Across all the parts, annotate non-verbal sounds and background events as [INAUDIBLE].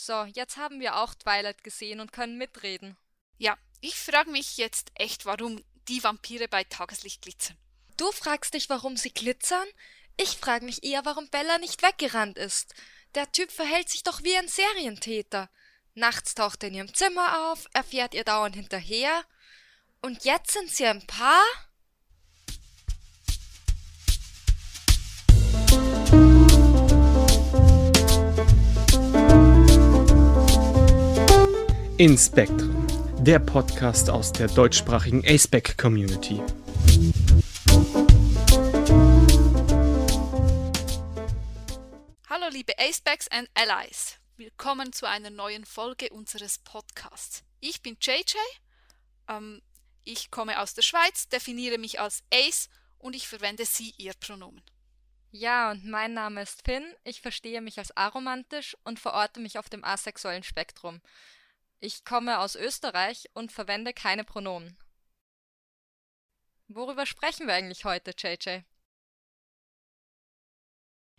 So, jetzt haben wir auch Twilight gesehen und können mitreden. Ja, ich frage mich jetzt echt, warum die Vampire bei Tageslicht glitzern. Du fragst dich, warum sie glitzern? Ich frage mich eher, warum Bella nicht weggerannt ist. Der Typ verhält sich doch wie ein Serientäter. Nachts taucht er in ihrem Zimmer auf, er fährt ihr dauernd hinterher. Und jetzt sind sie ein Paar? Inspektren, der Podcast aus der deutschsprachigen aceback Community. Hallo liebe Acebacks and Allies. Willkommen zu einer neuen Folge unseres Podcasts. Ich bin JJ, ähm, ich komme aus der Schweiz, definiere mich als Ace und ich verwende sie ihr Pronomen. Ja, und mein Name ist Finn, ich verstehe mich als aromantisch und verorte mich auf dem asexuellen Spektrum. Ich komme aus Österreich und verwende keine Pronomen. Worüber sprechen wir eigentlich heute, JJ?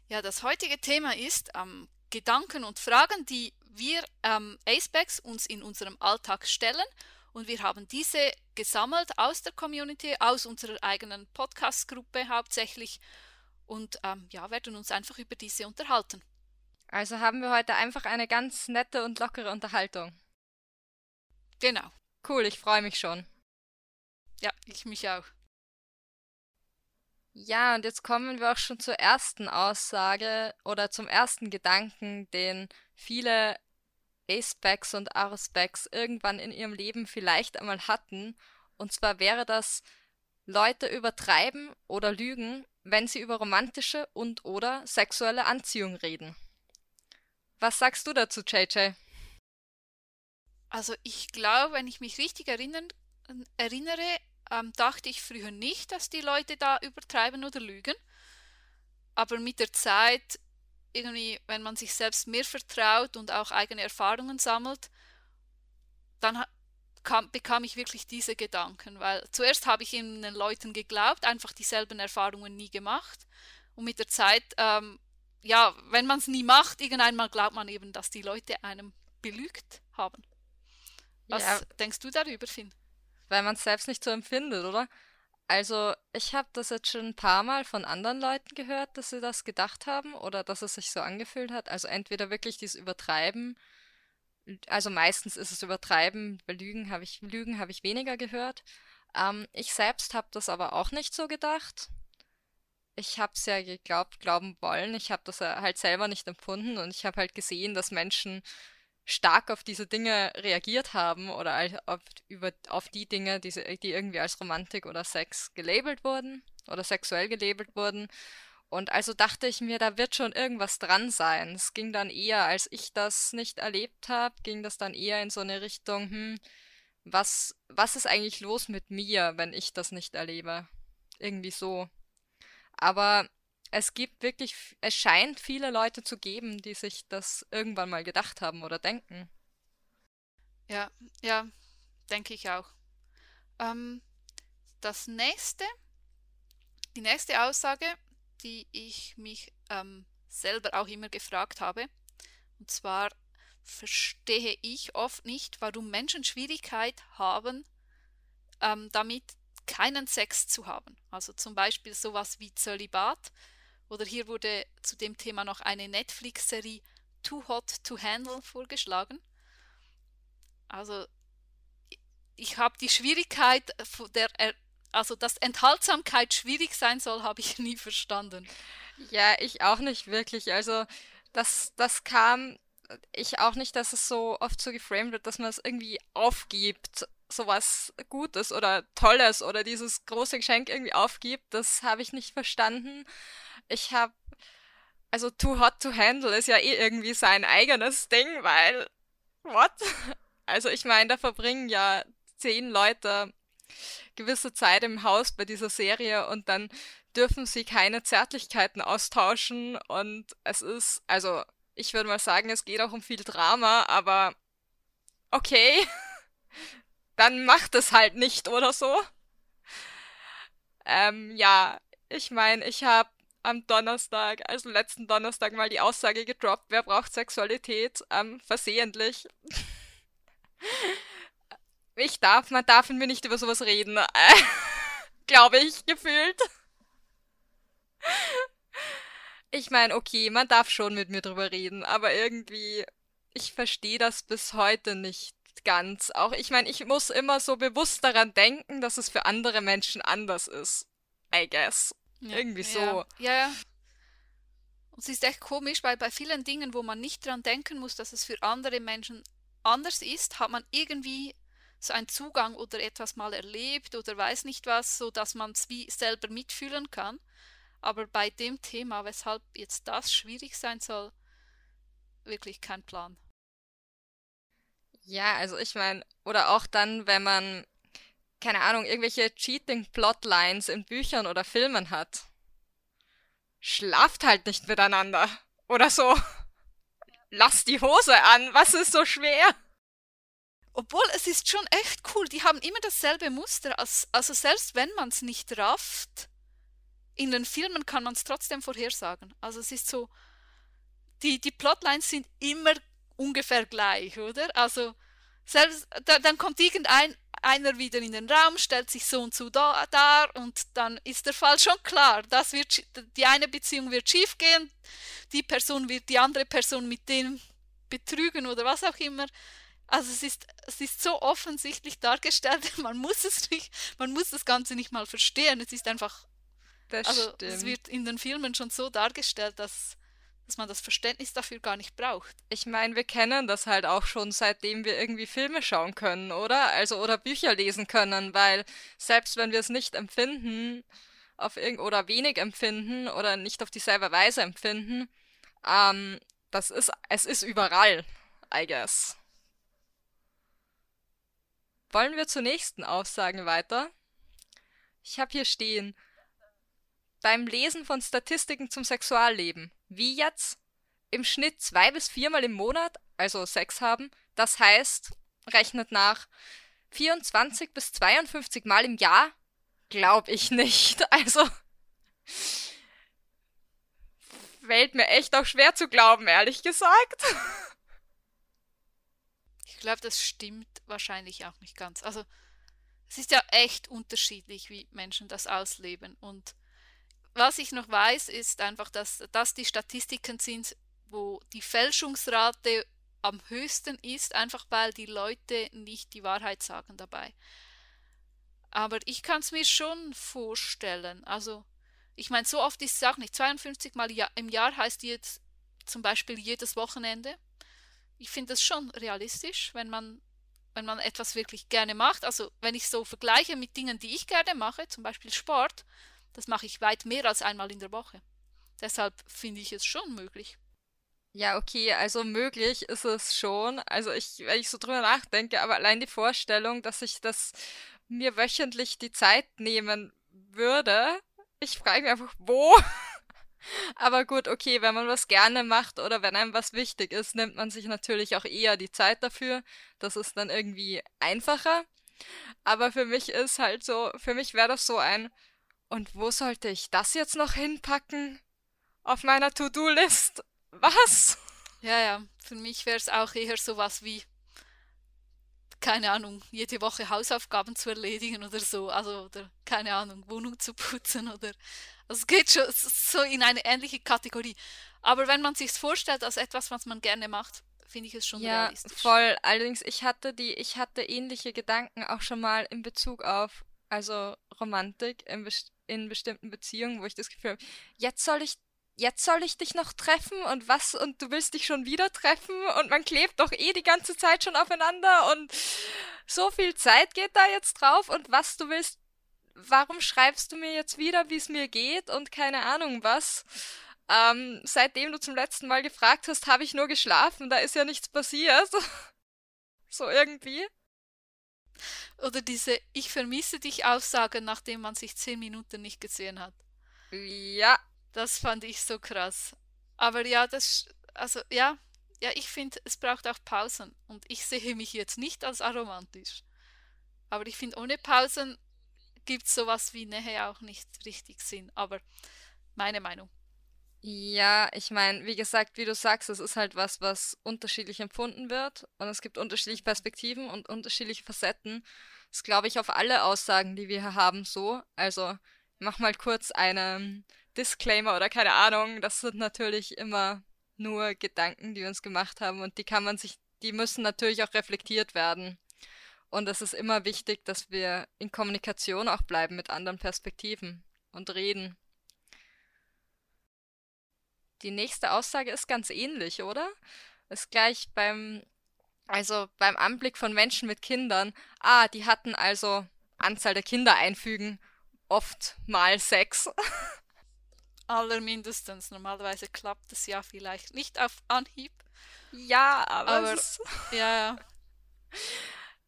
Ja, das heutige Thema ist ähm, Gedanken und Fragen, die wir ähm, Acebacks uns in unserem Alltag stellen. Und wir haben diese gesammelt aus der Community, aus unserer eigenen Podcast-Gruppe hauptsächlich. Und ähm, ja, werden uns einfach über diese unterhalten. Also haben wir heute einfach eine ganz nette und lockere Unterhaltung. Genau. Cool, ich freue mich schon. Ja, ich mich auch. Ja, und jetzt kommen wir auch schon zur ersten Aussage oder zum ersten Gedanken, den viele A-Specs und R-Specs irgendwann in ihrem Leben vielleicht einmal hatten. Und zwar wäre das, Leute übertreiben oder lügen, wenn sie über romantische und oder sexuelle Anziehung reden. Was sagst du dazu, JJ? Also ich glaube, wenn ich mich richtig erinnern, erinnere, ähm, dachte ich früher nicht, dass die Leute da übertreiben oder lügen. Aber mit der Zeit, irgendwie, wenn man sich selbst mehr vertraut und auch eigene Erfahrungen sammelt, dann kam, bekam ich wirklich diese Gedanken. Weil zuerst habe ich den Leuten geglaubt, einfach dieselben Erfahrungen nie gemacht. Und mit der Zeit, ähm, ja, wenn man es nie macht, irgendeinmal glaubt man eben, dass die Leute einem belügt haben. Was ja, denkst du darüber, Finn? Weil man es selbst nicht so empfindet, oder? Also, ich habe das jetzt schon ein paar Mal von anderen Leuten gehört, dass sie das gedacht haben oder dass es sich so angefühlt hat. Also entweder wirklich dieses Übertreiben, also meistens ist es Übertreiben, bei Lügen habe ich, Lügen habe ich weniger gehört. Ähm, ich selbst habe das aber auch nicht so gedacht. Ich habe es ja geglaubt, glauben wollen. Ich habe das halt selber nicht empfunden und ich habe halt gesehen, dass Menschen stark auf diese Dinge reagiert haben oder auf, über, auf die Dinge, die, die irgendwie als Romantik oder Sex gelabelt wurden oder sexuell gelabelt wurden. Und also dachte ich mir, da wird schon irgendwas dran sein. Es ging dann eher, als ich das nicht erlebt habe, ging das dann eher in so eine Richtung, hm, was, was ist eigentlich los mit mir, wenn ich das nicht erlebe? Irgendwie so. Aber es gibt wirklich, es scheint viele Leute zu geben, die sich das irgendwann mal gedacht haben oder denken. Ja, ja, denke ich auch. Ähm, das nächste, die nächste Aussage, die ich mich ähm, selber auch immer gefragt habe, und zwar verstehe ich oft nicht, warum Menschen Schwierigkeit haben, ähm, damit keinen Sex zu haben. Also zum Beispiel sowas wie Zölibat oder hier wurde zu dem Thema noch eine Netflix-Serie Too Hot to Handle vorgeschlagen. Also ich habe die Schwierigkeit der also dass Enthaltsamkeit schwierig sein soll, habe ich [LAUGHS] nie verstanden. Ja, ich auch nicht wirklich. Also das, das kam ich auch nicht, dass es so oft so geframed wird, dass man es irgendwie aufgibt, sowas Gutes oder Tolles oder dieses große Geschenk irgendwie aufgibt. Das habe ich nicht verstanden ich habe, also Too Hot to Handle ist ja eh irgendwie sein eigenes Ding, weil, what? [LAUGHS] Also ich meine, da verbringen ja zehn Leute gewisse Zeit im Haus bei dieser Serie und dann dürfen sie keine Zärtlichkeiten austauschen und es ist, also ich würde mal sagen, es geht auch um viel Drama, aber okay, [LAUGHS] dann macht es halt nicht oder so. Ähm, ja, ich meine, ich habe am Donnerstag, also letzten Donnerstag, mal die Aussage gedroppt, wer braucht Sexualität ähm, versehentlich. [LAUGHS] ich darf, man darf mit mir nicht über sowas reden. Äh, [LAUGHS] Glaube ich, gefühlt. Ich meine, okay, man darf schon mit mir drüber reden, aber irgendwie, ich verstehe das bis heute nicht ganz. Auch ich meine, ich muss immer so bewusst daran denken, dass es für andere Menschen anders ist. I guess. Ja, Irgendwie so. Ja, ja. Und es ist echt komisch, weil bei vielen Dingen, wo man nicht dran denken muss, dass es für andere Menschen anders ist, hat man irgendwie so einen Zugang oder etwas mal erlebt oder weiß nicht was, so dass man es wie selber mitfühlen kann. Aber bei dem Thema, weshalb jetzt das schwierig sein soll, wirklich kein Plan. Ja, also ich meine, oder auch dann, wenn man, keine Ahnung, irgendwelche Cheating-Plotlines in Büchern oder Filmen hat. Schlaft halt nicht miteinander. Oder so. Lass die Hose an, was ist so schwer? Obwohl, es ist schon echt cool. Die haben immer dasselbe Muster. also selbst wenn man es nicht rafft, in den Filmen kann man es trotzdem vorhersagen. Also es ist so, die, die Plotlines sind immer ungefähr gleich, oder? Also selbst, da, dann kommt irgendein einer wieder in den Raum, stellt sich so und so da, dar und dann ist der Fall schon klar. Das wird, die eine Beziehung wird schiefgehen, die Person wird die andere Person mit dem betrügen oder was auch immer. Also es ist, es ist so offensichtlich dargestellt, [LAUGHS] man muss es nicht, man muss das Ganze nicht mal verstehen. Es ist einfach, das also stimmt. es wird in den Filmen schon so dargestellt, dass dass man das Verständnis dafür gar nicht braucht. Ich meine, wir kennen das halt auch schon, seitdem wir irgendwie Filme schauen können, oder? Also oder Bücher lesen können, weil selbst wenn wir es nicht empfinden, auf oder wenig empfinden oder nicht auf dieselbe Weise empfinden, ähm, das ist, es ist überall, I guess. Wollen wir zur nächsten Aussage weiter? Ich habe hier stehen, beim Lesen von Statistiken zum Sexualleben wie jetzt im Schnitt zwei bis viermal im Monat, also Sex haben. Das heißt, rechnet nach 24 bis 52 Mal im Jahr, glaube ich nicht. [LAUGHS] Also fällt mir echt auch schwer zu glauben, ehrlich gesagt. Ich glaube, das stimmt wahrscheinlich auch nicht ganz. Also es ist ja echt unterschiedlich, wie Menschen das ausleben und was ich noch weiß, ist einfach, dass das die Statistiken sind, wo die Fälschungsrate am höchsten ist, einfach weil die Leute nicht die Wahrheit sagen dabei. Aber ich kann es mir schon vorstellen. Also, ich meine, so oft ist es auch nicht. 52 Mal im Jahr heißt jetzt zum Beispiel jedes Wochenende. Ich finde das schon realistisch, wenn man, wenn man etwas wirklich gerne macht. Also, wenn ich so vergleiche mit Dingen, die ich gerne mache, zum Beispiel Sport, das mache ich weit mehr als einmal in der Woche. Deshalb finde ich es schon möglich. Ja, okay, also möglich ist es schon. Also ich, wenn ich so drüber nachdenke, aber allein die Vorstellung, dass ich das mir wöchentlich die Zeit nehmen würde, ich frage mich einfach, wo? [LAUGHS] aber gut, okay, wenn man was gerne macht oder wenn einem was wichtig ist, nimmt man sich natürlich auch eher die Zeit dafür. Das ist dann irgendwie einfacher. Aber für mich ist halt so, für mich wäre das so ein, und wo sollte ich das jetzt noch hinpacken? Auf meiner To-Do-List? Was? Ja, ja, für mich wäre es auch eher sowas wie, keine Ahnung, jede Woche Hausaufgaben zu erledigen oder so. Also, oder keine Ahnung, Wohnung zu putzen oder. Also, es geht schon so in eine ähnliche Kategorie. Aber wenn man sich vorstellt als etwas, was man gerne macht, finde ich es schon ja, realistisch. Voll. Allerdings, ich hatte die, ich hatte ähnliche Gedanken auch schon mal in Bezug auf, also Romantik in, in bestimmten Beziehungen, wo ich das Gefühl habe, jetzt soll ich jetzt soll ich dich noch treffen und was und du willst dich schon wieder treffen und man klebt doch eh die ganze Zeit schon aufeinander und so viel Zeit geht da jetzt drauf und was du willst, warum schreibst du mir jetzt wieder, wie es mir geht und keine Ahnung was. Ähm, seitdem du zum letzten Mal gefragt hast, habe ich nur geschlafen, da ist ja nichts passiert. [LAUGHS] so irgendwie. Oder diese Ich vermisse dich Aussagen, nachdem man sich zehn Minuten nicht gesehen hat. Ja. Das fand ich so krass. Aber ja, das, also ja, ja, ich finde, es braucht auch Pausen. Und ich sehe mich jetzt nicht als aromantisch. Aber ich finde, ohne Pausen gibt es sowas wie Nähe auch nicht richtig Sinn. Aber Meine Meinung. Ja, ich meine, wie gesagt, wie du sagst, es ist halt was, was unterschiedlich empfunden wird und es gibt unterschiedliche Perspektiven und unterschiedliche Facetten. Das glaube ich auf alle Aussagen, die wir hier haben, so. Also, mach mal kurz einen Disclaimer oder keine Ahnung. Das sind natürlich immer nur Gedanken, die wir uns gemacht haben und die kann man sich, die müssen natürlich auch reflektiert werden. Und es ist immer wichtig, dass wir in Kommunikation auch bleiben mit anderen Perspektiven und reden. Die nächste Aussage ist ganz ähnlich, oder? Ist gleich beim, also beim Anblick von Menschen mit Kindern. Ah, die hatten also Anzahl der Kinder einfügen, oft mal sechs. [LAUGHS] Allermindestens. Normalerweise klappt es ja vielleicht nicht auf Anhieb. Ja, aber, aber ist, [LAUGHS] ja,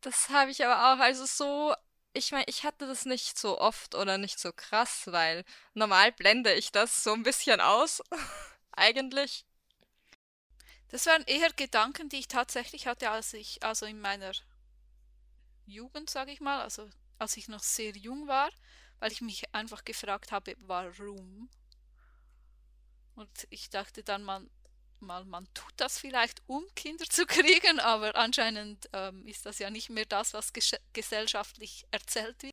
Das habe ich aber auch, also so, ich meine, ich hatte das nicht so oft oder nicht so krass, weil normal blende ich das so ein bisschen aus, [LAUGHS] eigentlich. Das waren eher Gedanken, die ich tatsächlich hatte, als ich, also in meiner Jugend, sage ich mal, also als ich noch sehr jung war, weil ich mich einfach gefragt habe, warum. Und ich dachte dann, man, mal, man tut das vielleicht, um Kinder zu kriegen, aber anscheinend ähm, ist das ja nicht mehr das, was ges gesellschaftlich erzählt wird.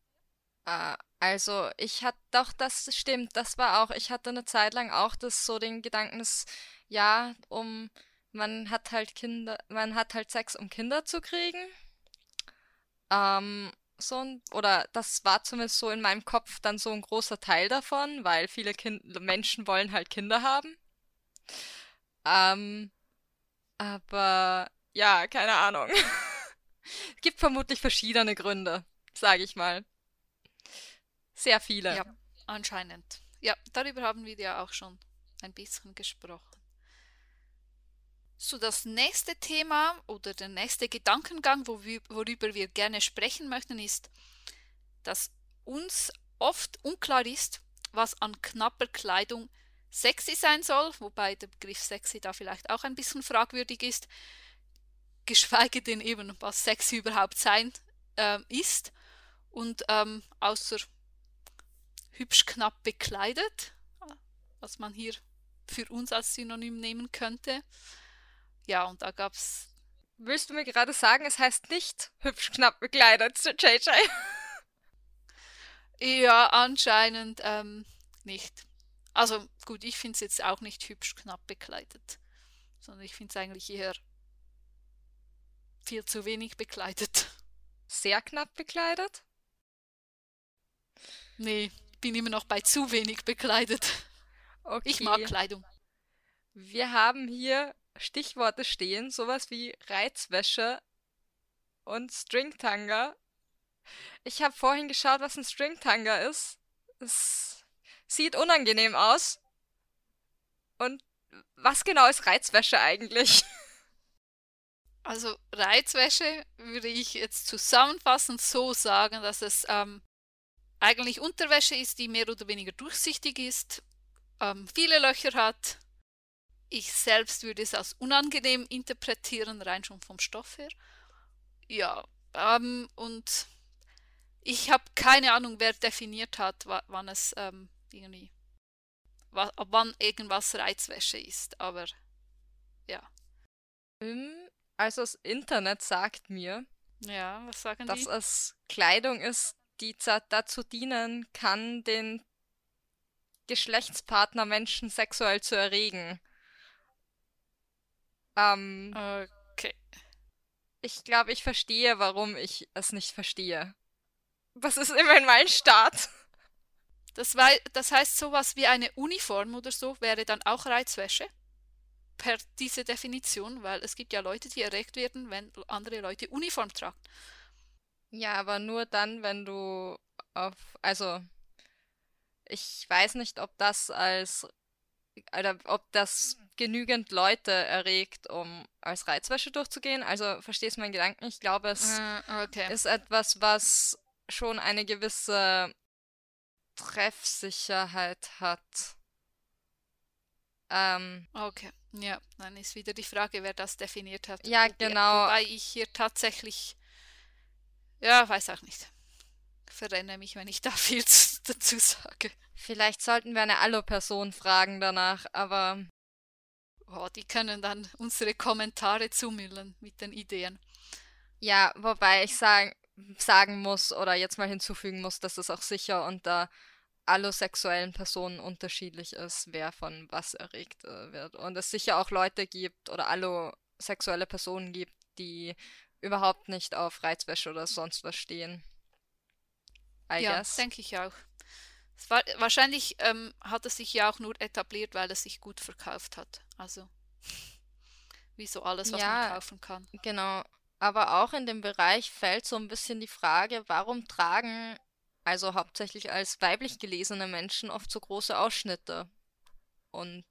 Ah, also ich hatte doch, das stimmt, das war auch, ich hatte eine Zeit lang auch das so den Gedanken, dass ja, um man hat halt Kinder, man hat halt Sex, um Kinder zu kriegen. Ähm, so ein, oder das war zumindest so in meinem Kopf dann so ein großer Teil davon, weil viele kind Menschen wollen halt Kinder haben. Ähm, aber ja, keine Ahnung. [LAUGHS] Gibt vermutlich verschiedene Gründe, sage ich mal. Sehr viele. Ja, anscheinend. Ja, darüber haben wir ja auch schon ein bisschen gesprochen. So, das nächste Thema oder der nächste Gedankengang, worüber wir gerne sprechen möchten, ist, dass uns oft unklar ist, was an knapper Kleidung sexy sein soll, wobei der Begriff sexy da vielleicht auch ein bisschen fragwürdig ist, geschweige denn eben, was sexy überhaupt sein äh, ist. Und ähm, außer hübsch knapp bekleidet, was man hier für uns als Synonym nehmen könnte. Ja, und da gab's. Willst du mir gerade sagen, es heißt nicht hübsch knapp bekleidet, JJ? ja, anscheinend ähm, nicht. Also gut, ich finde es jetzt auch nicht hübsch knapp bekleidet, sondern ich finde es eigentlich eher viel zu wenig bekleidet. Sehr knapp bekleidet? Nee, bin immer noch bei zu wenig bekleidet. Okay. Ich mag Kleidung. Wir haben hier Stichworte stehen, sowas wie Reizwäsche und Stringtanga. Ich habe vorhin geschaut, was ein Stringtanga ist. Es sieht unangenehm aus. Und was genau ist Reizwäsche eigentlich? Also Reizwäsche würde ich jetzt zusammenfassend so sagen, dass es ähm, eigentlich Unterwäsche ist, die mehr oder weniger durchsichtig ist, ähm, viele Löcher hat. Ich selbst würde es als unangenehm interpretieren, rein schon vom Stoff her. Ja, ähm, und ich habe keine Ahnung, wer definiert hat, wann es ähm, irgendwie, wann irgendwas Reizwäsche ist, aber ja. Also das Internet sagt mir, ja, was sagen dass die? es Kleidung ist, die dazu dienen kann, den Geschlechtspartner Menschen sexuell zu erregen. Ähm, okay. Ich glaube, ich verstehe, warum ich es nicht verstehe. Das ist immerhin mein Start. Das, wei das heißt, sowas wie eine Uniform oder so wäre dann auch Reizwäsche. Per diese Definition, weil es gibt ja Leute, die erregt werden, wenn andere Leute Uniform tragen. Ja, aber nur dann, wenn du auf, also ich weiß nicht, ob das als oder ob das genügend Leute erregt, um als Reizwäsche durchzugehen. Also verstehst du meinen Gedanken? Ich glaube, es uh, okay. ist etwas, was schon eine gewisse Treffsicherheit hat. Ähm, okay, ja, dann ist wieder die Frage, wer das definiert hat. Ja, genau. Wobei ich hier tatsächlich, ja, weiß auch nicht. Verrenne mich, wenn ich da viel zu, [LAUGHS] dazu sage. Vielleicht sollten wir eine Allo-Person fragen danach, aber. Oh, die können dann unsere Kommentare zumüllen mit den Ideen. Ja, wobei ich sagen, sagen muss oder jetzt mal hinzufügen muss, dass es auch sicher unter allosexuellen Personen unterschiedlich ist, wer von was erregt äh, wird. Und es sicher auch Leute gibt oder allosexuelle Personen gibt, die überhaupt nicht auf Reizwäsche oder sonst was stehen. I ja, denke ich auch. War, wahrscheinlich ähm, hat es sich ja auch nur etabliert, weil es sich gut verkauft hat. Also wie so alles, was ja, man kaufen kann. Genau. Aber auch in dem Bereich fällt so ein bisschen die Frage, warum tragen also hauptsächlich als weiblich gelesene Menschen oft so große Ausschnitte? Und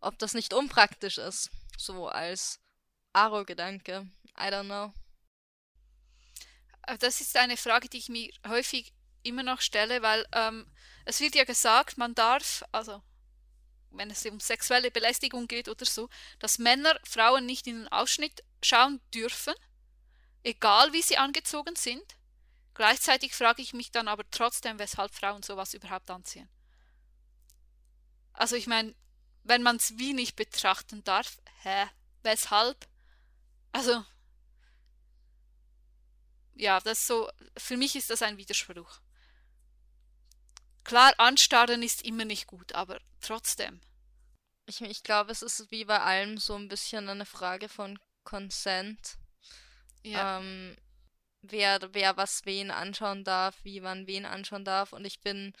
ob das nicht unpraktisch ist, so als Aro-Gedanke. I don't know. Äh, das ist eine Frage, die ich mir häufig immer noch stelle, weil ähm, es wird ja gesagt, man darf, also wenn es um sexuelle Belästigung geht oder so, dass Männer Frauen nicht in den Ausschnitt schauen dürfen, egal wie sie angezogen sind. Gleichzeitig frage ich mich dann aber trotzdem, weshalb Frauen sowas überhaupt anziehen. Also ich meine, wenn man es wie nicht betrachten darf, hä, weshalb? Also ja, das so, für mich ist das ein Widerspruch. Klar, anstarren ist immer nicht gut, aber trotzdem. Ich, ich glaube, es ist wie bei allem so ein bisschen eine Frage von Consent. Ja. Ähm, wer, wer was wen anschauen darf, wie man wen anschauen darf. Und ich bin,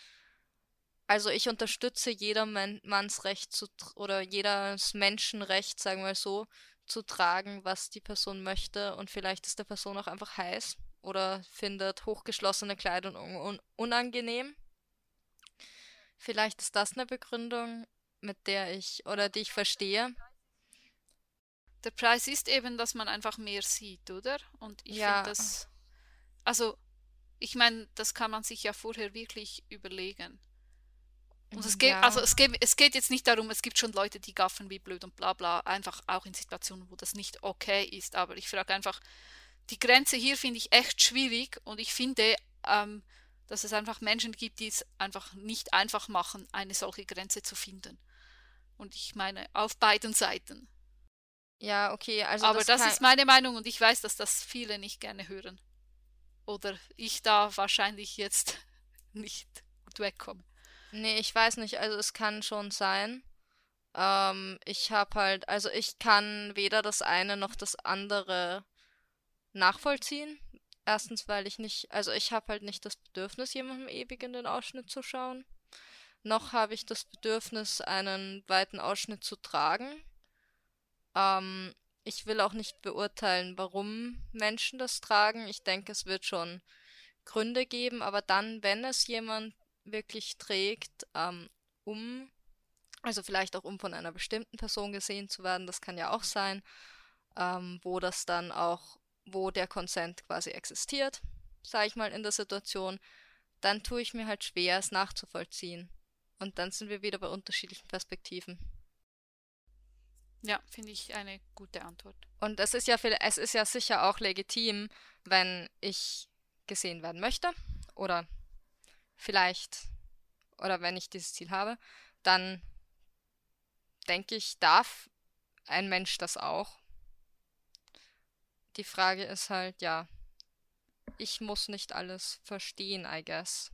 also ich unterstütze jedermanns Recht zu, oder jedes Menschenrecht, sagen wir so, zu tragen, was die Person möchte. Und vielleicht ist der Person auch einfach heiß oder findet hochgeschlossene Kleidung un unangenehm. Vielleicht ist das eine Begründung, mit der ich oder die ich verstehe. Der Preis ist eben, dass man einfach mehr sieht, oder? Und ich ja. finde das. Also, ich meine, das kann man sich ja vorher wirklich überlegen. Und es geht, ja. also es geht, es geht jetzt nicht darum, es gibt schon Leute, die gaffen wie blöd und bla bla, einfach auch in Situationen, wo das nicht okay ist. Aber ich frage einfach, die Grenze hier finde ich echt schwierig und ich finde, ähm, dass es einfach Menschen gibt, die es einfach nicht einfach machen, eine solche Grenze zu finden. Und ich meine, auf beiden Seiten. Ja, okay, also. Aber das, das ist meine Meinung und ich weiß, dass das viele nicht gerne hören. Oder ich da wahrscheinlich jetzt [LAUGHS] nicht gut wegkomme. Nee, ich weiß nicht, also es kann schon sein. Ähm, ich habe halt, also ich kann weder das eine noch das andere nachvollziehen. Erstens, weil ich nicht, also ich habe halt nicht das Bedürfnis, jemandem ewig in den Ausschnitt zu schauen. Noch habe ich das Bedürfnis, einen weiten Ausschnitt zu tragen. Ähm, ich will auch nicht beurteilen, warum Menschen das tragen. Ich denke, es wird schon Gründe geben, aber dann, wenn es jemand wirklich trägt, ähm, um, also vielleicht auch um von einer bestimmten Person gesehen zu werden, das kann ja auch sein, ähm, wo das dann auch wo der Consent quasi existiert, sage ich mal in der Situation, dann tue ich mir halt schwer, es nachzuvollziehen. Und dann sind wir wieder bei unterschiedlichen Perspektiven. Ja, finde ich eine gute Antwort. Und es ist ja es ist ja sicher auch legitim, wenn ich gesehen werden möchte oder vielleicht oder wenn ich dieses Ziel habe, dann denke ich, darf ein Mensch das auch die Frage ist halt, ja, ich muss nicht alles verstehen, I guess.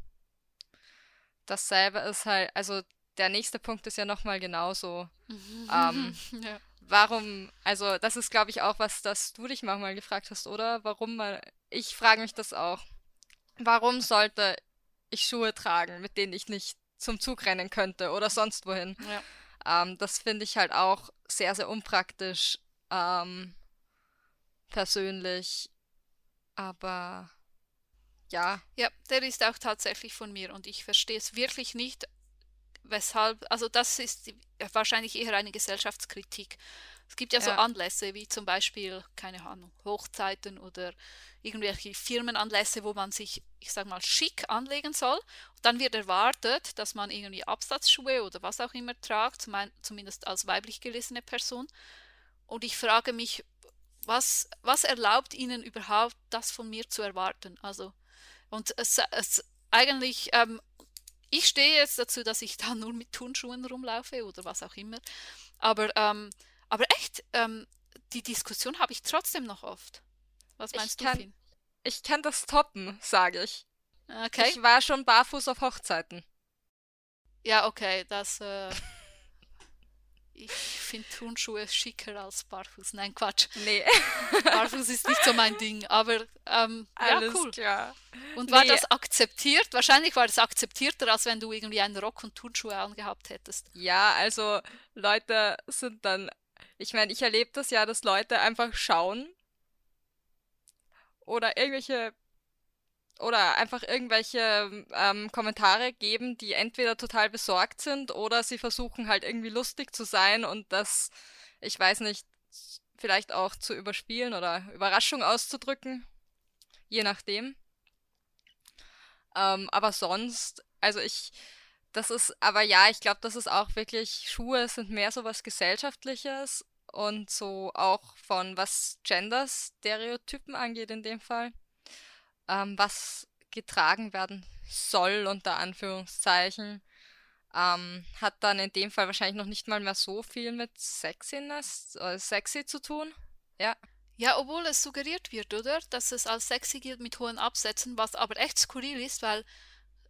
Dasselbe ist halt, also der nächste Punkt ist ja nochmal genauso. ähm, [LAUGHS] ja. Warum, also das ist glaube ich auch was, das du dich manchmal gefragt hast, oder? Warum mal, ich frage mich das auch. Warum sollte ich Schuhe tragen, mit denen ich nicht zum Zug rennen könnte oder sonst wohin? Ja. Ähm, das finde ich halt auch sehr, sehr unpraktisch. Ähm, persönlich. Aber ja. Ja, der ist auch tatsächlich von mir und ich verstehe es wirklich nicht, weshalb, also das ist wahrscheinlich eher eine Gesellschaftskritik. Es gibt ja, ja, so Anlässe wie zum Beispiel, keine Ahnung, Hochzeiten oder irgendwelche Firmenanlässe, wo man sich, ich sag mal, schick anlegen soll. Und dann wird erwartet, dass man irgendwie Absatzschuhe oder was auch immer tragt, zumindest als weiblich gelesene Person. Und ich frage mich, was, was erlaubt ihnen überhaupt, das von mir zu erwarten? Also, und es, es, eigentlich, ähm, ich stehe jetzt dazu, dass ich da [LAUGHS] nur mit Turnschuhen rumlaufe oder was auch immer. Aber, ähm, aber echt, ähm, die Diskussion habe ich trotzdem noch oft. Was meinst ich du, kann, Finn? Ich kann das toppen, sage ich. Okay. Ich war schon barfuß auf Hochzeiten. Ja, okay, das. Äh, ich finde Turnschuhe schicker als Barfuß. Nein, Quatsch. Nee. [LAUGHS] Barfuß ist nicht so mein Ding, aber ähm, ja, Alles cool. klar. Und war Nee. das akzeptiert? Wahrscheinlich war das akzeptierter, als wenn du irgendwie einen Rock und Turnschuhe angehabt hättest. Ja, also Leute sind dann, ich meine, ich erlebe das ja, dass Leute einfach schauen oder irgendwelche oder einfach irgendwelche ähm, Kommentare geben, die entweder total besorgt sind oder sie versuchen halt irgendwie lustig zu sein und das, ich weiß nicht, vielleicht auch zu überspielen oder Überraschung auszudrücken, je nachdem. Ähm, aber sonst, also ich, das ist, aber ja, ich glaube, das ist auch wirklich, Schuhe sind mehr so was Gesellschaftliches und so auch von was Gender-Stereotypen angeht in dem Fall, ähm, was getragen werden soll, unter Anführungszeichen, ähm, hat dann in dem Fall wahrscheinlich noch nicht mal mehr so viel mit Sexiness, äh, sexy zu tun. Ja. Ja, obwohl es suggeriert wird, oder? Dass es als sexy gilt mit hohen Absätzen, was aber echt skurril ist, weil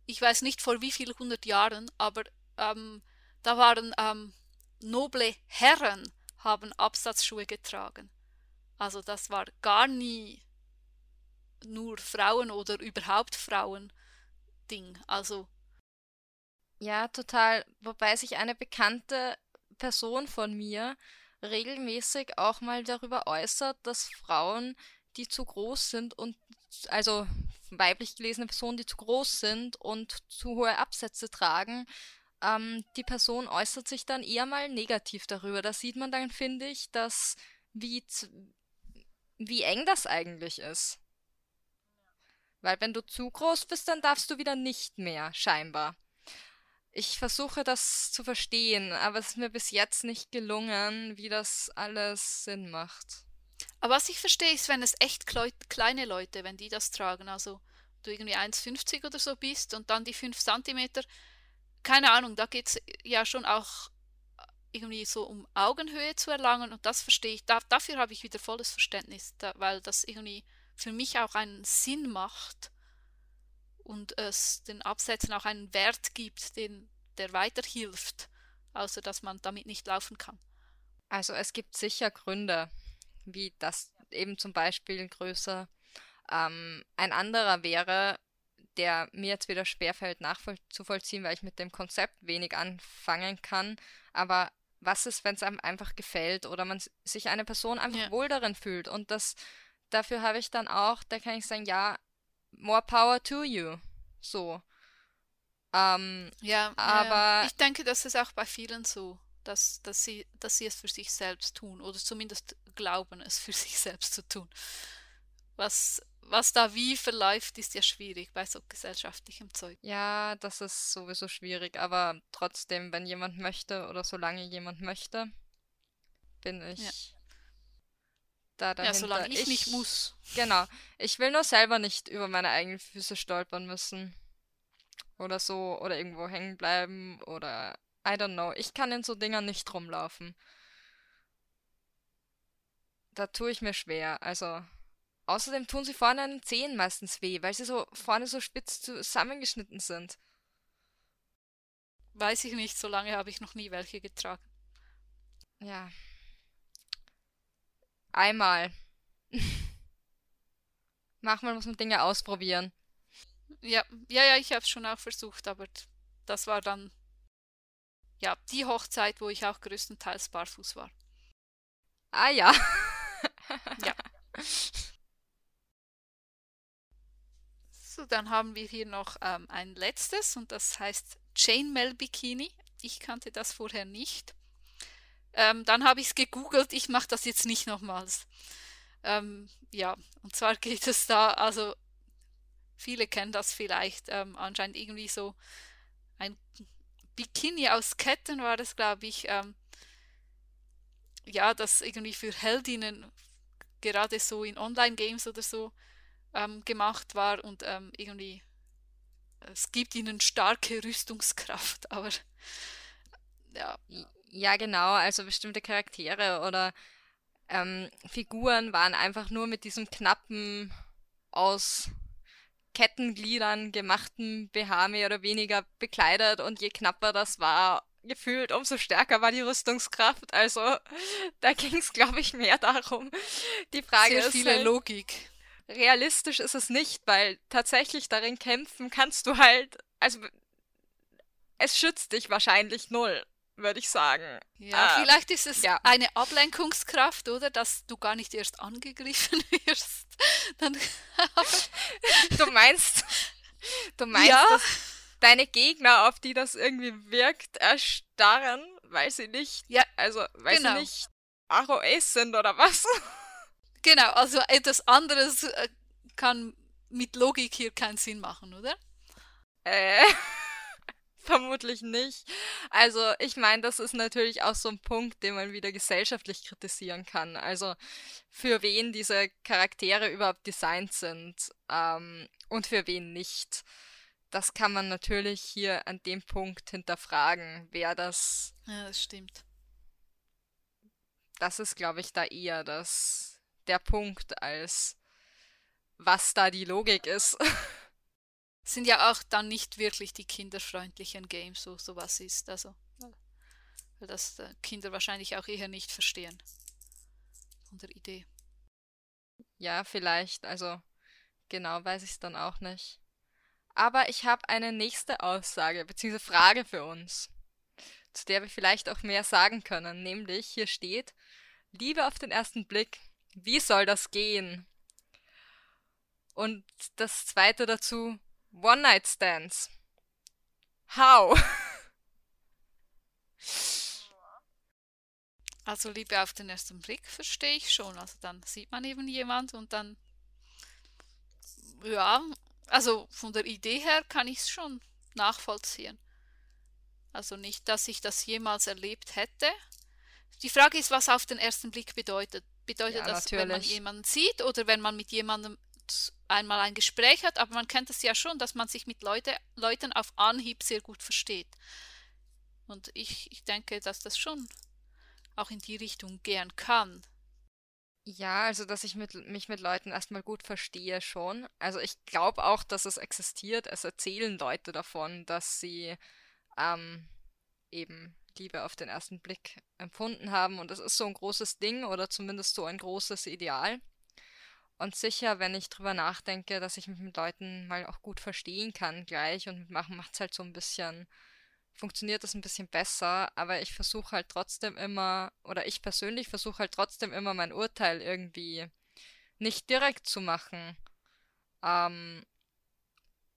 ich weiß nicht vor wie vielen hundert Jahren, aber ähm, da waren ähm, noble Herren haben Absatzschuhe getragen. Also das war gar nie nur Frauen oder überhaupt Frauen Ding. Also Ja, total. Wobei sich eine bekannte Person von mir regelmäßig auch mal darüber äußert, dass Frauen, die zu groß sind und also weiblich gelesene Personen, die zu groß sind und zu hohe Absätze tragen, ähm, die Person äußert sich dann eher mal negativ darüber. Da sieht man dann, finde ich, dass wie, wie eng das eigentlich ist. Weil wenn du zu groß bist, dann darfst du wieder nicht mehr, scheinbar. Ich versuche das zu verstehen, aber es ist mir bis jetzt nicht gelungen, wie das alles Sinn macht. Aber was ich verstehe, ist, wenn es echt kleine Leute, wenn die das tragen, also du irgendwie 1,50 oder so bist und dann die 5 Zentimeter, keine Ahnung, da geht es ja schon auch irgendwie so um Augenhöhe zu erlangen und das verstehe ich, da, dafür habe ich wieder volles Verständnis, da, weil das irgendwie für mich auch einen Sinn macht und es den Absätzen auch einen Wert gibt, den, der weiterhilft, außer dass man damit nicht laufen kann. Also es gibt sicher Gründe, wie das eben zum Beispiel größer. Ähm, ein anderer wäre, der mir jetzt wieder schwerfällt nachzuvollziehen, weil ich mit dem Konzept wenig anfangen kann. Aber was ist, wenn es einem einfach gefällt oder man sich eine Person einfach Ja. wohl darin fühlt? Und das, dafür habe ich dann auch, da kann ich sagen, ja, more power to you. So. Ähm, Ja, ja, Aber- ja. ich denke, das ist auch bei vielen so, dass, dass sie, dass sie es für sich selbst tun oder zumindest glauben, es für [LAUGHS] sich selbst zu tun. Was, was da wie verläuft, ist ja schwierig bei so gesellschaftlichem Zeug. Ja, das ist sowieso schwierig, aber trotzdem, wenn jemand möchte oder solange jemand möchte, bin ich Ja. da Ja, dahinter. solange ich nicht muss. Genau. Ich will nur selber nicht über meine eigenen Füße stolpern müssen. Oder so, oder irgendwo hängen bleiben, oder I don't know. Ich kann in so Dingern nicht rumlaufen. Da tue ich mir schwer. Also, außerdem tun sie vorne an den Zehen meistens weh, weil sie so vorne so spitz zusammengeschnitten sind. Weiß ich nicht, so lange habe ich noch nie welche getragen. Ja. Einmal. [LAUGHS] Manchmal muss man Dinge ausprobieren. Ja, ja, ja, ich habe es schon auch versucht, aber das war dann ja die Hochzeit, wo ich auch größtenteils barfuß war. Ah ja. Ja. [LAUGHS] So, dann haben wir hier noch ähm, ein letztes und das heißt Chainmail Bikini. Ich kannte das vorher nicht. Ähm, dann habe ich es gegoogelt. Ich mache das jetzt nicht nochmals. Ähm, ja, und zwar [LAUGHS] geht es da, also viele kennen das vielleicht, ähm, anscheinend irgendwie so ein Bikini aus Ketten war das, glaube ich. Ähm, ja, das irgendwie für Heldinnen gerade so in Online-Games oder so ähm, gemacht war und ähm, irgendwie es gibt ihnen starke Rüstungskraft, [LAUGHS] aber ja. Ja, genau, also bestimmte Charaktere oder ähm, Figuren waren einfach nur mit diesem knappen, aus Kettengliedern gemachten BH mehr oder weniger bekleidet und je knapper das war, gefühlt, umso stärker war die Rüstungskraft. Also [LAUGHS] da ging es, glaube ich, mehr darum. Die Frage Sehr ist viele halt, Logik. Realistisch ist es nicht, weil tatsächlich darin kämpfen kannst du halt, also es schützt dich wahrscheinlich null, würde ich sagen. Ja, Ähm, vielleicht ist es ja. eine Ablenkungskraft, oder? Dass du gar nicht erst angegriffen [LAUGHS] wirst. Dann, [LAUGHS] Du meinst, du meinst, Ja. dass deine Gegner, auf die das irgendwie wirkt, erstarren, weil sie nicht, Ja, also weil genau. sie nicht ROAs sind oder was? [LAUGHS] genau, also etwas anderes äh, kann mit Logik hier keinen Sinn machen, oder? Äh, [LAUGHS] vermutlich nicht. Also, ich meine, das ist natürlich auch so ein Punkt, den man wieder gesellschaftlich kritisieren kann. Also, für wen diese Charaktere überhaupt designt sind, ähm, und für wen nicht. Das kann man natürlich hier an dem Punkt hinterfragen, wer das, Ja, das stimmt. das ist, glaube ich, da eher das, der Punkt, als was da die Logik ist. [LAUGHS] Sind ja auch dann nicht wirklich die kinderfreundlichen Games, so sowas ist. Also, weil das äh, Kinder wahrscheinlich auch eher nicht verstehen. Von der Idee. Ja, vielleicht. Also genau weiß ich es dann auch nicht. Aber ich habe eine nächste Aussage bzw. Frage für uns, zu der wir vielleicht auch mehr sagen können. Nämlich, hier steht, Liebe auf den ersten Blick, wie soll das gehen? Und das zweite dazu, One-Night-Stands. How? [LAUGHS] Also Liebe auf den ersten Blick verstehe ich schon. Also dann sieht man eben jemand und dann, ja, also von der Idee her kann ich es schon nachvollziehen. Also nicht, dass ich das jemals erlebt hätte. Die Frage ist, was auf den ersten Blick bedeutet. Bedeutet Ja, das, wenn man jemanden sieht oder wenn man mit jemandem einmal ein Gespräch hat? Aber man kennt es ja schon, dass man sich mit Leute, Leuten auf Anhieb sehr gut versteht. Und ich, ich denke, dass das schon auch in die Richtung gehen kann. Ja, also dass ich mit, mich mit Leuten erstmal gut verstehe schon. Also ich glaube auch, dass es existiert. Es erzählen Leute davon, dass sie ähm, eben Liebe auf den ersten Blick empfunden haben. Und das ist so ein großes Ding oder zumindest so ein großes Ideal. Und sicher, wenn ich drüber nachdenke, dass ich mich mit Leuten mal auch gut verstehen kann gleich und mitmachen macht es halt so ein bisschen, funktioniert das ein bisschen besser, aber ich versuche halt trotzdem immer, oder ich persönlich versuche halt trotzdem immer mein Urteil irgendwie nicht direkt zu machen, ähm,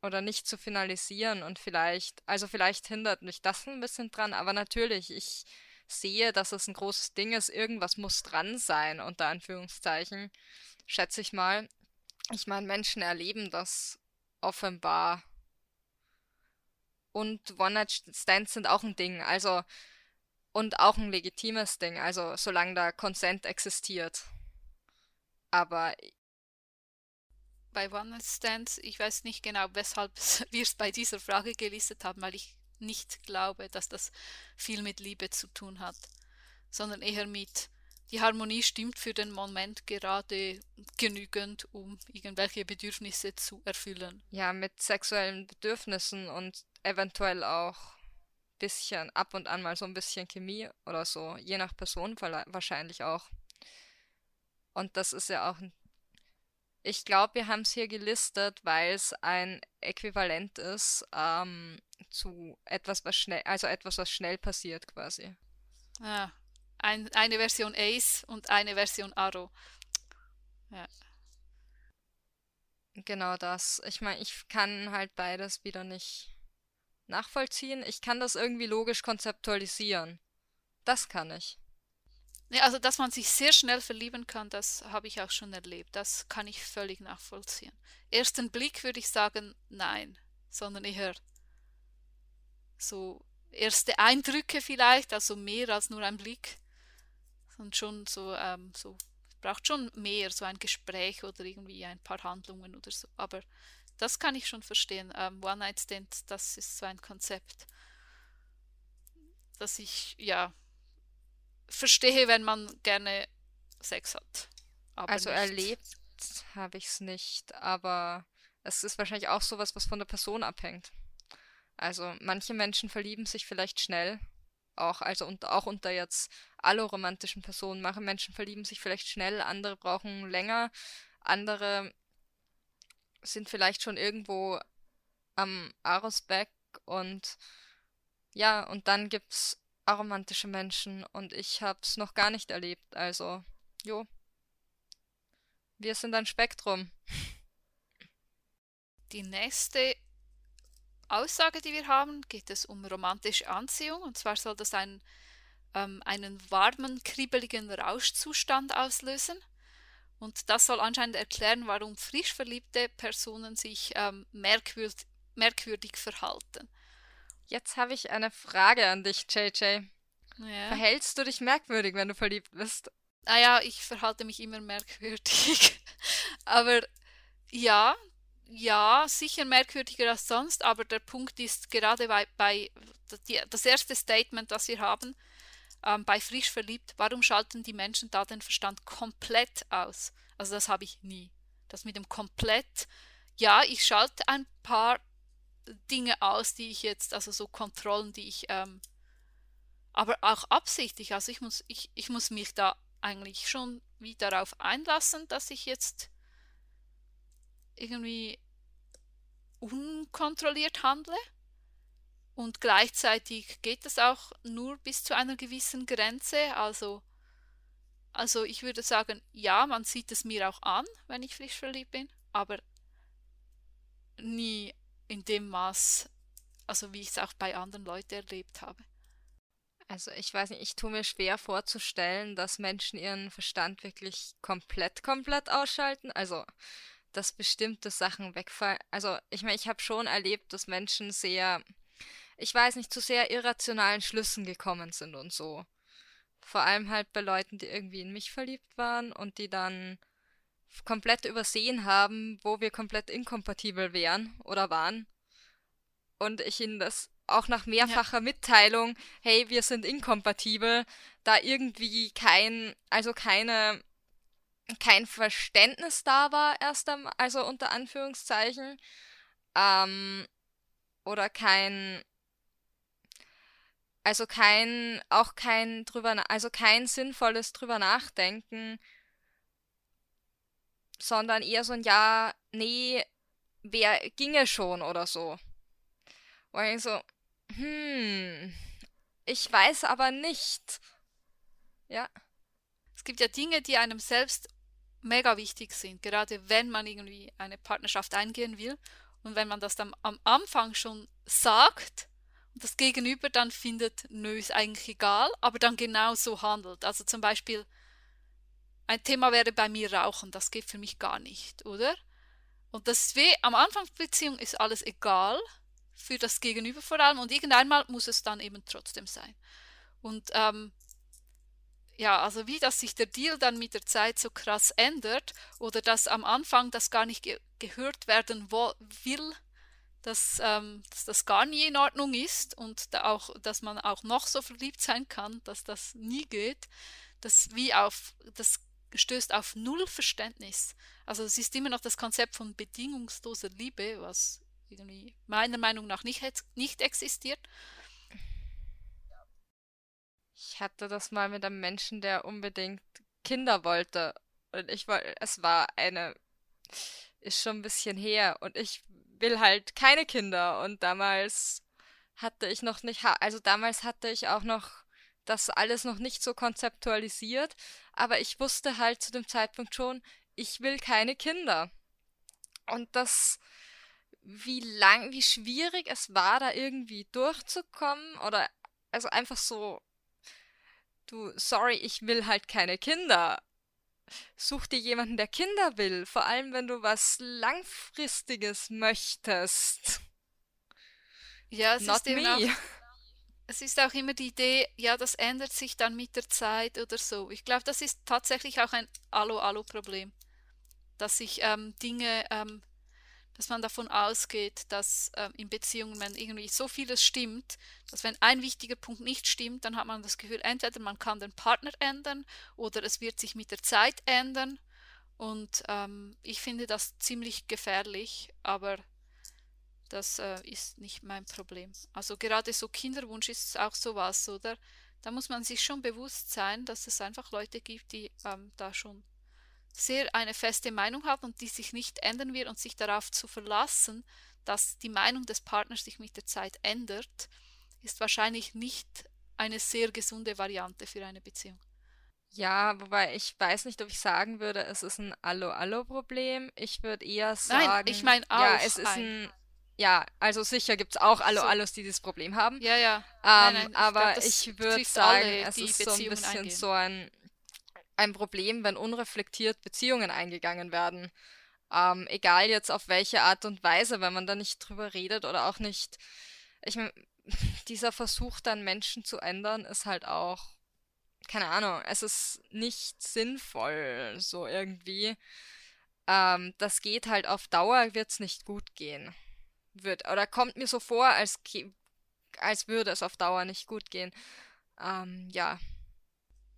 oder nicht zu finalisieren und vielleicht, also vielleicht hindert mich das ein bisschen dran, aber natürlich, ich sehe, dass es ein großes Ding ist, irgendwas muss dran sein, unter Anführungszeichen, schätze ich mal. Ich meine, Menschen erleben das offenbar. Und One-Night-Stands sind auch ein Ding, also, und auch ein legitimes Ding, also solange da Consent existiert. Aber Bei One-Night-Stands, ich weiß nicht genau, weshalb [LAUGHS] wir es bei dieser Frage gelistet haben, weil ich nicht glaube, dass das viel mit Liebe zu tun hat, sondern eher mit, die Harmonie stimmt für den Moment gerade genügend, um irgendwelche Bedürfnisse zu erfüllen. ja, mit sexuellen Bedürfnissen und eventuell auch bisschen ab und an mal so ein bisschen Chemie oder so, je nach Person wahrscheinlich auch. Und das ist ja auch ein Ich glaube, wir haben es hier gelistet, weil es ein Äquivalent ist ähm, zu etwas, was schnell, also etwas, was schnell passiert quasi. Ah, ein, eine Version Ace und eine Version Arrow. Ja. Genau das. Ich meine, ich kann halt beides wieder nicht nachvollziehen. Ich kann das irgendwie logisch konzeptualisieren. Das kann ich. Nee, also, dass man sich sehr schnell verlieben kann, das habe ich auch schon erlebt. Das kann ich völlig nachvollziehen. Ersten Blick würde ich sagen, nein, sondern eher so erste Eindrücke vielleicht, also mehr als nur ein Blick. Und schon so, ähm, so, braucht schon mehr, so ein Gespräch oder irgendwie ein paar Handlungen oder so. Aber das kann ich schon verstehen. Ähm, One-Night-Stand, das ist so ein Konzept, das ich, ja, verstehe, wenn man gerne Sex hat. also nicht. erlebt habe ich es nicht, aber es ist wahrscheinlich auch sowas, was von der Person abhängt. Also manche Menschen verlieben sich vielleicht schnell, auch also unter, auch unter jetzt alloromantischen Personen. Manche Menschen verlieben sich vielleicht schnell, andere brauchen länger, andere sind vielleicht schon irgendwo am Arosbeck und ja, und dann gibt's aromantische Menschen und ich hab's noch gar nicht erlebt, also jo. Wir sind ein Spektrum. Die nächste Aussage, die wir haben, geht es um romantische Anziehung. Und zwar soll das ein, ähm, einen warmen, kribbeligen Rauschzustand auslösen. Und das soll anscheinend erklären, warum frisch verliebte Personen sich ähm, merkwürd merkwürdig verhalten. Jetzt habe ich eine Frage an dich, JJ. Ja. Verhältst du dich merkwürdig, wenn du verliebt bist? Naja, ah ich verhalte mich immer merkwürdig. [LAUGHS] Aber ja, ja, sicher merkwürdiger als sonst, aber der Punkt ist gerade bei, bei die, das erste Statement, das wir haben, ähm, bei frisch verliebt, warum schalten die Menschen da den Verstand komplett aus? Also das habe ich nie. Das mit dem komplett, ja, ich schalte ein paar Dinge aus, die ich jetzt, also so Kontrollen, die ich, ähm, aber auch absichtlich, also ich muss, ich, ich muss mich da eigentlich schon wie darauf einlassen, dass ich jetzt irgendwie unkontrolliert handle. Und gleichzeitig geht es auch nur bis zu einer gewissen Grenze. Also, also ich würde sagen, ja, man sieht es mir auch an, wenn ich frisch verliebt bin, aber nie in dem Maß, also wie ich es auch bei anderen Leuten erlebt habe. Also ich weiß nicht, ich tue mir schwer vorzustellen, dass Menschen ihren Verstand wirklich komplett, komplett ausschalten. Also dass bestimmte Sachen wegfallen. Also, ich meine, ich habe schon erlebt, dass Menschen sehr, ich weiß nicht, zu sehr irrationalen Schlüssen gekommen sind und so. Vor allem halt bei Leuten, die irgendwie in mich verliebt waren und die dann komplett übersehen haben, wo wir komplett inkompatibel wären oder waren. Und ich ihnen das auch nach mehrfacher ja. Mitteilung, hey, wir sind inkompatibel, da irgendwie kein, also keine kein Verständnis da war, erst am, also unter Anführungszeichen, ähm, oder kein, also kein, auch kein drüber, also kein sinnvolles drüber nachdenken, sondern eher so ein Ja, nee, wer ginge schon oder so. Und ich so, hm, ich weiß aber nicht. Ja. Es gibt ja Dinge, die einem selbst mega wichtig sind, gerade wenn man irgendwie eine Partnerschaft eingehen will und wenn man das dann am Anfang schon sagt und das Gegenüber dann findet, nö, ist eigentlich egal, aber dann genau so handelt. Also zum Beispiel, ein Thema wäre bei mir Rauchen, das geht für mich gar nicht, oder? Und das weh, am Anfang der Beziehung ist alles egal, für das Gegenüber vor allem, und irgendeinmal muss es dann eben trotzdem sein. Und ähm, ja, also wie dass sich der Deal dann mit der Zeit so krass ändert oder dass am Anfang das gar nicht ge gehört werden will, dass, ähm, dass das gar nie in Ordnung ist und da auch, dass man auch noch so verliebt sein kann, dass das nie geht, das wie auf, das stößt auf null Verständnis. Also es ist immer noch das Konzept von bedingungsloser Liebe, was irgendwie meiner Meinung nach nicht, nicht existiert. Ich hatte das mal mit einem Menschen, der unbedingt Kinder wollte. Und ich wollte, es war eine, ist schon ein bisschen her. Und ich will halt keine Kinder. Und damals hatte ich noch nicht, also damals hatte ich auch noch das alles noch nicht so konzeptualisiert. Aber ich wusste halt zu dem Zeitpunkt schon, ich will keine Kinder. Und das, wie lang, wie schwierig es war, da irgendwie durchzukommen oder also einfach so Du, sorry, ich will halt keine Kinder. Such dir jemanden, der Kinder will, vor allem wenn du was Langfristiges möchtest. Ja, es Not ist me. Auch, [LAUGHS] es ist auch immer die Idee, ja, das ändert sich dann mit der Zeit oder so. Ich glaube, das ist tatsächlich auch ein Allo-Allo-Problem, dass sich ähm, Dinge, ähm, dass man davon ausgeht, dass äh, in Beziehungen, wenn irgendwie so vieles stimmt, dass wenn ein wichtiger Punkt nicht stimmt, dann hat man das Gefühl, entweder man kann den Partner ändern oder es wird sich mit der Zeit ändern. Und ähm, ich finde das ziemlich gefährlich, aber das äh, ist nicht mein Problem. Also gerade so Kinderwunsch ist auch sowas, oder? Da muss man sich schon bewusst sein, dass es einfach Leute gibt, die ähm, da schon sehr eine feste Meinung haben und die sich nicht ändern wird und sich darauf zu verlassen, dass die Meinung des Partners sich mit der Zeit ändert, ist wahrscheinlich nicht eine sehr gesunde Variante für eine Beziehung. Ja, wobei ich weiß nicht, ob ich sagen würde, es ist ein Allo-Allo-Problem. Ich würde eher sagen. Nein, ich meine auch. Ja, es ist ein, ein ja, also sicher gibt es auch alle so. Allos, die dieses Problem haben. Ja, ja. Ähm, nein, nein, aber glaub, ich würde sagen, alle, es ist so ein bisschen eingehen. so ein, ein Problem, wenn unreflektiert Beziehungen eingegangen werden. Ähm, egal jetzt auf welche Art und Weise, wenn man da nicht drüber redet oder auch nicht. Ich meine, [LAUGHS] dieser Versuch dann Menschen zu ändern, ist halt auch, keine Ahnung, es ist nicht sinnvoll, so irgendwie. Ähm, das geht halt auf Dauer, wird es nicht gut gehen wird. Oder kommt mir so vor, als, als würde es auf Dauer nicht gut gehen. Ähm, ja.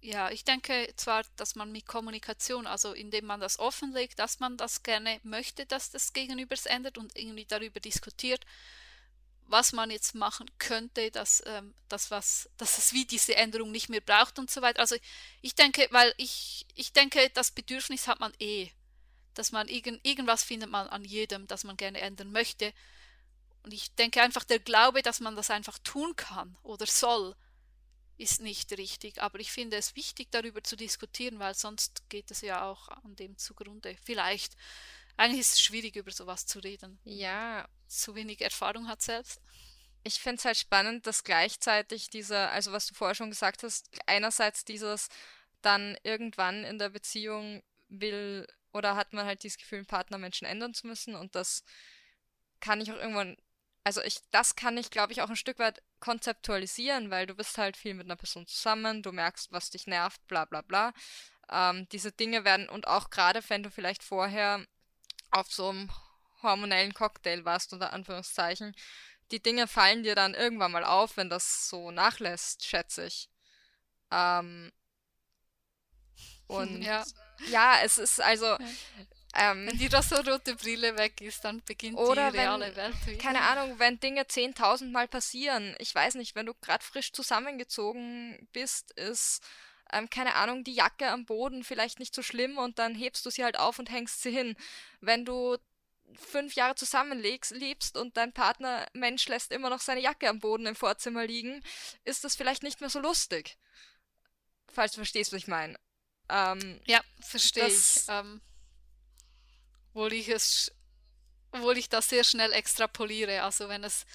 Ja, ich denke zwar, dass man mit Kommunikation, also indem man das offenlegt, dass man das gerne möchte, dass das Gegenüber es ändert und irgendwie darüber diskutiert, was man jetzt machen könnte, dass, ähm, dass, was, dass es wie diese Änderung nicht mehr braucht und so weiter. Also ich denke, weil ich, ich denke, das Bedürfnis hat man eh, dass man irgend, irgendwas findet man an jedem, das man gerne ändern möchte. Und ich denke einfach, der Glaube, dass man das einfach tun kann oder soll, ist nicht richtig. Aber ich finde es wichtig, darüber zu diskutieren, weil sonst geht es ja auch an dem zugrunde. Vielleicht. Eigentlich ist es schwierig, über sowas zu reden. Ja. Zu wenig Erfahrung hat selbst. Ich finde es halt spannend, dass gleichzeitig dieser, also was du vorher schon gesagt hast, einerseits dieses dann irgendwann in der Beziehung will oder hat man halt dieses Gefühl, einen Partner Menschen ändern zu müssen und das kann ich auch irgendwann also ich, das kann ich, glaube ich, auch ein Stück weit konzeptualisieren, weil du bist halt viel mit einer Person zusammen, du merkst, was dich nervt, bla bla bla. Ähm, diese Dinge werden, und auch gerade wenn du vielleicht vorher auf so einem hormonellen Cocktail warst, unter Anführungszeichen, die Dinge fallen dir dann irgendwann mal auf, wenn das so nachlässt, schätze ich. Ähm, [LAUGHS] und ja. ja, es ist also, ja. Ähm, wenn die rote Brille weg ist, dann beginnt oder die reale wenn, Welt wieder. Keine Ahnung, wenn Dinge 10.000 Mal passieren. Ich weiß nicht, wenn du gerade frisch zusammengezogen bist, ist, ähm, keine Ahnung, die Jacke am Boden vielleicht nicht so schlimm und dann hebst du sie halt auf und hängst sie hin. Wenn du fünf Jahre zusammenlebst und dein Partner Mensch lässt immer noch seine Jacke am Boden im Vorzimmer liegen, ist das vielleicht nicht mehr so lustig. Falls du verstehst, was ich meine. Ähm, ja, verstehe ich. Ähm, obwohl ich es, obwohl ich das sehr schnell extrapoliere. Also wenn es,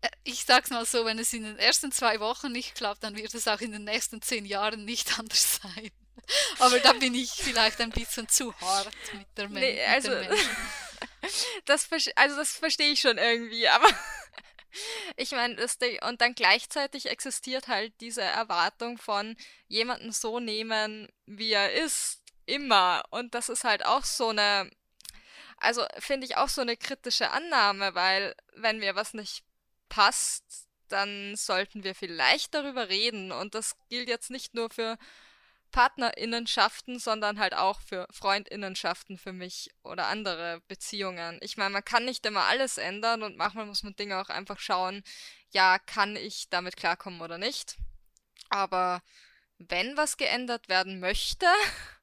äh, ich sag's mal so, wenn es in den ersten zwei Wochen nicht klappt, dann wird es auch in den nächsten zehn Jahren nicht [LAUGHS] anders sein. Aber da bin ich vielleicht ein bisschen zu hart mit der, Men nee, also, mit [LAUGHS] das, also das verstehe ich schon irgendwie, aber [LAUGHS] ich meine, und dann gleichzeitig existiert halt diese Erwartung von jemanden so nehmen, wie er ist, immer. Und das ist halt auch so eine also finde ich auch so eine kritische Annahme, weil wenn mir was nicht passt, dann sollten wir vielleicht darüber reden. Und das gilt jetzt nicht nur für Partnerinnenschaften, sondern halt auch für Freundinnenschaften für mich oder andere Beziehungen. Ich meine, man kann nicht immer alles ändern und manchmal muss man Dinge auch einfach schauen, ja, kann ich damit klarkommen oder nicht. Aber wenn was geändert werden möchte, [LAUGHS]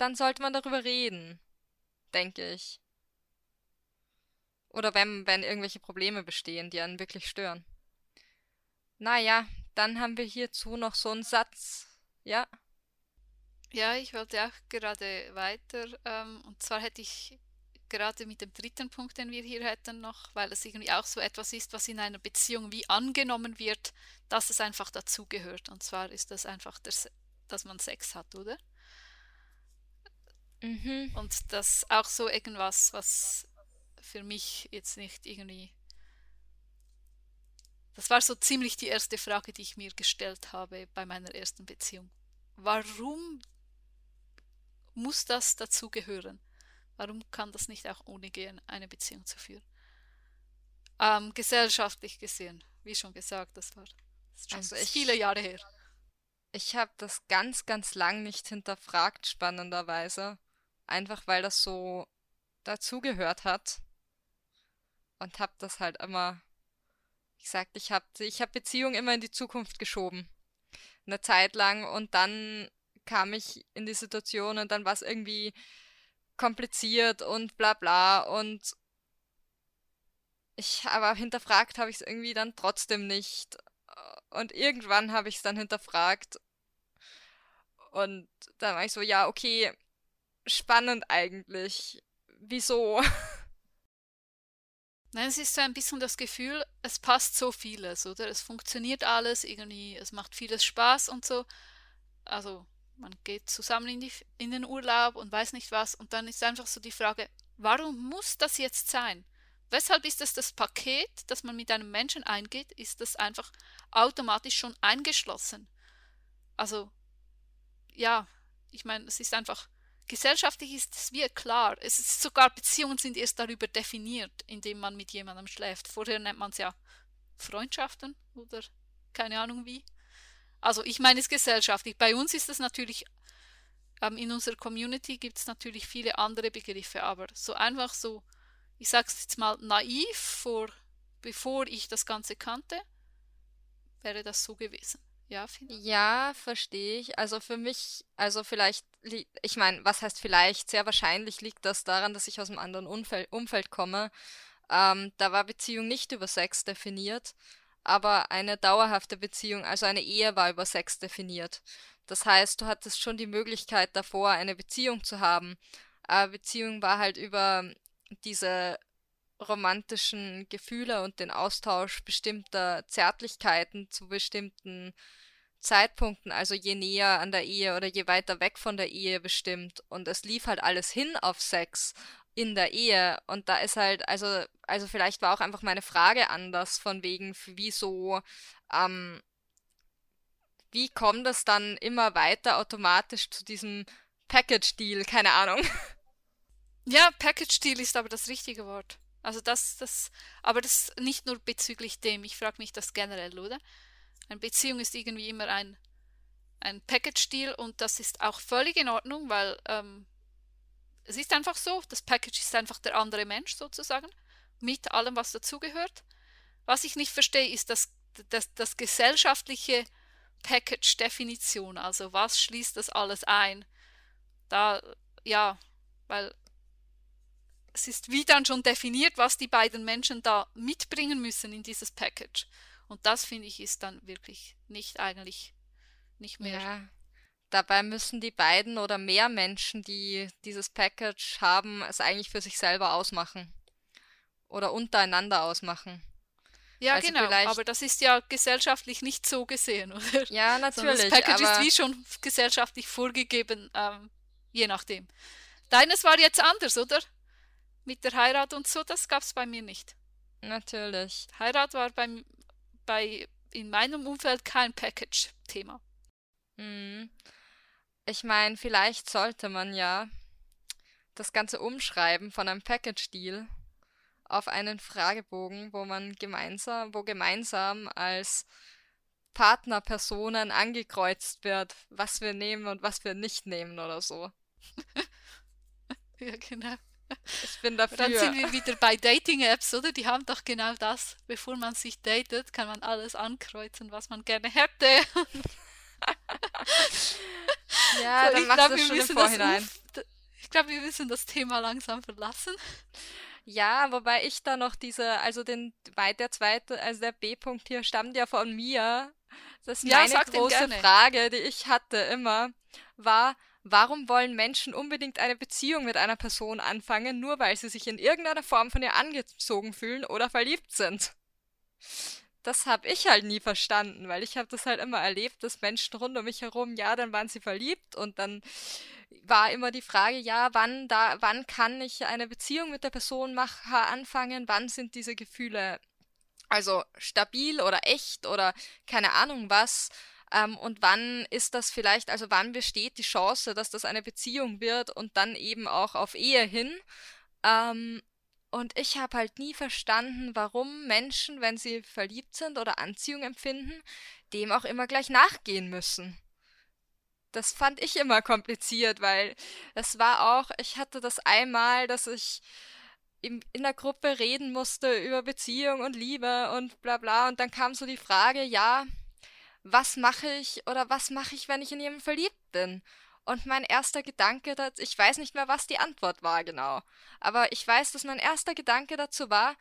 dann sollte man darüber reden, denke ich. Oder wenn, wenn irgendwelche Probleme bestehen, die einen wirklich stören. Naja, dann haben wir hierzu noch so einen Satz. Ja. Ja, ich wollte auch gerade weiter. Ähm, und zwar hätte ich gerade mit dem dritten Punkt, den wir hier hätten, noch, weil es irgendwie auch so etwas ist, was in einer Beziehung wie angenommen wird, dass es einfach dazugehört. Und zwar ist das einfach, das, dass man Sex hat, oder? Mhm. Und das auch so irgendwas, was für mich jetzt nicht irgendwie. Das war so ziemlich die erste Frage, die ich mir gestellt habe bei meiner ersten Beziehung. Warum muss das dazugehören? Warum kann das nicht auch ohne gehen, eine Beziehung zu führen? Ähm, gesellschaftlich gesehen, wie schon gesagt, das war das schon also ich, viele Jahre her. Ich habe das ganz, ganz lang nicht hinterfragt, spannenderweise. Einfach weil das so dazugehört hat. Und habe das halt immer, wie gesagt, ich habe ich hab Beziehungen immer in die Zukunft geschoben. Eine Zeit lang. Und dann kam ich in die Situation und dann war es irgendwie kompliziert und bla bla. Und ich aber hinterfragt habe ich es irgendwie dann trotzdem nicht. Und irgendwann habe ich es dann hinterfragt. Und dann war ich so, ja, okay, spannend eigentlich. Wieso? [LAUGHS] Nein, es ist so ein bisschen das Gefühl, es passt so vieles, oder? Es funktioniert alles irgendwie, es macht vieles Spaß und so. Also, man geht zusammen in, die, in den Urlaub und weiß nicht was. Und dann ist einfach so die Frage, warum muss das jetzt sein? Weshalb ist es das Paket, das man mit einem Menschen eingeht, ist das einfach automatisch schon eingeschlossen? Also, ja, ich meine, es ist einfach, gesellschaftlich ist es wie klar. Es ist sogar Beziehungen sind erst darüber definiert, indem man mit jemandem schläft. Vorher nennt man es ja Freundschaften oder keine Ahnung wie. Also ich meine es gesellschaftlich. Bei uns ist es natürlich, ähm, in unserer Community gibt es natürlich viele andere Begriffe, aber so einfach so ich sage es jetzt mal naiv, vor, bevor ich das Ganze kannte, wäre das so gewesen. Ja, ja verstehe ich. Also für mich, also vielleicht, ich meine, was heißt vielleicht? Sehr wahrscheinlich liegt das daran, dass ich aus einem anderen Umfeld, Umfeld komme. Ähm, da war Beziehung nicht über Sex definiert, aber eine dauerhafte Beziehung, also eine Ehe war über Sex definiert. Das heißt, du hattest schon die Möglichkeit davor, eine Beziehung zu haben. Aber Beziehung war halt über diese romantischen Gefühle und den Austausch bestimmter Zärtlichkeiten zu bestimmten Zeitpunkten, also je näher an der Ehe oder je weiter weg von der Ehe bestimmt. Und es lief halt alles hin auf Sex in der Ehe. Und da ist halt, also, also vielleicht war auch einfach meine Frage anders, von wegen, wieso, ähm, wie kommt es dann immer weiter automatisch zu diesem Package-Deal? Keine Ahnung. [LAUGHS] Ja, Package-Deal ist aber das richtige Wort. Also das, das, aber das nicht nur bezüglich dem, ich frage mich das generell, oder? Eine Beziehung ist irgendwie immer ein, ein Package-Deal und das ist auch völlig in Ordnung, weil ähm, es ist einfach so, das Package ist einfach der andere Mensch sozusagen, mit allem, was dazugehört. Was ich nicht verstehe, ist das, das, das gesellschaftliche Package-Definition, also was schließt das alles ein? Da, ja, weil es ist wie dann schon definiert, was die beiden Menschen da mitbringen müssen in dieses Package. Und das finde ich ist dann wirklich nicht eigentlich nicht mehr. Ja. Dabei müssen die beiden oder mehr Menschen, die dieses Package haben, es eigentlich für sich selber ausmachen. Oder untereinander ausmachen. Ja, also genau, aber das ist ja gesellschaftlich nicht so gesehen, [LAUGHS] oder? Ja, natürlich. Sondern das Package ist wie schon gesellschaftlich vorgegeben, ähm, je nachdem. Deines war jetzt anders, oder? mit der Heirat und so, das gab es bei mir nicht. Natürlich. Heirat war beim, bei, in meinem Umfeld kein Package-Thema. Hm. Ich meine, vielleicht sollte man ja das Ganze umschreiben von einem Package-Deal auf einen Fragebogen, wo man gemeinsam, wo gemeinsam als Partnerpersonen angekreuzt wird, was wir nehmen und was wir nicht nehmen oder so. [LAUGHS] ja, genau. Ich bin dafür. Dann sind wir wieder bei Dating-Apps, oder? Die haben doch genau das. Bevor man sich datet, kann man alles ankreuzen, was man gerne hätte. [LAUGHS] ja, so, dann du es schon im Vorhinein. ich glaube, wir müssen das Thema langsam verlassen. Ja, wobei ich da noch diese, also den, der zweite, also der B-Punkt hier stammt ja von mir. Das ist ja, meine große Frage, die ich hatte immer, war, Warum wollen Menschen unbedingt eine Beziehung mit einer Person anfangen, nur weil sie sich in irgendeiner Form von ihr angezogen fühlen oder verliebt sind? Das habe ich halt nie verstanden, weil ich habe das halt immer erlebt, dass Menschen rund um mich herum, ja, dann waren sie verliebt und dann war immer die Frage, ja, wann da, wann kann ich eine Beziehung mit der Person mach, anfangen, wann sind diese Gefühle also stabil oder echt oder keine Ahnung was. Ähm, und wann ist das vielleicht, also wann besteht die Chance, dass das eine Beziehung wird und dann eben auch auf Ehe hin? Ähm, und ich habe halt nie verstanden, warum Menschen, wenn sie verliebt sind oder Anziehung empfinden, dem auch immer gleich nachgehen müssen. Das fand ich immer kompliziert, weil es war auch, ich hatte das einmal, dass ich in, in der Gruppe reden musste über Beziehung und Liebe und bla bla. Und dann kam so die Frage, ja, was mache ich oder was mache ich, wenn ich in jemanden verliebt bin? Und mein erster Gedanke, ich weiß nicht mehr, was die Antwort war genau, aber ich weiß, dass mein erster Gedanke dazu war,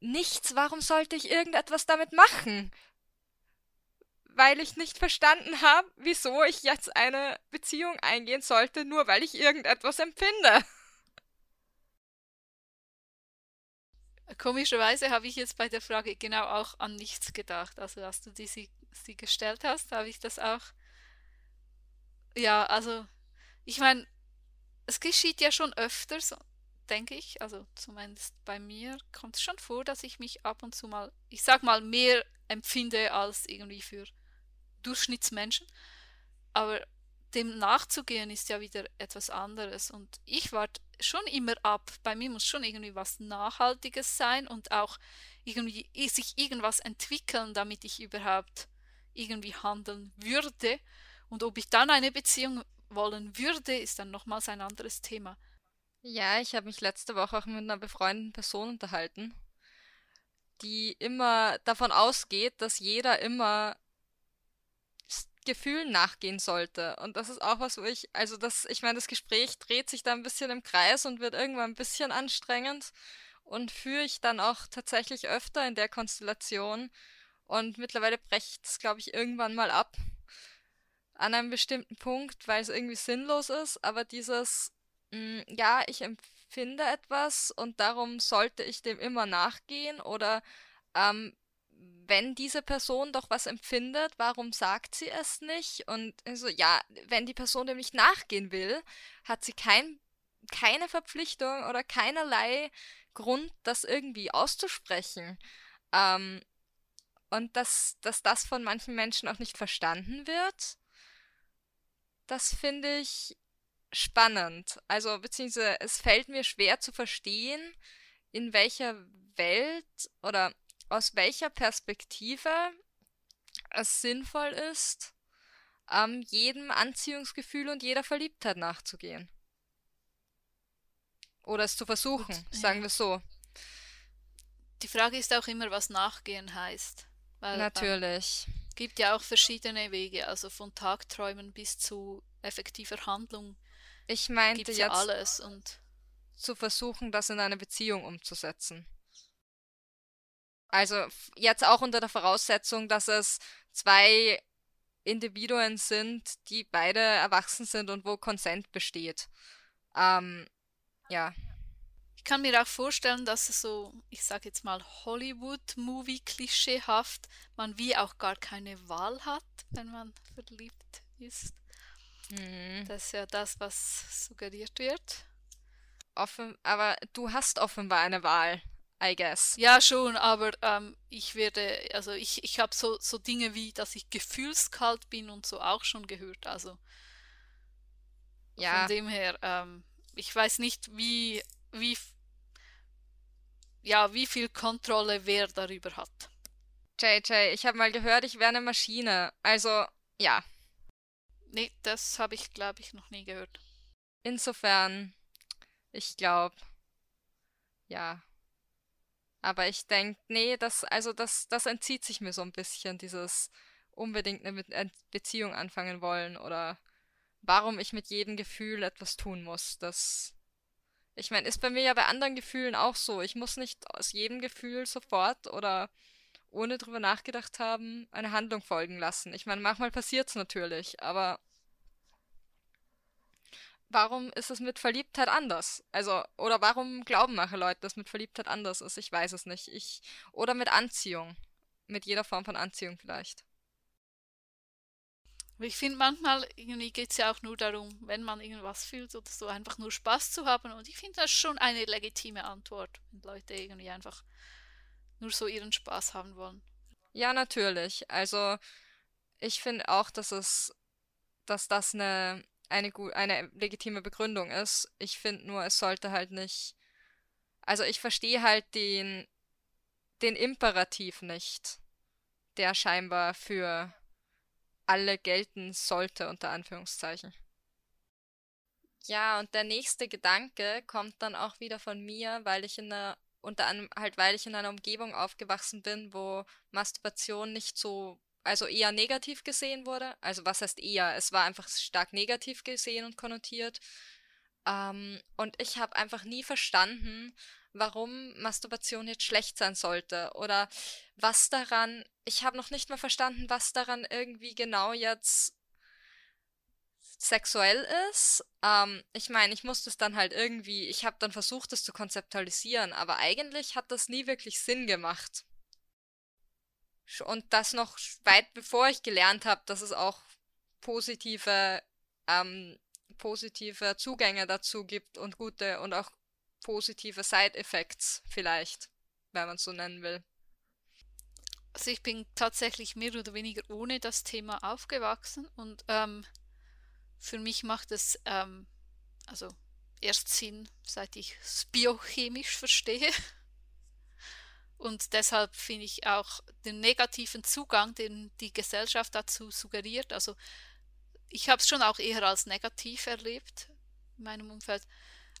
nichts, warum sollte ich irgendetwas damit machen? Weil ich nicht verstanden habe, wieso ich jetzt eine Beziehung eingehen sollte, nur weil ich irgendetwas empfinde. Komischerweise habe ich jetzt bei der Frage genau auch an nichts gedacht. Also als du die, sie, sie gestellt hast, habe ich das auch. Ja, also ich meine, es geschieht ja schon öfters, denke ich. Also zumindest bei mir kommt es schon vor, dass ich mich ab und zu mal, ich sag mal, mehr empfinde als irgendwie für Durchschnittsmenschen. Aber dem nachzugehen ist ja wieder etwas anderes. Und ich warte schon immer ab. Bei mir muss schon irgendwie was Nachhaltiges sein und auch irgendwie sich irgendwas entwickeln, damit ich überhaupt irgendwie handeln würde. Und ob ich dann eine Beziehung wollen würde, ist dann nochmals ein anderes Thema. Ja, ich habe mich letzte Woche auch mit einer befreundeten Person unterhalten, die immer davon ausgeht, dass jeder immer Gefühlen nachgehen sollte. Und das ist auch was, wo ich, also das, ich meine, das Gespräch dreht sich da ein bisschen im Kreis und wird irgendwann ein bisschen anstrengend und führe ich dann auch tatsächlich öfter in der Konstellation. Und mittlerweile brecht es, glaube ich, irgendwann mal ab. An einem bestimmten Punkt, weil es irgendwie sinnlos ist, aber dieses, mh, mm, ja, ich empfinde etwas und darum sollte ich dem immer nachgehen oder ähm, wenn diese Person doch was empfindet, warum sagt sie es nicht? Und so, ja, wenn die Person dem nicht nachgehen will, hat sie kein, keine Verpflichtung oder keinerlei Grund, das irgendwie auszusprechen. Ähm, und dass, dass das von manchen Menschen auch nicht verstanden wird, das finde ich spannend. Also, beziehungsweise es fällt mir schwer zu verstehen, in welcher Welt oder aus welcher Perspektive es sinnvoll ist, ähm, jedem Anziehungsgefühl und jeder Verliebtheit nachzugehen. Oder es zu versuchen, Gut, sagen ja. wir so. Die Frage ist auch immer, was nachgehen heißt. Weil, ähm, Natürlich. Ähm, gibt ja auch verschiedene Wege, also von Tagträumen bis zu effektiver Handlung. Ich meinte jetzt ja alles und zu versuchen, das in eine Beziehung umzusetzen. Also jetzt auch unter der Voraussetzung, dass es zwei Individuen sind, die beide erwachsen sind und wo Konsent besteht. Ähm, ja. Ich kann mir auch vorstellen, dass es so, ich sage jetzt mal Hollywood-Movie-klischeehaft, man wie auch gar keine Wahl hat, wenn man verliebt ist. Mhm. Das ist ja das, was suggeriert wird. Offen, aber du hast offenbar eine Wahl. I guess. Ja, schon, aber ähm, ich werde, also ich, ich habe so, so Dinge wie, dass ich gefühlskalt bin und so auch schon gehört. Also ja. von dem her, ähm, ich weiß nicht, wie, wie, ja, wie viel Kontrolle wer darüber hat. JJ, ich habe mal gehört, ich wäre eine Maschine. Also, ja. Nee, das habe ich, glaube ich, noch nie gehört. Insofern, ich glaube, ja, aber ich denke, nee, das, also das, das entzieht sich mir so ein bisschen, dieses unbedingt eine Beziehung anfangen wollen oder warum ich mit jedem Gefühl etwas tun muss. Das, ich meine, ist bei mir ja bei anderen Gefühlen auch so. Ich muss nicht aus jedem Gefühl sofort oder ohne drüber nachgedacht haben, eine Handlung folgen lassen. Ich meine, manchmal passiert's natürlich, aber warum ist es mit Verliebtheit anders? Also, oder warum glauben manche Leute, dass mit Verliebtheit anders ist? Ich weiß es nicht. Ich, oder mit Anziehung. Mit jeder Form von Anziehung vielleicht. Ich finde manchmal, irgendwie geht es ja auch nur darum, wenn man irgendwas fühlt oder so, einfach nur Spaß zu haben. Und ich finde das schon eine legitime Antwort, wenn Leute irgendwie einfach nur so ihren Spaß haben wollen. Ja, natürlich. Also, ich finde auch, dass es, dass das eine, eine, eine legitime Begründung ist. Ich finde nur, es sollte halt nicht. Also ich verstehe halt den, den Imperativ nicht, der scheinbar für alle gelten sollte, unter Anführungszeichen. Ja, und der nächste Gedanke kommt dann auch wieder von mir, weil ich in einer, unter anderem halt, weil ich in einer Umgebung aufgewachsen bin, wo Masturbation nicht so, also eher negativ gesehen wurde. Also was heißt eher? Es war einfach stark negativ gesehen und konnotiert. Ähm, und ich habe einfach nie verstanden, warum Masturbation jetzt schlecht sein sollte oder was daran, ich habe noch nicht mal verstanden, was daran irgendwie genau jetzt sexuell ist. Ähm, ich meine, ich musste es dann halt irgendwie, ich habe dann versucht, es zu konzeptualisieren, aber eigentlich hat das nie wirklich Sinn gemacht. Und das noch weit bevor ich gelernt habe, dass es auch positive, ähm, positive Zugänge dazu gibt und gute und auch positive Side-Effects vielleicht, wenn man es so nennen will. Also ich bin tatsächlich mehr oder weniger ohne das Thema aufgewachsen und ähm, für mich macht es ähm, also erst Sinn, seit ich es biochemisch verstehe. Und deshalb finde ich auch den negativen Zugang, den die Gesellschaft dazu suggeriert. Also ich habe es schon auch eher als negativ erlebt in meinem Umfeld.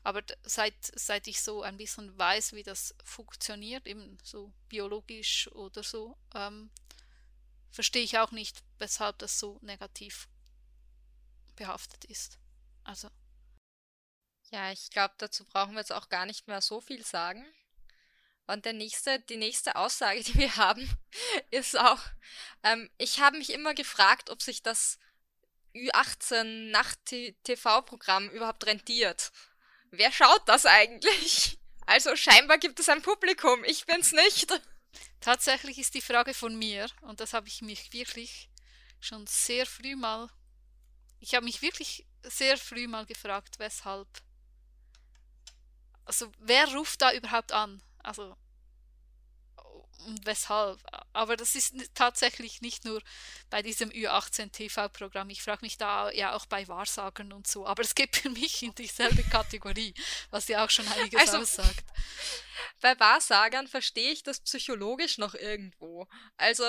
Aber seit, seit ich so ein bisschen weiß, wie das funktioniert, eben so biologisch oder so, ähm, verstehe ich auch nicht, weshalb das so negativ behaftet ist. Also. Ja, ich glaube, dazu brauchen wir jetzt auch gar nicht mehr so viel sagen. Und der nächste, die nächste Aussage, [LAUGHS] die wir haben, ist auch, ähm, ich habe mich immer gefragt, ob sich das Ü18 Nacht-TV-Programm überhaupt rentiert. Wer schaut das eigentlich? Also scheinbar gibt es ein Publikum, ich bin's nicht. Tatsächlich ist die Frage von mir, und das habe ich mich wirklich schon sehr früh mal ich habe mich wirklich sehr früh mal gefragt, weshalb. Also, wer ruft da überhaupt an? Also, weshalb? Aber das ist tatsächlich nicht nur bei diesem Ü18 TV-Programm. Ich frage mich da ja auch bei Wahrsagern und so. Aber es geht für mich in dieselbe Kategorie, was ja auch schon einiges also, aussagt. Bei Wahrsagern verstehe ich das psychologisch noch irgendwo. Also,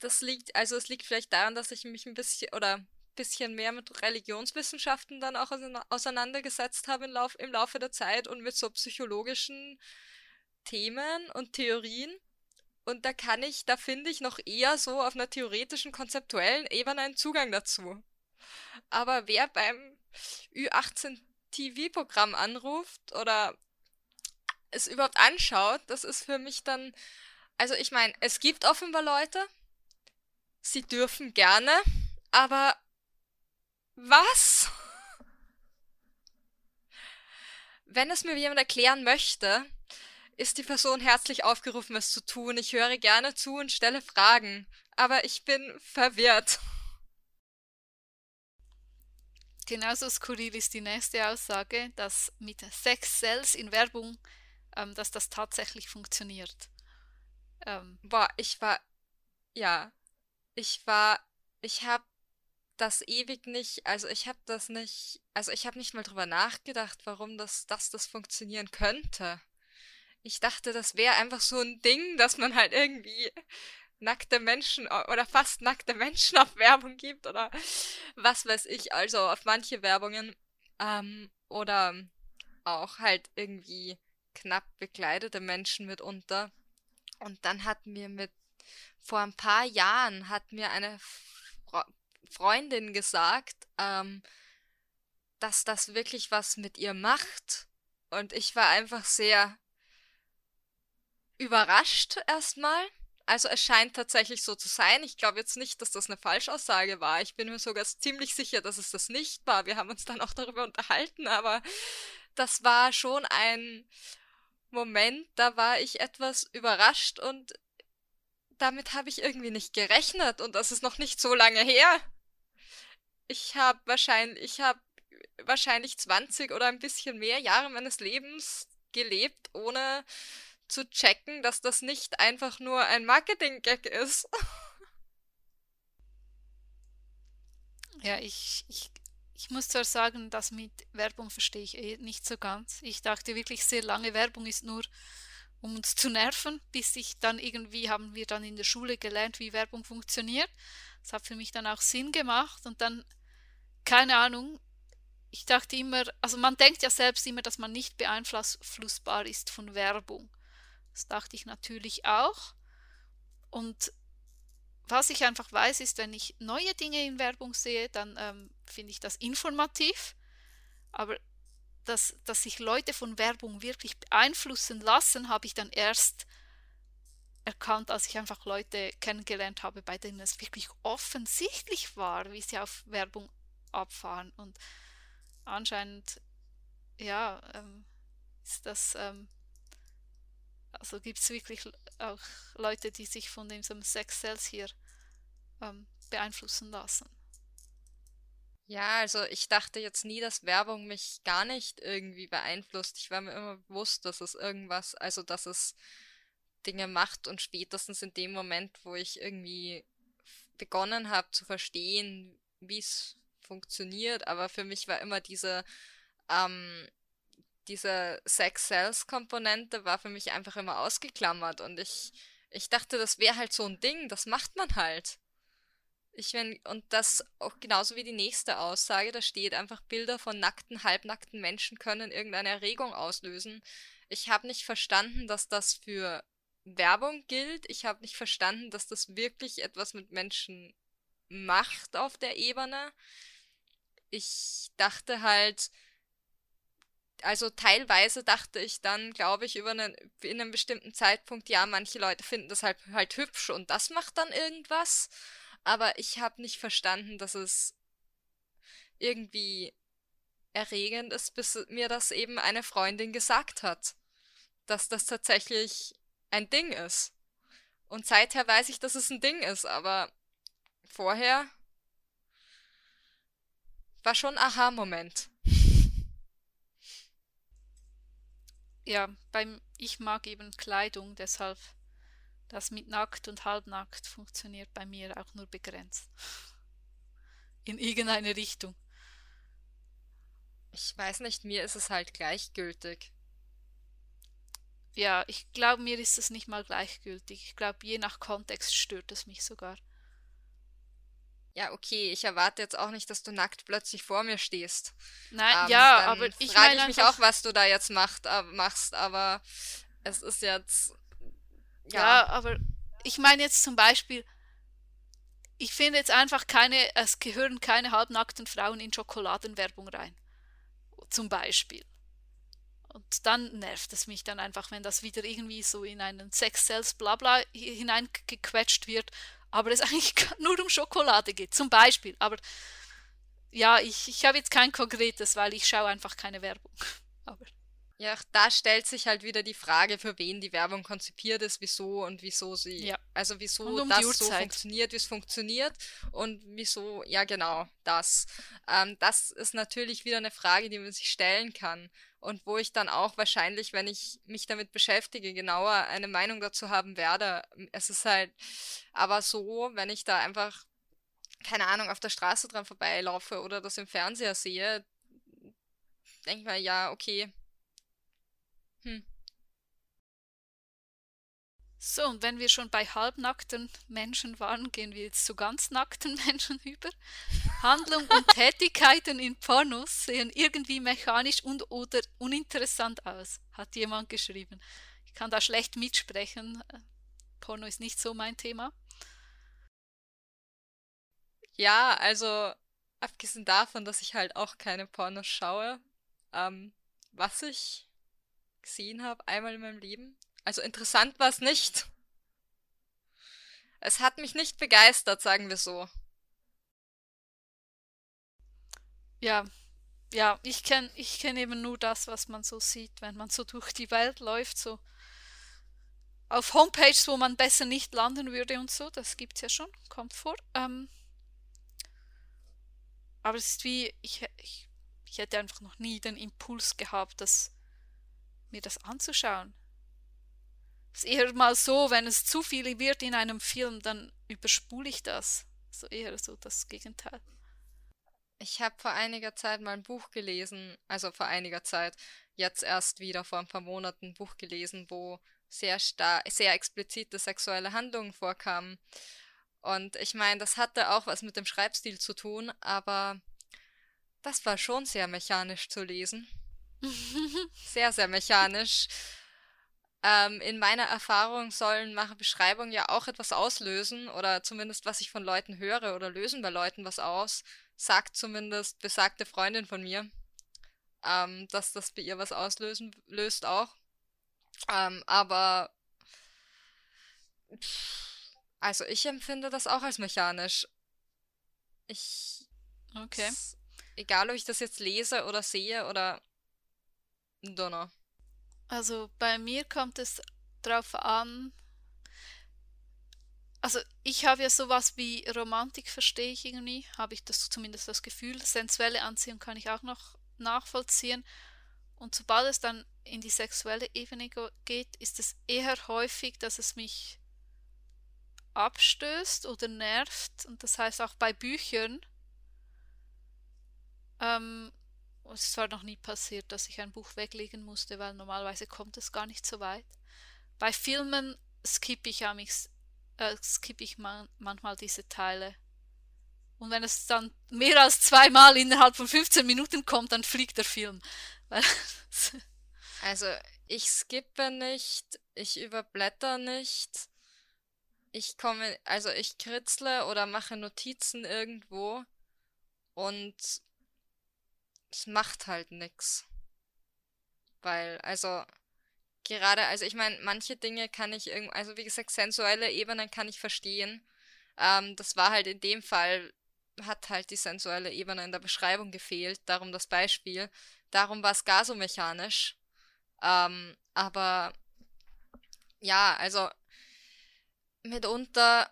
das liegt, also es liegt vielleicht daran, dass ich mich ein bisschen, oder bisschen mehr mit Religionswissenschaften dann auch auseinandergesetzt habe im, Lauf, im Laufe der Zeit und mit so psychologischen Themen und Theorien. Und da kann ich, da finde ich noch eher so auf einer theoretischen, konzeptuellen Ebene einen Zugang dazu. Aber wer beim Ü18 TV-Programm anruft oder es überhaupt anschaut, das ist für mich dann, also ich meine, es gibt offenbar Leute, sie dürfen gerne, aber was? [LAUGHS] Wenn es mir jemand erklären möchte, ist die Person herzlich aufgerufen, es zu tun. Ich höre gerne zu und stelle Fragen, aber ich bin verwirrt. Genauso skurril ist die nächste Aussage, dass mit Sex Cells in Werbung, ähm, dass das tatsächlich funktioniert. Ähm, Boah, ich war, ja, ich war, ich habe das ewig nicht, also ich habe das nicht, also ich habe nicht mal drüber nachgedacht, warum das, dass das funktionieren könnte. Ich dachte, das wäre einfach so ein Ding, dass man halt irgendwie nackte Menschen oder fast nackte Menschen auf Werbung gibt oder was weiß ich, also auf manche Werbungen ähm, oder auch halt irgendwie knapp bekleidete Menschen mitunter. Und dann hat mir mit vor ein paar Jahren hat mir eine Freundin gesagt, ähm, dass das wirklich was mit ihr macht. Und ich war einfach sehr überrascht erstmal. Also es scheint tatsächlich so zu sein. Ich glaube jetzt nicht, dass das eine Falschaussage war. Ich bin mir sogar ziemlich sicher, dass es das nicht war. Wir haben uns dann auch darüber unterhalten, aber das war schon ein Moment, da war ich etwas überrascht und damit habe ich irgendwie nicht gerechnet und das ist noch nicht so lange her ich habe wahrscheinlich, ich habe wahrscheinlich 20 oder ein bisschen mehr Jahre meines Lebens gelebt, ohne zu checken, dass das nicht einfach nur ein Marketing-Gag ist. Ja, ich, ich, ich muss zwar sagen, das mit Werbung verstehe ich eh nicht so ganz. Ich dachte wirklich sehr lange, Werbung ist nur, um uns zu nerven, bis ich dann irgendwie, haben wir dann in der Schule gelernt, wie Werbung funktioniert. Das hat für mich dann auch Sinn gemacht und dann, keine Ahnung, ich dachte immer, also man denkt ja selbst immer, dass man nicht beeinflussbar ist von Werbung. Das dachte ich natürlich auch. Und was ich einfach weiß, ist, wenn ich neue Dinge in Werbung sehe, dann ähm, finde ich das informativ. Aber dass, dass sich Leute von Werbung wirklich beeinflussen lassen, habe ich dann erst erkannt, als ich einfach Leute kennengelernt habe, bei denen es wirklich offensichtlich war, wie sie auf Werbung abfahren. Und anscheinend, ja, ähm, ist das ähm, also gibt es wirklich auch Leute, die sich von diesem Sex Cells hier ähm, beeinflussen lassen. Ja, also ich dachte jetzt nie, dass Werbung mich gar nicht irgendwie beeinflusst. Ich war mir immer bewusst, dass es irgendwas, also dass es Dinge macht und spätestens in dem Moment, wo ich irgendwie begonnen habe zu verstehen, wie es funktioniert, aber für mich war immer diese ähm, diese Sex-Sales-Komponente war für mich einfach immer ausgeklammert und ich, ich dachte, das wäre halt so ein Ding, das macht man halt. Ich wenn, und das auch genauso wie die nächste Aussage, da steht einfach Bilder von nackten, halbnackten Menschen können irgendeine Erregung auslösen. Ich habe nicht verstanden, dass das für Werbung gilt. Ich habe nicht verstanden, dass das wirklich etwas mit Menschen macht auf der Ebene. Ich dachte halt, also teilweise dachte ich dann, glaube ich, über einen, in einem bestimmten Zeitpunkt, ja, manche Leute finden das halt, halt hübsch und das macht dann irgendwas. Aber ich habe nicht verstanden, dass es irgendwie erregend ist, bis mir das eben eine Freundin gesagt hat, dass das tatsächlich ein Ding ist. Und seither weiß ich, dass es ein Ding ist, aber vorher war schon Aha-Moment. Ja, beim ich mag eben Kleidung, deshalb das mit nackt und halbnackt funktioniert bei mir auch nur begrenzt. In irgendeine Richtung. Ich weiß nicht, mir ist es halt gleichgültig. Ja, ich glaube, mir ist es nicht mal gleichgültig. Ich glaube, je nach Kontext stört es mich sogar. Ja, okay, ich erwarte jetzt auch nicht, dass du nackt plötzlich vor mir stehst. Nein, ähm, ja, aber ich frage ich mich auch, was du da jetzt macht, äh, machst, aber es ist jetzt. Ja. ja, aber ich meine jetzt zum Beispiel, ich finde jetzt einfach keine, es gehören keine halbnackten Frauen in Schokoladenwerbung rein. Zum Beispiel. Und dann nervt es mich dann einfach, wenn das wieder irgendwie so in einen Sex-Cells Blabla hineingequetscht wird aber es [LAUGHS] eigentlich nur um Schokolade geht, zum Beispiel. Aber ja, ich, ich habe jetzt kein konkretes, weil ich schaue einfach keine Werbung. [LAUGHS] Aber ja, da stellt sich halt wieder die Frage, für wen die Werbung konzipiert ist, wieso und wieso sie, ja. also wieso um das so funktioniert, wie es funktioniert und wieso, ja genau, das. Ähm, das ist natürlich wieder eine Frage, die man sich stellen kann und wo ich dann auch wahrscheinlich, wenn ich mich damit beschäftige, genauer eine Meinung dazu haben werde. Es ist halt aber so, wenn ich da einfach, keine Ahnung, auf der Straße dran vorbeilaufe oder das im Fernseher sehe, denke ich mir, ja, okay, hm. So, und wenn wir schon bei halbnackten Menschen waren, gehen wir jetzt zu ganz nackten [LAUGHS] Menschen über. Handlung und Tätigkeiten in Pornos sehen irgendwie mechanisch und oder uninteressant aus, hat jemand geschrieben. Ich kann da schlecht mitsprechen. Porno ist nicht so mein Thema. Ja, also abgesehen davon, dass ich halt auch keine Pornos schaue, ähm, was ich gesehen habe, einmal in meinem Leben. Also interessant war es nicht. Es hat mich nicht begeistert, sagen wir so. Ja, ja, ich kenne ich kenn eben nur das, was man so sieht, wenn man so [LAUGHS] durch die Welt läuft, so auf Homepages, wo man besser nicht landen würde und so, das gibt's ja schon, kommt vor. Ähm, aber es ist wie, ich, ich, ich hätte einfach noch nie den Impuls gehabt, dass mir das anzuschauen. Es ist eher mal so, wenn es zu viel wird in einem Film, dann überspule ich das. So eher so das Gegenteil. Ich habe vor einiger Zeit mal ein Buch gelesen, also vor einiger Zeit, jetzt erst wieder vor ein paar Monaten ein Buch gelesen, wo sehr star sehr explizite sexuelle Handlungen vorkamen. Und ich meine, das hatte auch was mit dem Schreibstil zu tun, aber das war schon sehr mechanisch zu lesen. [LAUGHS] sehr, sehr mechanisch. Ähm, in meiner Erfahrung sollen mache Beschreibungen ja auch etwas auslösen oder zumindest was ich von Leuten höre oder lösen bei Leuten was aus, sagt zumindest besagte Freundin von mir, ähm, dass das bei ihr was auslösen löst auch. Ähm, aber also ich empfinde das auch als mechanisch. Ich okay. Egal, ob ich das jetzt lese oder sehe oder Donner. Also bei mir kommt es drauf an. Also ich habe ja sowas wie Romantik, verstehe ich irgendwie, habe ich das zumindest das Gefühl. Sensuelle Anziehung kann ich auch noch nachvollziehen. Und sobald es dann in die sexuelle Ebene geht, ist es eher häufig, dass es mich abstößt oder nervt. Und das heißt auch bei Büchern. Ähm, es zwar noch nie passiert, dass ich ein Buch weglegen musste, weil normalerweise kommt es gar nicht so weit. Bei Filmen skippe ich, äh, skipp ich man, manchmal diese Teile. Und wenn es dann mehr als zweimal innerhalb von 15 Minuten kommt, dann fliegt der Film. [LAUGHS] also ich skippe nicht, ich überblätter nicht. Ich komme, also ich kritzle oder mache Notizen irgendwo und es macht halt nix. Weil, also, gerade, also ich meine, manche Dinge kann ich irgendwie, also wie gesagt, sensuelle Ebenen kann ich verstehen. Ähm, das war halt in dem Fall, hat halt die sensuelle Ebene in der Beschreibung gefehlt, darum das Beispiel. Darum war es gar so mechanisch. Ähm, aber ja, also mitunter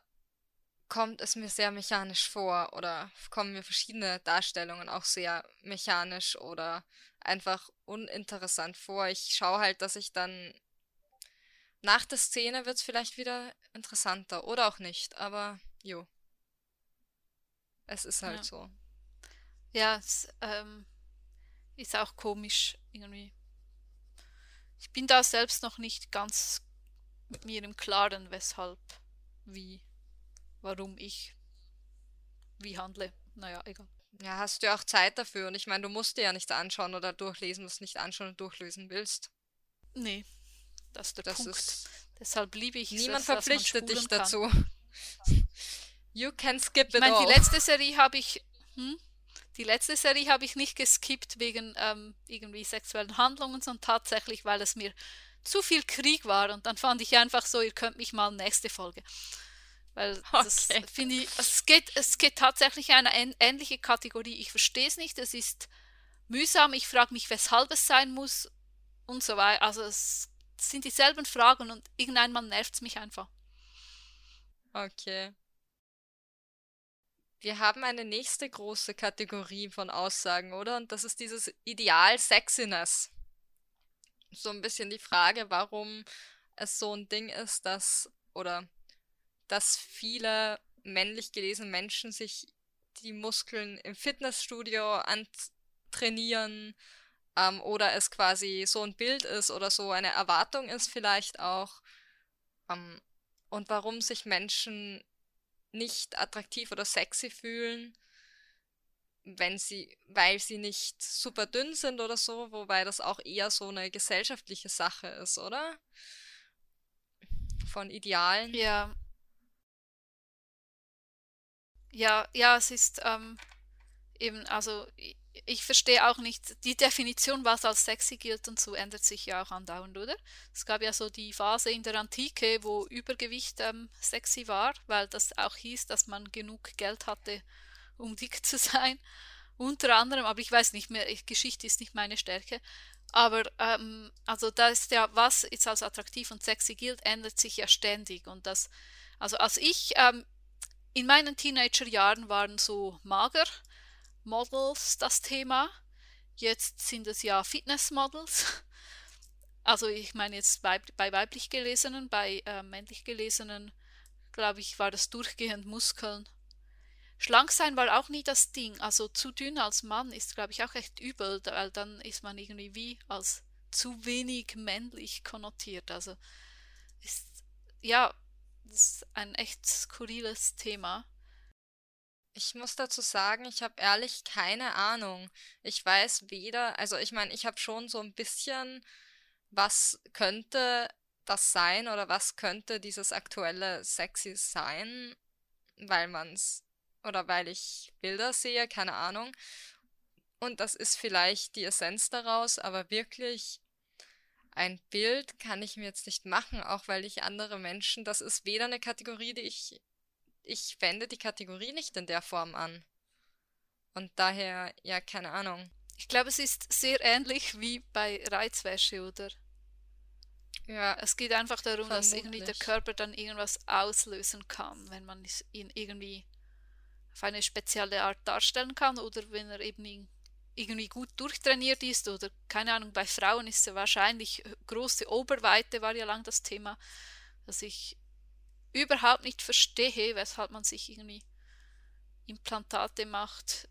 kommt es mir sehr mechanisch vor oder kommen mir verschiedene Darstellungen auch sehr mechanisch oder einfach uninteressant vor. Ich schaue halt, dass ich dann nach der Szene wird es vielleicht wieder interessanter oder auch nicht, aber jo. Es ist halt ja. so. Ja, es ähm, ist auch komisch irgendwie. Ich bin da selbst noch nicht ganz mit mir im Klaren, weshalb, wie warum ich wie handle. Naja, egal. Ja, hast du auch Zeit dafür. Und ich meine, du musst dir ja nichts anschauen oder durchlesen, was du nicht anschauen und durchlesen willst. Nee, das ist der das Punkt. Ist Deshalb liebe ich Niemand es, verpflichtet dich kann. dazu. You can skip it ich meine, all. die letzte Serie habe ich... Hm? Die letzte Serie habe ich nicht geskippt wegen ähm, irgendwie sexuellen Handlungen, sondern tatsächlich, weil es mir zu viel Krieg war. Und dann fand ich einfach so, ihr könnt mich mal nächste Folge. Weil [LAUGHS] das Okay. finde ich, es geht, es geht tatsächlich in eine ähnliche Kategorie. Ich verstehe es nicht, es ist mühsam, ich frage mich, weshalb es sein muss und so weiter. Also es sind dieselben Fragen und irgendeinmal nervt es mich einfach. Okay. Wir haben eine nächste große Kategorie von Aussagen, oder? Und das ist dieses Ideal Sexiness. So ein bisschen die Frage, warum es so ein Ding ist, dass, oder dass viele männlich gelesene Menschen sich die Muskeln im Fitnessstudio antrainieren ähm, oder es quasi so ein Bild ist oder so eine Erwartung ist vielleicht auch ähm, und warum sich Menschen nicht attraktiv oder sexy fühlen, wenn sie, weil sie nicht super dünn sind oder so, wobei das auch eher so eine gesellschaftliche Sache ist, oder? Von Idealen. Ja. Ja, ja, es ist ähm, eben, also ich, verstehe auch nicht, die Definition, was als sexy gilt und so, ändert sich ja auch andauernd, oder? Es gab ja so die Phase in der Antike, wo Übergewicht ähm, sexy war, weil das auch hieß, dass man genug Geld hatte, um [LAUGHS] dick zu sein. Unter anderem, aber ich weiß nicht mehr, ich, Geschichte ist nicht meine Stärke. Aber ähm, also da ist ja, was jetzt als attraktiv und sexy gilt, ändert sich ja ständig. Und das, also als ich ähm, in meinen Teenagerjahren waren so mager Models das Thema. Jetzt sind es ja Fitnessmodels. [LAUGHS] Also ich meine jetzt bei, bei weiblich gelesenen, bei äh, männlich gelesenen, glaube ich, war das durchgehend Muskeln. schlank sein war auch nie das Ding. Also zu dünn als Mann ist, glaube ich, auch echt übel, weil dann ist man irgendwie wie als zu wenig männlich konnotiert. Also ist, ja, ist ein echt skurriles Thema. Ich muss dazu sagen, ich habe ehrlich keine Ahnung. Ich weiß weder, also ich meine, ich habe schon so ein bisschen, was könnte das sein oder was könnte dieses aktuelle Sexy sein, weil man's oder weil ich Bilder sehe, keine Ahnung. Und das ist vielleicht die Essenz daraus, aber wirklich ein Bild kann ich mir jetzt nicht machen, auch weil ich andere Menschen, das ist weder eine Kategorie, die ich, ich wende die Kategorie nicht in der Form an. Und daher, ja, keine Ahnung. Ich glaube, es ist sehr ähnlich wie bei Reizwäsche, oder? Ja. Es geht einfach darum, vermutlich. dass irgendwie der Körper dann irgendwas auslösen kann, wenn man ihn irgendwie auf eine spezielle Art darstellen kann oder wenn er eben irgendwie gut durchtrainiert ist oder keine Ahnung, bei Frauen ist es wahrscheinlich große Oberweite war ja lang das Thema, dass ich überhaupt nicht verstehe, weshalb man sich irgendwie Implantate macht,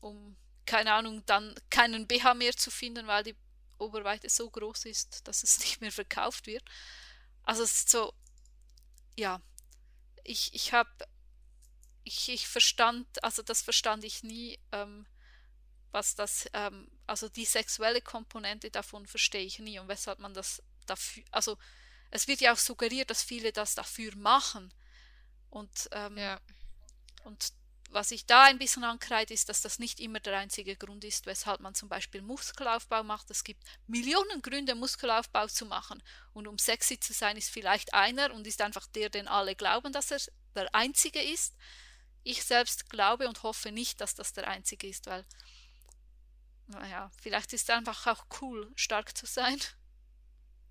um keine Ahnung, dann keinen BH mehr zu finden, weil die Oberweite so groß ist, dass es [LAUGHS] nicht mehr verkauft wird. Also es ist so, ja, ich, ich habe, ich, ich verstand, also das verstand ich nie, ähm, was das, ähm, also die sexuelle Komponente davon verstehe ich nie und weshalb man das dafür, also es wird ja auch suggeriert, dass viele das dafür machen und, ähm, ja. und was ich da ein bisschen ankreide, ist, dass das nicht immer der einzige Grund ist, weshalb man zum Beispiel Muskelaufbau macht. Es gibt Millionen Gründe, Muskelaufbau zu machen. Und um sexy zu sein, ist vielleicht einer und ist einfach der, den alle glauben, dass er der einzige ist. Ich selbst glaube und hoffe nicht, dass das der einzige ist, weil naja, vielleicht ist es einfach auch cool, stark zu sein.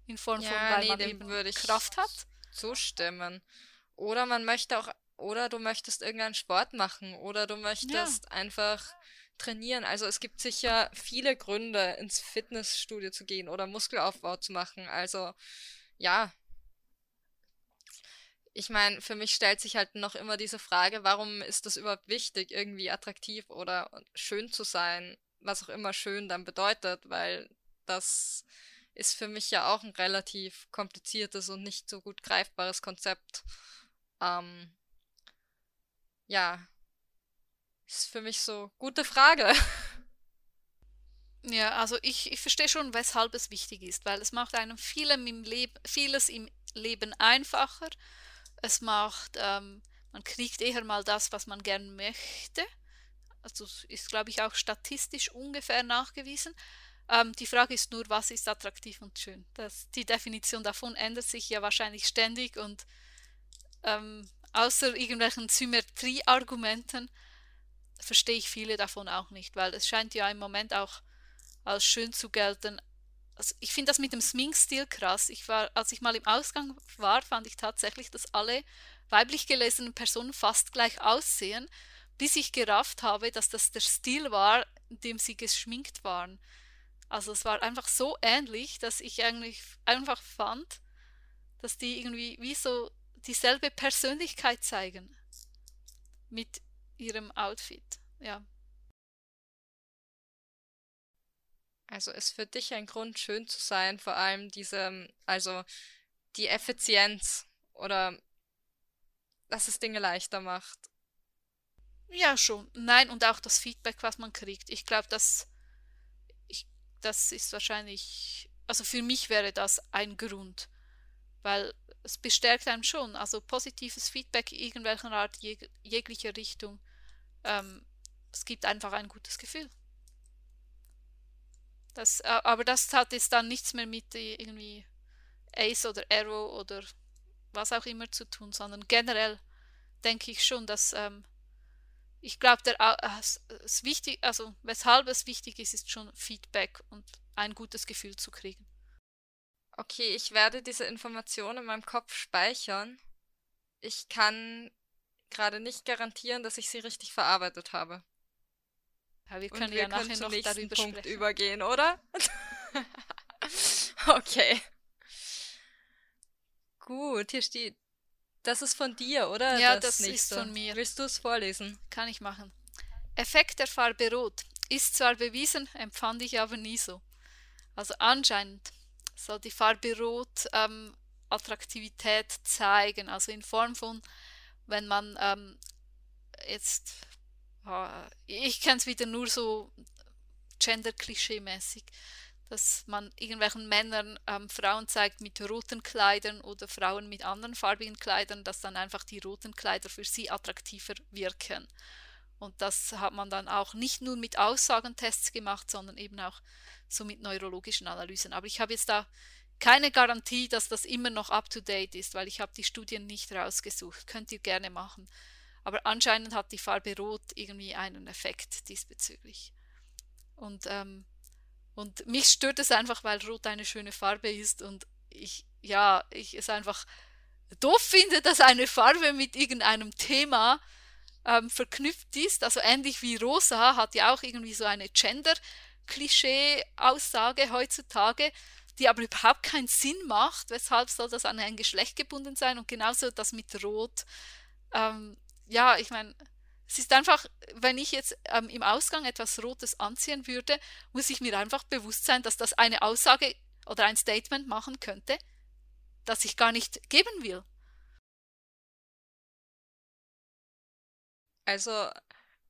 In Form ja, von, weil nee, man eben würde Kraft hat. Zustimmen. Oder man möchte auch, oder du möchtest irgendeinen Sport machen, oder du möchtest ja. einfach trainieren. Also es gibt sicher viele Gründe, ins Fitnessstudio zu gehen oder Muskelaufbau zu machen. Also ja. Ich meine, für mich stellt sich halt noch immer diese Frage, warum ist das überhaupt wichtig, irgendwie attraktiv oder schön zu sein? Was auch immer schön dann bedeutet, weil das ist für mich ja auch ein relativ kompliziertes und nicht so gut greifbares Konzept. Ähm, ja, ist für mich so gute Frage. Ja, also ich, ich verstehe schon, weshalb es wichtig ist, weil es macht einem vielem im vieles im Leben einfacher. Es macht, ähm, man kriegt eher mal das, was man gern möchte also ist, glaube ich, auch statistisch ungefähr nachgewiesen. Ähm, die Frage ist nur, was ist attraktiv und schön? Das, die Definition davon ändert sich ja wahrscheinlich ständig und ähm, außer irgendwelchen Symmetrieargumenten verstehe ich viele davon auch nicht, weil es scheint ja im Moment auch als schön zu gelten. Also ich finde das mit dem Smink-Stil krass. Ich war, als ich mal im Ausgang war, fand ich tatsächlich, dass alle weiblich gelesenen Personen fast gleich aussehen bis ich gerafft habe, dass das der Stil war, in dem sie geschminkt waren. Also es war einfach so ähnlich, dass ich eigentlich einfach fand, dass die irgendwie wie so dieselbe Persönlichkeit zeigen mit ihrem Outfit. Ja. Also ist für dich ein Grund, schön zu sein, vor allem diese, also die Effizienz oder dass es Dinge leichter macht. Ja, schon. Nein, und auch das Feedback, was man kriegt. Ich glaube, ich, das ist wahrscheinlich, also für mich wäre das ein Grund, weil es bestärkt einem schon. Also positives Feedback irgendwelcher Art, jeg jeglicher Richtung. Ähm, es gibt einfach ein gutes Gefühl. Das, äh, aber das hat jetzt dann nichts mehr mit irgendwie Ace oder Arrow oder was auch immer zu tun, sondern generell denke ich schon, dass ähm, ich glaube, es äh, wichtig, also weshalb es wichtig ist, ist schon Feedback und ein gutes Gefühl zu kriegen. Okay, ich werde diese Information in meinem Kopf speichern. Ich kann gerade nicht garantieren, dass ich sie richtig verarbeitet habe. Ja, wir können und wir ja können nachher noch darüber Punkt sprechen. übergehen, oder? [LAUGHS] okay. [LAUGHS] Gut, hier steht Das ist von dir, oder? Ja, das, das ist von mir. Willst du es vorlesen? Kann ich machen. Effekt der Farbe Rot ist zwar bewiesen, empfand ich aber nie so. Also anscheinend soll die Farbe Rot ähm, Attraktivität zeigen, also in Form von, wenn man ähm, jetzt, äh, ich kenne es wieder nur so gender-klischee-mäßig, dass man irgendwelchen Männern ähm, Frauen zeigt mit roten Kleidern oder Frauen mit anderen farbigen Kleidern, dass dann einfach die roten Kleider für sie attraktiver wirken. Und das hat man dann auch nicht nur mit Aussagentests gemacht, sondern eben auch so mit neurologischen Analysen. Aber ich habe jetzt da keine Garantie, dass das immer noch up-to-date ist, weil ich habe die Studien nicht rausgesucht. Könnt ihr gerne machen. Aber anscheinend hat die Farbe Rot irgendwie einen Effekt diesbezüglich. Und, ähm, und mich stört es einfach, weil Rot eine schöne Farbe ist und ich, ja, ich es einfach doof finde, dass eine Farbe mit irgendeinem Thema ähm, verknüpft ist. Also ähnlich wie Rosa hat ja auch irgendwie so eine Gender-Klischee-Aussage heutzutage, die aber überhaupt keinen Sinn macht. Weshalb soll das an ein Geschlecht gebunden sein? Und genauso das mit Rot. Ähm, ja, ich meine, es ist einfach, wenn ich jetzt ähm, im Ausgang etwas Rotes anziehen würde, muss ich mir einfach bewusst sein, dass das eine Aussage oder ein Statement machen könnte, das ich gar nicht geben will. Also,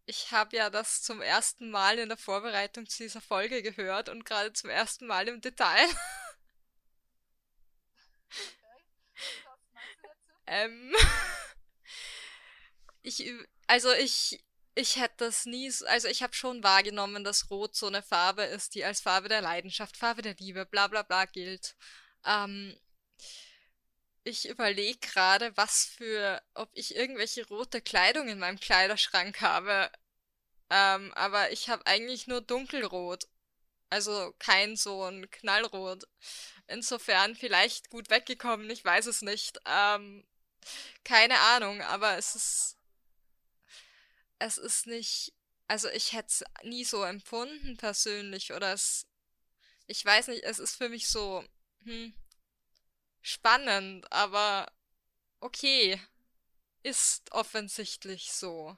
ich habe ja das zum ersten Mal in der Vorbereitung zu dieser Folge gehört und gerade zum ersten Mal im Detail. [LAUGHS] ähm, [LAUGHS] ich, also ich, ich hätte das nie, also ich habe schon wahrgenommen, dass Rot so eine Farbe ist, die als Farbe der Leidenschaft, Farbe der Liebe, bla bla bla gilt. Ähm, ich überlege gerade, was für, ob ich irgendwelche rote Kleidung in meinem Kleiderschrank habe. Ähm, aber ich habe eigentlich nur dunkelrot. Also kein so ein Knallrot. Insofern vielleicht gut weggekommen, ich weiß es nicht. Ähm, keine Ahnung, aber es ist. Es ist nicht. Also ich hätte es nie so empfunden persönlich. Oder es. Ich weiß nicht, es ist für mich so. Hm, spannend, aber okay. Ist offensichtlich so.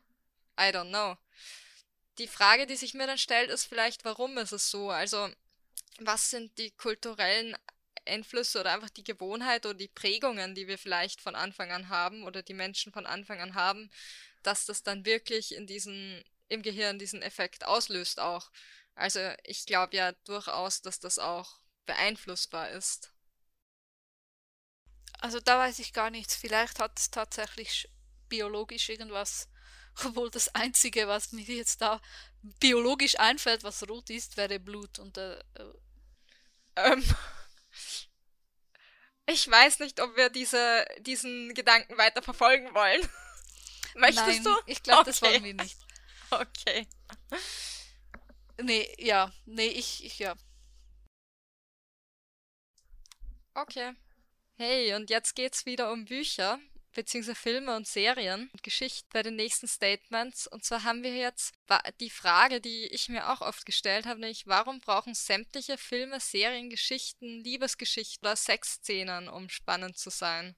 I don't know. Die Frage, die sich mir dann stellt, ist vielleicht, warum ist es so? Also, was sind die kulturellen Einflüsse oder einfach die Gewohnheit oder die Prägungen, die wir vielleicht von Anfang an haben oder die Menschen von Anfang an haben, dass das dann wirklich in diesen, im Gehirn diesen Effekt auslöst auch. Also ich glaube ja durchaus, dass das auch beeinflussbar ist. Also da weiß ich gar nichts. Vielleicht hat es tatsächlich biologisch irgendwas. [LAUGHS] Obwohl das Einzige, was mir jetzt da biologisch einfällt, was rot ist, wäre Blut. Und äh, äh ähm, [LAUGHS] ich weiß nicht, ob wir diese, diesen Gedanken weiter verfolgen wollen. Möchtest Nein, du? Ich glaube, okay. das wollen wir nicht. [LAUGHS] Okay. Nee, ja. Nee, ich, ich ja. Okay. Hey, und jetzt geht's wieder um Bücher, beziehungsweise Filme und Serien und Geschichten bei den nächsten Statements. Und zwar haben wir jetzt die Frage, die ich mir auch oft gestellt habe, nämlich warum brauchen sämtliche Filme, Serien, Geschichten, Liebesgeschichten oder Sexszenen, um spannend zu sein?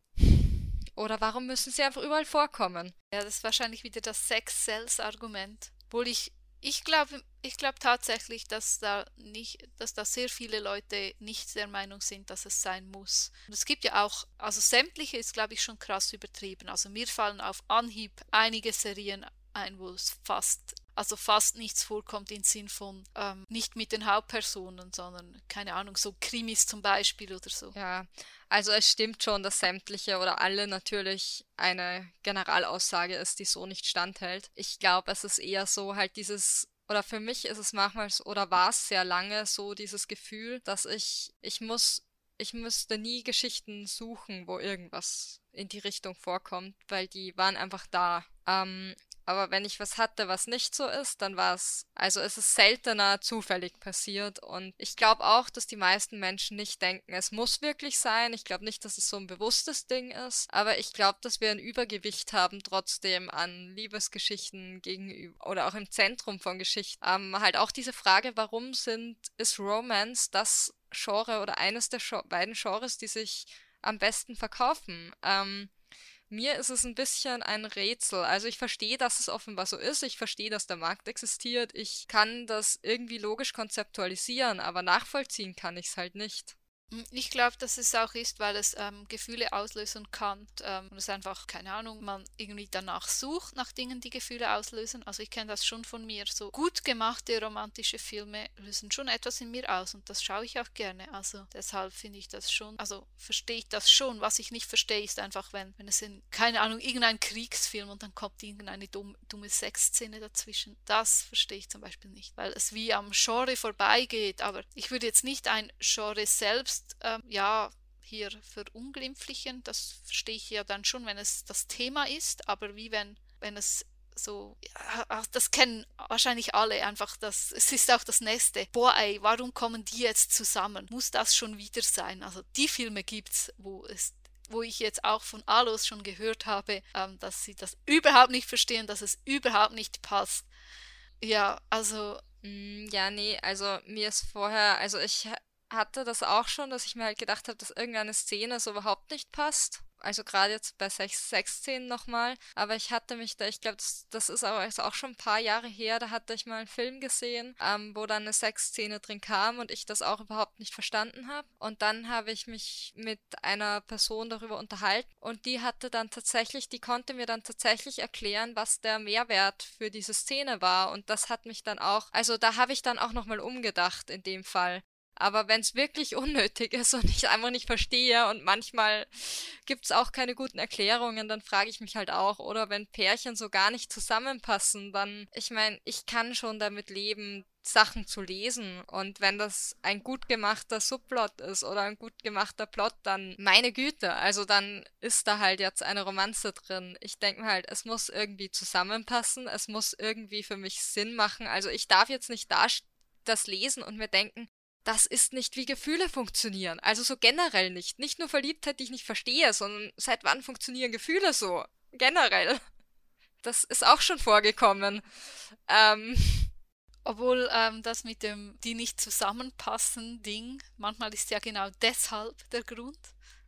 Oder warum müssen sie einfach überall vorkommen? Ja, das ist wahrscheinlich wieder das Sex-Sells-Argument. Obwohl ich ich glaube ich glaub tatsächlich, dass da nicht, dass da sehr viele Leute nicht der Meinung sind, dass es sein muss. Und es gibt ja auch, also sämtliche ist glaube ich schon krass übertrieben. Also mir fallen auf Anhieb einige Serien ein, wo es fast, also fast nichts vorkommt im Sinn von ähm, nicht mit den Hauptpersonen, sondern keine Ahnung, so Krimis zum Beispiel oder so. Ja, also es stimmt schon, dass sämtliche oder alle natürlich eine Generalaussage ist, die so nicht standhält. Ich glaube, es ist eher so halt dieses oder für mich ist es manchmal oder war es sehr lange so dieses Gefühl, dass ich ich muss ich müsste nie Geschichten suchen, wo irgendwas in die Richtung vorkommt, weil die waren einfach da. Ähm, aber wenn ich was hatte, was nicht so ist, dann war es, also es ist seltener zufällig passiert. Und ich glaube auch, dass die meisten Menschen nicht denken, es muss wirklich sein. Ich glaube nicht, dass es so ein bewusstes Ding ist. Aber ich glaube, dass wir ein Übergewicht haben trotzdem an Liebesgeschichten gegenüber oder auch im Zentrum von Geschichten. Ähm, halt auch diese Frage, warum sind, ist Romance das Genre oder eines der beiden Genres, die sich am besten verkaufen? Ähm, mir ist es ein bisschen ein Rätsel. Also ich verstehe, dass es offenbar so ist. Ich verstehe, dass der Markt existiert. Ich kann das irgendwie logisch konzeptualisieren, aber nachvollziehen kann ich es halt nicht. Hm, ich glaube, dass es auch ist, weil es ähm, Gefühle auslösen kann ähm, und es einfach, keine Ahnung, man irgendwie danach sucht, nach Dingen, die Gefühle auslösen. Also ich kenne das schon von mir. So gut gemachte romantische Filme lösen schon etwas in mir aus und das schaue ich auch gerne. Also deshalb finde ich das schon, also verstehe ich das schon. Was ich nicht verstehe, ist einfach, wenn, wenn es in, keine Ahnung, irgendein Kriegsfilm und dann kommt irgendeine dumme, dumme Sexszene dazwischen. Das verstehe ich zum Beispiel nicht, weil es wie am Genre vorbeigeht. Aber ich würde jetzt nicht ein Genre selbst selbst ähm, ja hier verunglimpflichen. Das verstehe ich ja dann schon, wenn es das Thema ist, aber wie wenn, wenn es so, ja, das kennen wahrscheinlich alle einfach, das, es ist auch das nächste. Boah, ey, warum kommen die jetzt zusammen? Muss das schon wieder sein? Also die Filme gibt's, wo es wo ich jetzt auch von Alos schon gehört habe, ähm, dass sie das überhaupt nicht verstehen, dass es überhaupt nicht passt. Ja, also. Mm, ja, nee, also mir ist vorher, also ich hatte das auch schon, dass ich mir halt gedacht habe, dass irgendeine Szene so überhaupt nicht passt. Also gerade jetzt bei Sex Szenen nochmal. Aber ich hatte mich da, ich glaube, das, das, ist aber auch schon ein paar Jahre her, da hatte ich mal einen Film gesehen, ähm, wo dann eine Sexszene drin kam und ich das auch überhaupt nicht verstanden habe. Und dann habe ich mich mit einer Person darüber unterhalten und die hatte dann tatsächlich, die konnte mir dann tatsächlich erklären, was der Mehrwert für diese Szene war. Und das hat mich dann auch, also da habe ich dann auch nochmal umgedacht in dem Fall. Aber wenn es wirklich [LAUGHS] unnötig ist und ich einfach nicht verstehe und manchmal gibt's auch keine guten Erklärungen, dann frage ich mich halt auch. Oder wenn Pärchen so gar nicht zusammenpassen, dann, ich meine, ich kann schon damit leben, Sachen zu lesen. Und wenn das ein gut gemachter Subplot ist oder ein gut gemachter Plot, dann meine Güte. Also dann ist da halt jetzt eine Romanze drin. Ich denke mir halt, es muss irgendwie zusammenpassen. Es muss irgendwie für mich Sinn machen. Also ich darf jetzt nicht da das lesen und mir denken, das ist nicht, wie Gefühle funktionieren. Also so generell nicht. Nicht nur Verliebtheit, die ich nicht verstehe, sondern seit wann funktionieren Gefühle so? Generell. [LAUGHS] Das ist auch schon vorgekommen. Ähm. Obwohl ähm, das mit dem die nicht zusammenpassen Ding, manchmal ist ja genau deshalb der Grund,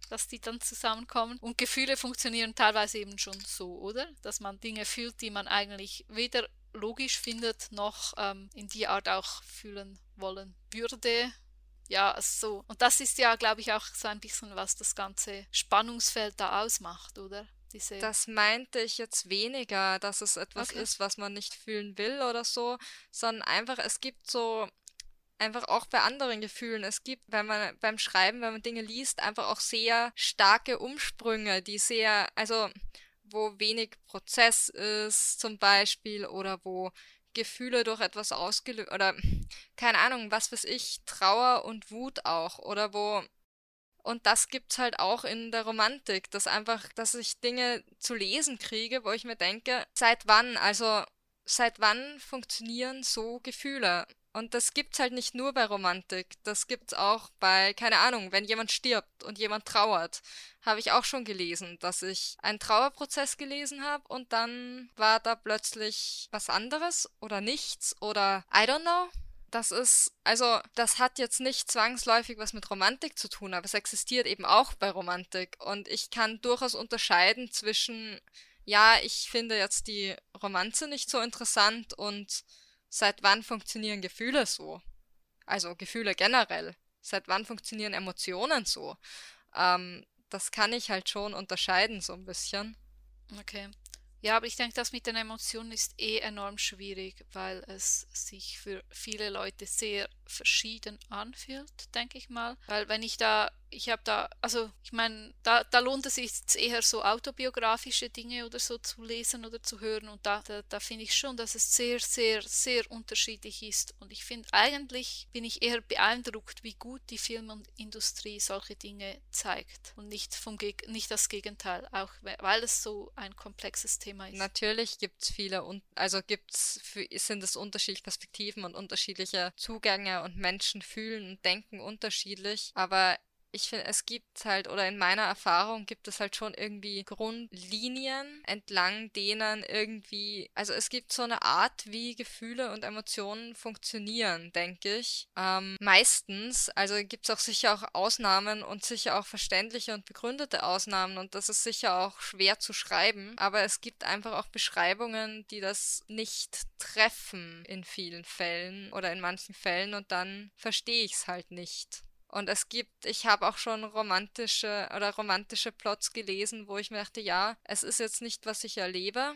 dass die dann zusammenkommen. Und Gefühle funktionieren teilweise eben schon so, oder? Dass man Dinge fühlt, die man eigentlich weder logisch findet, noch ähm, in die Art auch fühlen wollen würde. Ja, so. Und das ist ja, glaube ich, auch so ein bisschen, was das ganze Spannungsfeld da ausmacht, oder? Diese das meinte ich jetzt weniger, dass es etwas okay. ist, was man nicht fühlen will oder so, sondern einfach, es gibt so einfach auch bei anderen Gefühlen. Es gibt, wenn man beim Schreiben, wenn man Dinge liest, einfach auch sehr starke Umsprünge, die sehr, also wo wenig Prozess ist zum Beispiel oder wo Gefühle durch etwas ausgelöst oder [SNIFFS] keine Ahnung, was weiß ich, Trauer und Wut auch oder wo und das gibt's halt auch in der Romantik, dass einfach, dass ich Dinge zu lesen kriege, wo ich mir denke, seit wann, also seit wann funktionieren so Gefühle? Und das gibt's halt nicht nur bei Romantik, das gibt's auch bei, keine Ahnung, wenn jemand stirbt und jemand trauert, habe ich auch schon gelesen, dass ich einen Trauerprozess gelesen habe und dann war da plötzlich was anderes oder nichts oder I don't know. Das ist, also, das hat jetzt nicht zwangsläufig was mit Romantik zu tun, aber es existiert eben auch bei Romantik. Und ich kann durchaus unterscheiden zwischen, ja, ich finde jetzt die Romanze nicht so interessant und Seit wann funktionieren Gefühle so? Also Gefühle generell. Seit wann funktionieren Emotionen so? Ähm, das kann ich halt schon unterscheiden so ein bisschen. Okay. Ja, aber ich denke, das mit den Emotionen ist eh enorm schwierig, weil es sich für viele Leute sehr verschieden anfühlt, denke ich mal. Weil wenn ich da ich habe da, also ich meine, da, da lohnt es sich eher so autobiografische Dinge oder so zu lesen oder zu hören und da, da, da finde ich schon, dass es sehr, sehr, sehr unterschiedlich ist und ich finde eigentlich bin ich eher beeindruckt, wie gut die Filmindustrie solche Dinge zeigt und nicht, vom Geg nicht das Gegenteil, auch weil es so ein komplexes Thema ist. Natürlich gibt es viele, also gibt's, sind es unterschiedliche Perspektiven und unterschiedliche Zugänge und Menschen fühlen und denken unterschiedlich, aber ich finde, es gibt halt, oder in meiner Erfahrung gibt es halt schon irgendwie Grundlinien, entlang denen irgendwie, also es gibt so eine Art, wie Gefühle und Emotionen funktionieren, denke ich. Ähm, meistens, also gibt es auch sicher auch Ausnahmen und sicher auch verständliche und begründete Ausnahmen und das ist sicher auch schwer zu schreiben, aber es gibt einfach auch Beschreibungen, die das nicht treffen in vielen Fällen oder in manchen Fällen und dann verstehe ich es halt nicht. Und es gibt, ich habe auch schon romantische oder romantische Plots gelesen, wo ich mir dachte, ja, es ist jetzt nicht, was ich erlebe,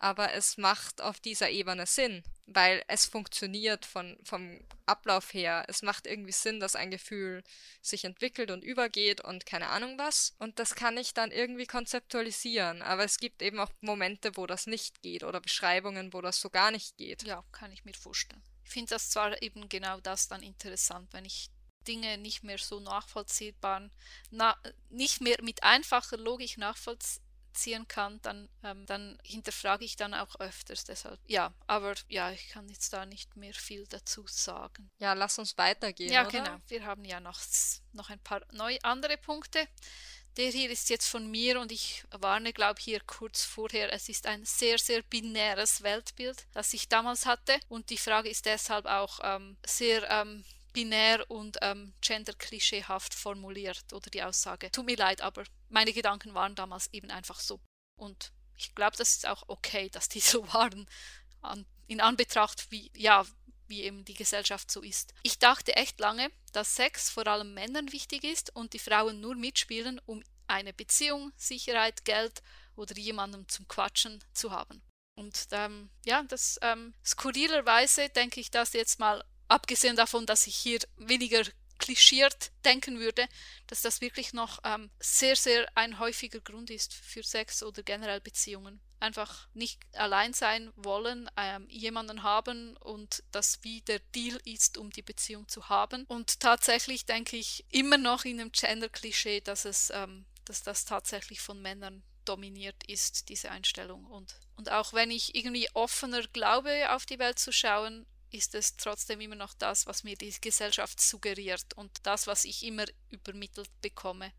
aber es macht auf dieser Ebene Sinn, weil es funktioniert von, vom Ablauf her. Es macht irgendwie Sinn, dass ein Gefühl sich entwickelt und übergeht und keine Ahnung was. Und das kann ich dann irgendwie konzeptualisieren. Aber es gibt eben auch Momente, wo das nicht geht oder Beschreibungen, wo das so gar nicht geht. Ja, kann ich mir vorstellen. Ich finde das zwar eben genau das dann interessant, wenn ich Dinge nicht mehr so nachvollziehbar, na, nicht mehr mit einfacher Logik nachvollziehen kann, dann, ähm, dann hinterfrage ich dann auch öfters. Deshalb, ja, aber ja, ich kann jetzt da nicht mehr viel dazu sagen. Ja, lass uns weitergehen. Ja, oder? genau. Wir haben ja noch, noch ein paar neue andere Punkte. Der hier ist jetzt von mir und ich warne, glaube ich, hier kurz vorher. Es ist ein sehr, sehr binäres Weltbild, das ich damals hatte. Und die Frage ist deshalb auch ähm, sehr ähm, binär und ähm, gender-klischeehaft formuliert oder die Aussage. Tut mir leid, aber meine Gedanken waren damals eben einfach so. Und ich glaube, das ist auch okay, dass die [LAUGHS] so waren, an, in Anbetracht, wie, ja, wie eben die Gesellschaft so ist. Ich dachte echt lange, dass Sex vor allem Männern wichtig ist und die Frauen nur mitspielen, um eine Beziehung, Sicherheit, Geld oder jemandem zum Quatschen zu haben. Und ähm, ja, das ähm, skurrilerweise denke ich das jetzt mal abgesehen davon, dass ich hier weniger klischiert denken würde, dass das wirklich noch ähm, sehr, sehr ein häufiger Grund ist für Sex oder generell Beziehungen. Einfach nicht allein sein wollen, ähm, jemanden haben und das wie der Deal ist, um die Beziehung zu haben. Und tatsächlich denke ich immer noch in einem Gender-Klischee, dass ähm, dass das tatsächlich von Männern dominiert ist, diese Einstellung. Und, und auch wenn ich irgendwie offener glaube, auf die Welt zu schauen, ist es trotzdem immer noch das, was mir die Gesellschaft suggeriert und das, was ich immer übermittelt bekomme.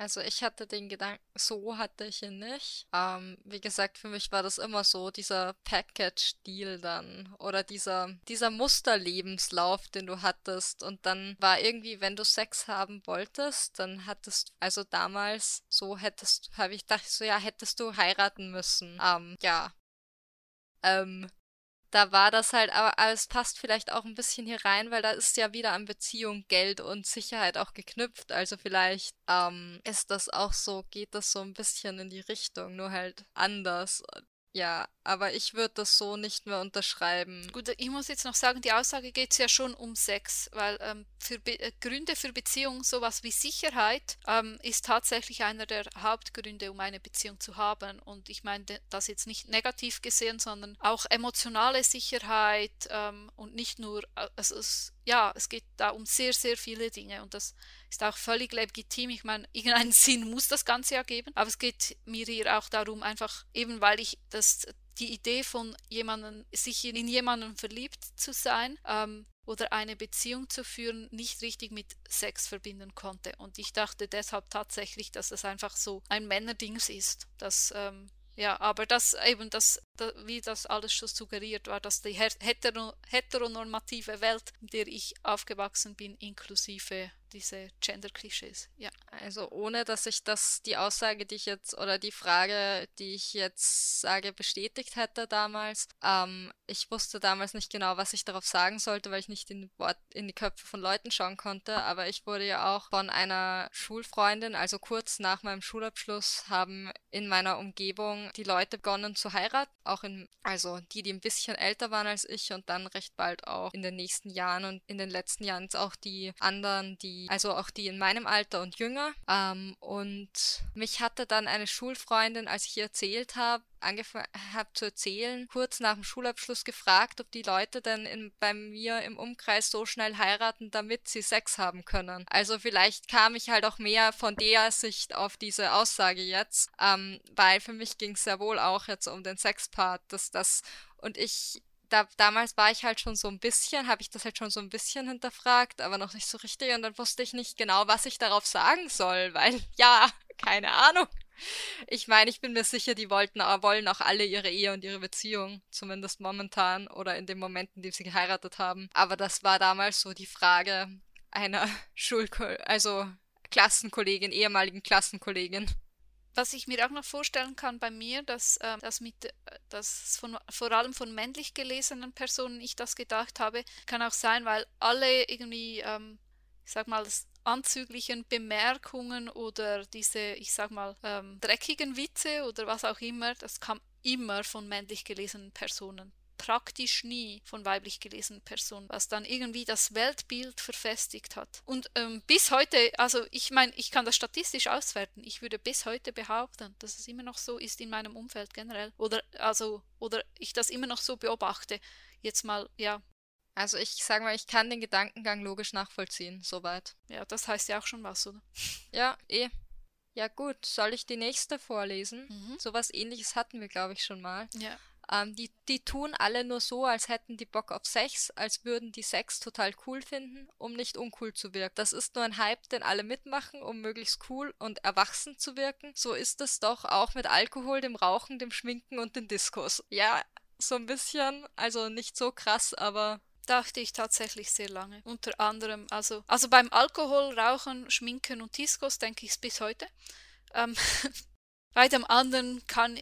Also ich hatte den Gedanken, so hatte ich ihn nicht. Ähm, wie gesagt, für mich war das immer so, dieser Package-Deal dann oder dieser, dieser Musterlebenslauf, den du hattest. Und dann war irgendwie, wenn du Sex haben wolltest, dann hattest, also damals so hättest, habe ich gedacht, so ja, hättest du heiraten müssen. Ähm, ja. Ähm, da war das halt, aber, aber es passt vielleicht auch ein bisschen hier rein, weil da ist ja wieder an Beziehung, Geld und Sicherheit auch geknüpft. Also vielleicht ähm, ist das auch so, geht das so ein bisschen in die Richtung, nur halt anders. Ja, aber ich würde das so nicht mehr unterschreiben. Gut, ich muss jetzt noch sagen, die Aussage geht ja schon um Sex, weil ähm, für Be äh, Gründe für Beziehung, sowas wie Sicherheit, ähm, ist tatsächlich einer der Hauptgründe, um eine Beziehung zu haben. Und ich meine das jetzt nicht negativ gesehen, sondern auch emotionale Sicherheit ähm, und nicht nur, äh, also es, ja, es geht da um sehr, sehr viele Dinge und das ist auch völlig legitim. Ich meine, [LAUGHS] irgendeinen Sinn muss das Ganze ja geben, aber es geht mir hier auch darum, einfach eben weil ich das die Idee von jemanden, sich in jemanden verliebt zu sein ähm, oder eine Beziehung zu führen, nicht richtig mit Sex verbinden konnte. Und ich dachte deshalb tatsächlich, dass es einfach so ein Männerdings ist, dass ähm, ja, aber das eben, das, das, wie das alles schon suggeriert war, dass die hetero, heteronormative Welt, in der ich aufgewachsen bin, inklusive diese Gender-Klischees, ja. Also ohne, dass ich das, die Aussage, die ich jetzt, oder die Frage, die ich jetzt sage, bestätigt hätte damals. Ähm, ich wusste damals nicht genau, was ich darauf sagen sollte, weil ich nicht in, Wort, in die Köpfe von Leuten schauen konnte. Aber ich wurde ja auch von einer Schulfreundin, also kurz nach meinem Schulabschluss, haben in meiner Umgebung die Leute begonnen zu heiraten. Auch in, also die, die ein bisschen älter waren als ich und dann recht bald auch in den nächsten Jahren und in den letzten Jahren auch die anderen, die also auch die in meinem Alter und jünger. Ähm, und mich hatte dann eine Schulfreundin, als ich ihr erzählt habe, angefangen habe zu erzählen, kurz nach dem Schulabschluss gefragt, ob die Leute denn in, bei mir im Umkreis so schnell heiraten, damit sie Sex haben können. Also vielleicht kam ich halt auch mehr von der Sicht auf diese Aussage jetzt, ähm, weil für mich ging es sehr wohl auch jetzt um den Sexpart, dass das und ich da, damals war ich halt schon so ein bisschen, habe ich das halt schon so ein bisschen hinterfragt, aber noch nicht so richtig und dann wusste ich nicht genau, was ich darauf sagen soll, [LAUGHS] weil ja, keine Ahnung. Ich meine, ich bin mir sicher, die wollten, wollen auch alle ihre Ehe und ihre Beziehung, zumindest momentan oder in den Momenten, in dem sie geheiratet haben. Aber das war damals so die Frage einer [LAUGHS] Schulko also Klassenkollegin, ehemaligen Klassenkollegin. Was ich mir auch noch vorstellen kann bei mir, dass, äh, dass, mit, dass von, vor allem von männlich gelesenen Personen ich das gedacht habe, kann auch sein, weil alle irgendwie, ähm, ich sag mal, anzüglichen Bemerkungen oder diese, ich sag mal, ähm, dreckigen Witze oder was auch immer, das kam immer von männlich gelesenen Personen praktisch nie von weiblich gelesenen Personen, was dann irgendwie das Weltbild verfestigt hat. Und ähm, bis heute, also ich meine, ich kann das statistisch auswerten. Ich würde bis heute behaupten, dass es immer noch so ist in meinem Umfeld generell. Oder also, oder ich das immer noch so beobachte. Jetzt mal, ja. Also ich sage mal, ich kann den Gedankengang logisch nachvollziehen, soweit. Ja, das heißt ja auch schon was, oder? Ja, eh. Ja gut, soll ich die nächste vorlesen? Mhm. Sowas ähnliches hatten wir, glaube ich, schon mal. Ja. Ähm, die, die tun alle nur so, als hätten die Bock auf Sex, als würden die Sex total cool finden, um nicht uncool zu wirken. Das ist nur ein Hype, den alle mitmachen, um möglichst cool und erwachsen zu wirken. So ist es doch auch mit Alkohol, dem Rauchen, dem Schminken und den Diskos. Ja, so ein bisschen, also nicht so krass, aber dachte ich tatsächlich sehr lange. Unter anderem, also, also beim Alkohol, Rauchen, Schminken und Diskos denke ich es bis heute. Ähm, [LAUGHS] Bei dem anderen kann,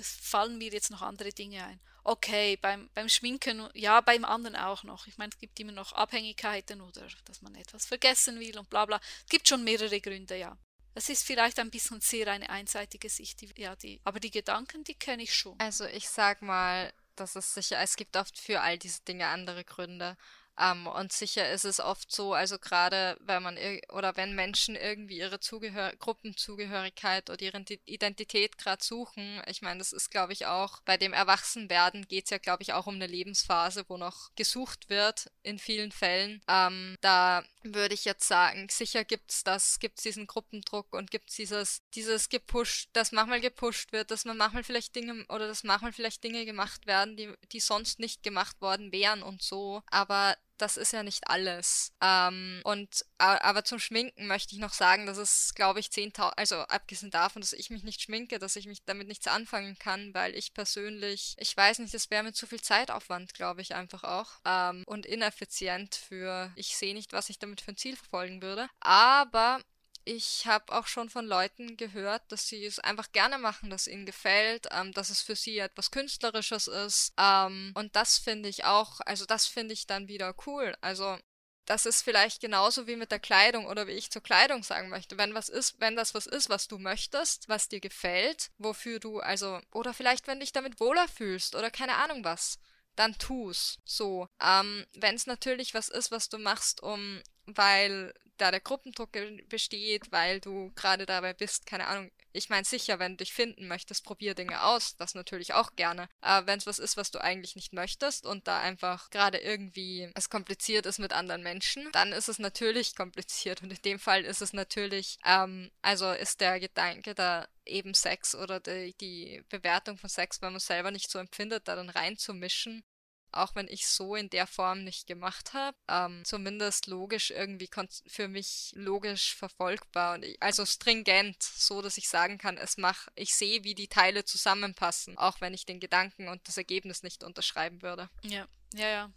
fallen mir jetzt noch andere Dinge ein. Okay, beim, beim Schminken, ja, beim anderen auch noch. Ich meine, es gibt immer noch Abhängigkeiten oder dass man etwas vergessen will und bla bla. Es gibt schon mehrere Gründe, ja. Es ist vielleicht ein bisschen sehr eine einseitige Sicht, die, ja, die, aber die Gedanken, die kenne ich schon. Also ich sag mal, das ist sicher, es gibt oft für all diese Dinge andere Gründe. Ähm, und sicher ist es oft so, also gerade wenn man oder wenn Menschen irgendwie ihre Zugehör Gruppenzugehörigkeit oder ihre Identität gerade suchen, ich meine, das ist, glaube ich, auch bei dem Erwachsenwerden geht es ja, glaube ich, auch um eine Lebensphase, wo noch gesucht wird in vielen Fällen. Ähm, da würde ich jetzt sagen, sicher gibt es das, gibt es diesen Gruppendruck und gibt es dieses, dieses gepusht, dass manchmal gepusht wird, dass man manchmal vielleicht Dinge oder dass manchmal vielleicht Dinge gemacht werden, die, die sonst nicht gemacht worden wären und so. Aber das ist ja nicht alles. Ähm, und aber zum Schminken möchte ich noch sagen, dass es, glaube ich, 10.000, also abgesehen davon, dass ich mich nicht schminke, dass ich mich damit nichts anfangen kann, weil ich persönlich, ich weiß nicht, das wäre mir zu viel Zeitaufwand, glaube ich, einfach auch. Ähm, und ineffizient für, ich sehe nicht, was ich damit für ein Ziel verfolgen würde. Aber ich habe auch schon von Leuten gehört, dass sie es einfach gerne machen, dass ihnen gefällt, ähm, dass es für sie etwas Künstlerisches ist. Ähm, und das finde ich auch, also das finde ich dann wieder cool. Also das ist vielleicht genauso wie mit der Kleidung oder wie ich zur Kleidung sagen möchte. Wenn was ist, wenn das was ist, was du möchtest, was dir gefällt, wofür du also, oder vielleicht wenn dich damit wohler fühlst oder keine Ahnung was, dann tu's. So. Ähm, wenn es natürlich was ist, was du machst, um, weil da der Gruppendruck besteht, weil du gerade dabei bist, keine Ahnung. Ich meine sicher, wenn du dich finden möchtest, probier Dinge aus, das natürlich auch gerne. Aber wenn es was ist, was du eigentlich nicht möchtest und da einfach gerade irgendwie es kompliziert ist mit anderen Menschen, dann ist es natürlich kompliziert. Und in dem Fall ist es natürlich, ähm, also ist der Gedanke da eben Sex oder die, die Bewertung von Sex, wenn man selber nicht so empfindet, da dann reinzumischen, auch wenn ich so in der Form nicht gemacht habe, ähm, zumindest logisch irgendwie für mich logisch verfolgbar und ich, also stringent, so dass ich sagen kann, es mach, ich sehe, wie die Teile zusammenpassen, auch wenn ich den Gedanken und das Ergebnis nicht unterschreiben würde. Ja, ja, ja.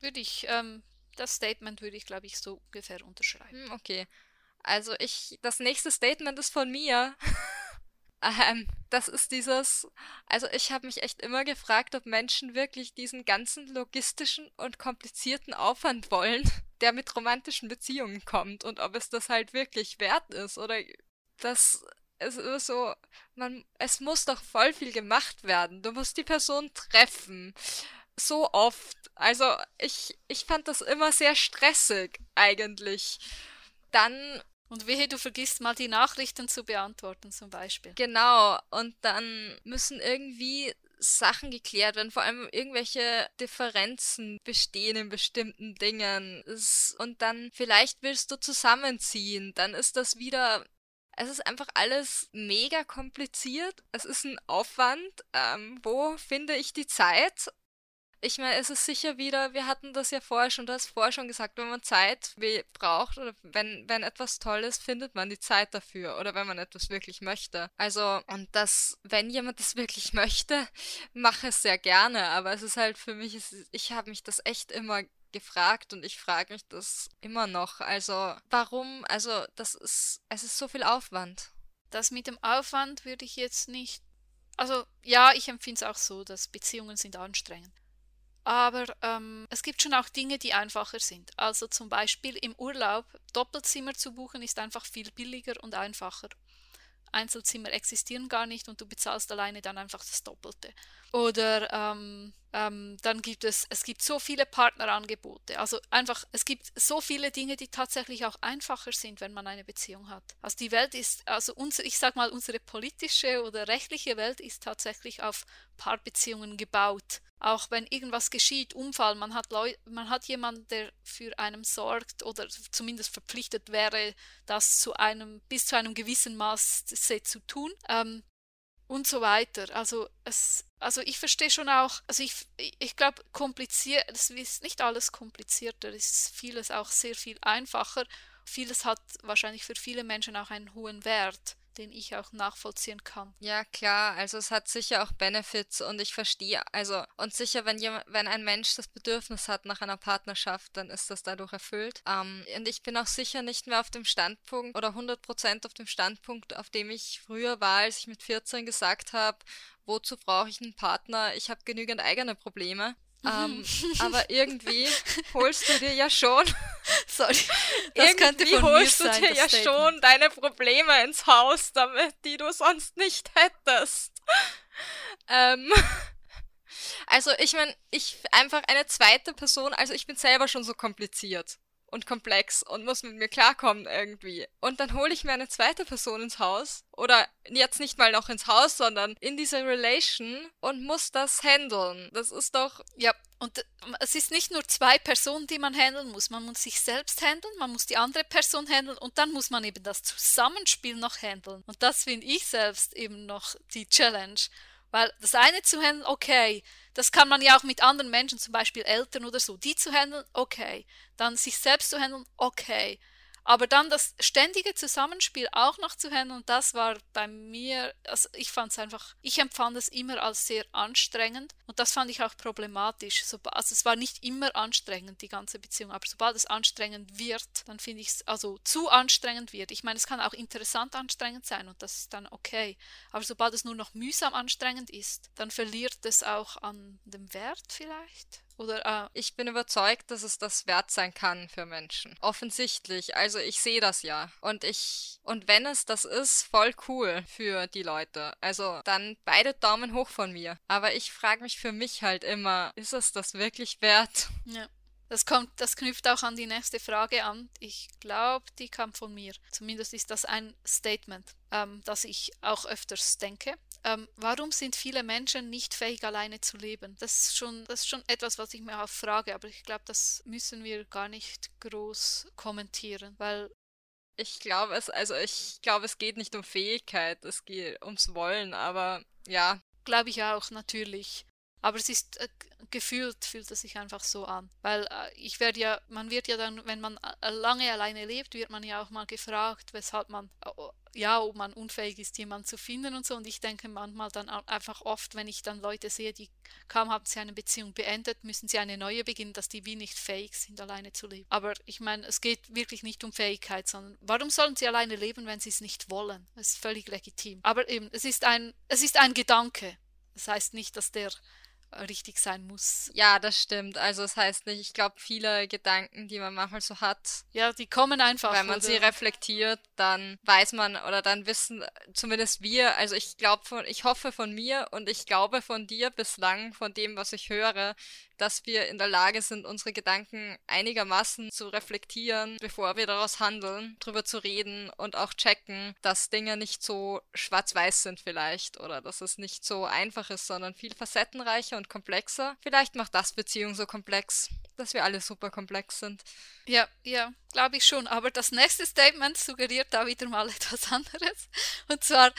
Würde ich, ähm, das Statement würde ich, glaube ich, so ungefähr unterschreiben. Hm, okay. Also ich, das nächste Statement ist von mir. [LAUGHS] Ähm, das ist dieses, also ich habe mich echt immer gefragt, ob Menschen wirklich diesen ganzen logistischen und komplizierten Aufwand wollen, [LAUGHS] der mit romantischen Beziehungen kommt und ob es das halt wirklich wert ist oder das es ist so, man, es muss doch voll viel gemacht werden. Du musst die Person treffen. So oft. Also ich, ich fand das immer sehr stressig eigentlich. Dann und wehe, du vergisst mal die Nachrichten zu beantworten zum Beispiel. Genau, und dann müssen irgendwie Sachen geklärt werden, vor allem irgendwelche Differenzen bestehen in bestimmten Dingen. Und dann vielleicht willst du zusammenziehen, dann ist das wieder es ist einfach alles mega kompliziert. Es ist ein Aufwand. Ähm, wo finde ich die Zeit? Ich meine, es ist sicher wieder, wir hatten das ja vorher schon, du hast vorher schon gesagt, wenn man Zeit braucht oder wenn, wenn etwas toll ist, findet man die Zeit dafür oder wenn man etwas wirklich möchte. Also, und das, wenn jemand das [LAUGHS] wirklich möchte, mache es sehr gerne, aber es ist halt für mich, ich habe mich das echt immer gefragt und ich frage mich das immer noch. Also, warum? Also, das ist, es ist so viel Aufwand. Das mit dem Aufwand würde ich jetzt nicht. Also, ja, ich empfinde es auch so, dass Beziehungen sind anstrengend. Aber ähm, es gibt schon auch Dinge, die einfacher sind. Also zum Beispiel im Urlaub Doppelzimmer zu buchen ist einfach viel billiger und einfacher. Einzelzimmer existieren gar nicht und du bezahlst alleine dann einfach das Doppelte. Oder ähm, ähm, dann gibt es, es gibt so viele Partnerangebote. Also einfach, es gibt so viele Dinge, die tatsächlich auch einfacher sind, wenn man eine Beziehung hat. Also die Welt ist, also unser, ich sag mal, unsere politische oder rechtliche Welt ist tatsächlich auf Paarbeziehungen gebaut. Auch wenn irgendwas geschieht, Unfall, man hat, Leu man hat jemanden, der für einen sorgt oder zumindest verpflichtet wäre, das zu einem, bis zu einem gewissen Maß zu tun. Ähm, und so weiter. Also es, also ich verstehe schon auch, also ich, ich glaube, kompliziert, es ist nicht alles komplizierter, es ist vieles auch sehr viel einfacher. Vieles hat wahrscheinlich für viele Menschen auch einen hohen Wert den ich auch nachvollziehen kann. Ja, klar, also es hat sicher auch Benefits und ich verstehe, also und sicher, wenn jemand, wenn ein Mensch das Bedürfnis hat nach einer Partnerschaft, dann ist das dadurch erfüllt. Ähm, und ich bin auch sicher nicht mehr auf dem Standpunkt oder 100% auf dem Standpunkt, auf dem ich früher war, als ich mit 14 gesagt habe, wozu brauche ich einen Partner? Ich habe genügend eigene Probleme. Ähm, [LAUGHS] aber irgendwie holst du dir ja schon. [LAUGHS] Sorry. Irgendwie holst du dir ja Statement. schon deine Probleme ins Haus, damit die du sonst nicht hättest. ähm, also ich meine, ich einfach eine zweite Person, also ich bin selber schon so kompliziert und komplex und muss mit mir klarkommen irgendwie. Und dann hole ich mir eine zweite Person ins Haus oder jetzt nicht mal noch ins Haus, sondern in diese Relation und muss das handeln. Das ist doch. Ja, und äh, es ist nicht nur zwei Personen, die man handeln muss. Man muss sich selbst handeln, man muss die andere Person handeln und dann muss man eben das Zusammenspiel noch handeln. Und das finde ich selbst eben noch die Challenge. Weil das eine zu handeln, okay, das kann man ja auch mit anderen Menschen, zum Beispiel Eltern oder so, die zu handeln, okay. Dann sich selbst zu handeln, okay. Aber dann das ständige Zusammenspiel auch noch zu handeln, das war bei mir, also ich fand es einfach, ich empfand es immer als sehr anstrengend und das fand ich auch problematisch. Also es war nicht immer anstrengend, die ganze Beziehung, aber sobald es anstrengend wird, dann finde ich es, also zu anstrengend wird. Ich meine, es kann auch interessant anstrengend sein und das ist dann okay. Aber sobald es nur noch mühsam anstrengend ist, dann verliert es auch an dem Wert vielleicht. Oder äh, ich bin überzeugt, dass es das wert sein kann für Menschen. Offensichtlich. Also ich sehe das ja. Und ich. Und wenn es das ist, voll cool für die Leute. Also dann beide Daumen hoch von mir. Aber ich frage mich für mich halt immer, ist es das wirklich wert? Ja. Das kommt, das knüpft auch an die nächste Frage an. Ich glaube, die kam von mir. Zumindest ist das ein Statement, ähm, das ich auch öfters denke. Ähm, warum sind viele Menschen nicht fähig, alleine zu leben? Das ist schon, das ist schon etwas, was ich mir auch frage, aber ich glaube, das müssen wir gar nicht groß kommentieren, weil ich glaube es, also ich glaube, es geht nicht um Fähigkeit, es geht ums Wollen, aber ja. Glaube ich auch, natürlich. Aber es ist äh, gefühlt, fühlt es sich einfach so an. Weil äh, ich werde ja, man wird ja dann, wenn man äh, lange alleine lebt, wird man ja auch mal gefragt, weshalb man, äh, ja, ob man unfähig ist, jemanden zu finden und so. Und ich denke manchmal dann einfach oft, wenn ich dann Leute sehe, die kaum haben sie eine Beziehung beendet, müssen sie eine neue beginnen, dass die wie nicht fähig sind, alleine zu leben. Aber ich meine, es geht wirklich nicht um Fähigkeit, sondern warum sollen sie alleine leben, wenn sie es nicht wollen? Das ist völlig legitim. Aber eben, es ist ein, es ist ein Gedanke. Das heißt nicht, dass der richtig sein muss. Ja, das stimmt. Also das heißt nicht, ich glaube, viele Gedanken, die man manchmal so hat. Ja, die kommen einfach. Wenn man oder? sie reflektiert, dann weiß man oder dann wissen zumindest wir, also ich glaube von, ich hoffe von mir und ich glaube von dir bislang, von dem, was ich höre, dass wir in der Lage sind, unsere Gedanken einigermaßen zu reflektieren, bevor wir daraus handeln, drüber zu reden und auch checken, dass Dinge nicht so schwarz-weiß sind vielleicht oder dass es nicht so einfach ist, sondern viel facettenreicher und komplexer. Vielleicht macht das Beziehung so komplex. Dass wir alle super komplex sind. Ja, ja, glaube ich schon. Aber das nächste Statement suggeriert da wieder mal [LAUGHS] etwas anderes. Und zwar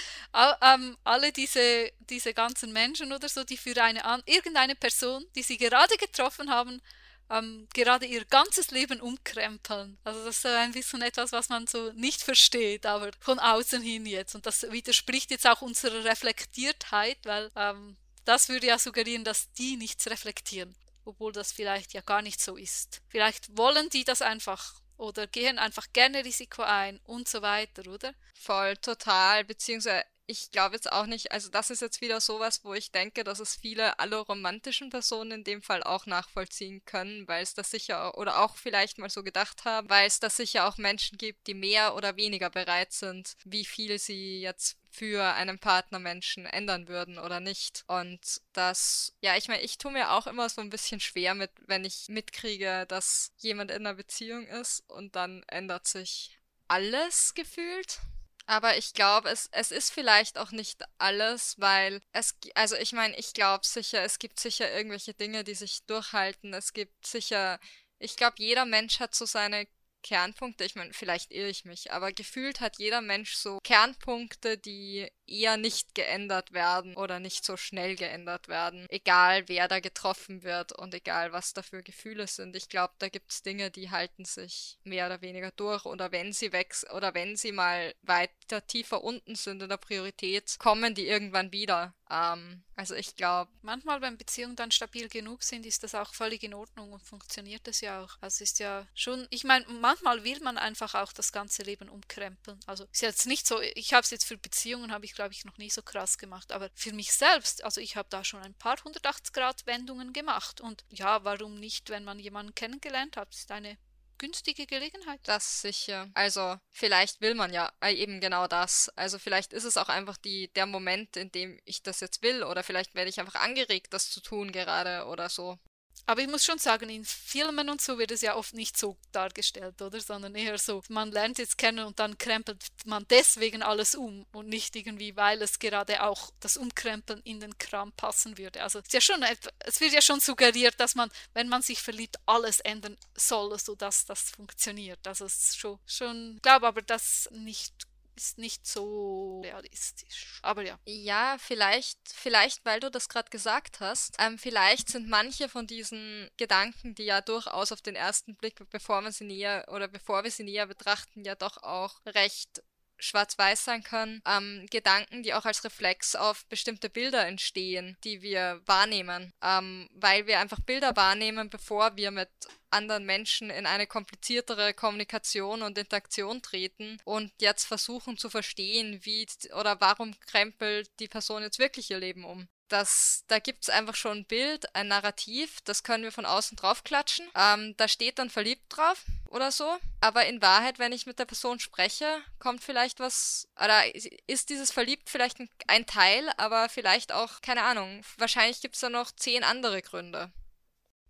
ähm, alle diese, diese ganzen Menschen oder so, die für eine irgendeine Person, die sie gerade getroffen haben, ähm, gerade ihr ganzes Leben umkrempeln. Also das ist ein bisschen etwas, was man so nicht versteht, aber von außen hin jetzt. Und das widerspricht jetzt auch unserer Reflektiertheit, weil ähm, das würde ja suggerieren, dass die nichts reflektieren, obwohl das vielleicht ja gar nicht so ist. Vielleicht wollen die das einfach oder gehen einfach gerne Risiko ein und so weiter, oder? Voll, total, beziehungsweise ich glaube jetzt auch nicht, also das ist jetzt wieder sowas, wo ich denke, dass es viele alle romantischen Personen in dem Fall auch nachvollziehen können, weil es das sicher oder auch vielleicht mal so gedacht haben, weil es da sicher auch Menschen gibt, die mehr oder weniger bereit sind, wie viel sie jetzt für einen Partnermenschen ändern würden oder nicht. Und das, ja, ich meine, ich tue mir auch immer so ein bisschen schwer mit, wenn ich mitkriege, dass jemand in einer Beziehung ist und dann ändert sich alles gefühlt. Aber ich glaube, es, es ist vielleicht auch nicht alles, weil es, also ich meine, ich glaube sicher, es gibt sicher irgendwelche Dinge, die sich durchhalten. Es gibt sicher, ich glaube, jeder Mensch hat so seine Kernpunkte. Ich meine, vielleicht irre ich mich, aber gefühlt hat jeder Mensch so Kernpunkte, die eher nicht geändert werden oder nicht so schnell geändert werden. Egal, wer da getroffen wird und egal, was da für Gefühle sind. Ich glaube, da gibt es Dinge, die halten sich mehr oder weniger durch oder wenn sie wechseln oder wenn sie mal weiter tiefer unten sind in der Priorität, kommen die irgendwann wieder. Ähm, also ich glaube. Manchmal, wenn Beziehungen dann stabil genug sind, ist das auch völlig in Ordnung und funktioniert das ja auch. Also ist ja schon, ich meine, manchmal will man einfach auch das ganze Leben umkrempeln. Also ist jetzt nicht so, ich habe es jetzt für Beziehungen, habe ich glaube ich noch nie so krass gemacht, aber für mich selbst, also ich habe da schon ein paar 180 Grad Wendungen gemacht und ja, warum nicht, wenn man jemanden kennengelernt hat, ist eine günstige Gelegenheit. Das sicher. Also vielleicht will man ja äh, eben genau das. Also vielleicht ist es auch einfach die, der Moment, in dem ich das jetzt will oder vielleicht werde ich einfach angeregt, das zu tun gerade oder so. Aber ich muss schon sagen, in Filmen und so wird es ja oft nicht so dargestellt, oder? Sondern eher so, man lernt jetzt kennen und dann krempelt man deswegen alles um und nicht irgendwie, weil es gerade auch das Umkrempeln in den Kram passen würde. Also ja schon, es wird ja schon suggeriert, dass man, wenn man sich verliebt, alles ändern soll, sodass das funktioniert. Also es ist schon, schon ich glaube aber, dass nicht ist nicht so realistisch. Aber ja. Ja, vielleicht, vielleicht, weil du das gerade gesagt hast, ähm, vielleicht sind manche von diesen Gedanken, die ja durchaus auf den ersten Blick, bevor man sie näher oder bevor wir sie näher betrachten, ja doch auch recht schwarz-weiß sein können, ähm, Gedanken, die auch als Reflex auf bestimmte Bilder entstehen, die wir wahrnehmen, ähm, weil wir einfach Bilder wahrnehmen, bevor wir mit anderen Menschen in eine kompliziertere Kommunikation und Interaktion treten und jetzt versuchen zu verstehen, wie oder warum krempelt die Person jetzt wirklich ihr Leben um. Das, da gibt's einfach schon ein Bild, ein Narrativ, das können wir von außen draufklatschen. Ähm, da steht dann verliebt drauf oder so. Aber in Wahrheit, wenn ich mit der Person spreche, kommt vielleicht was, oder ist dieses verliebt vielleicht ein, Teil, aber vielleicht auch, keine Ahnung, wahrscheinlich gibt's da noch zehn andere Gründe.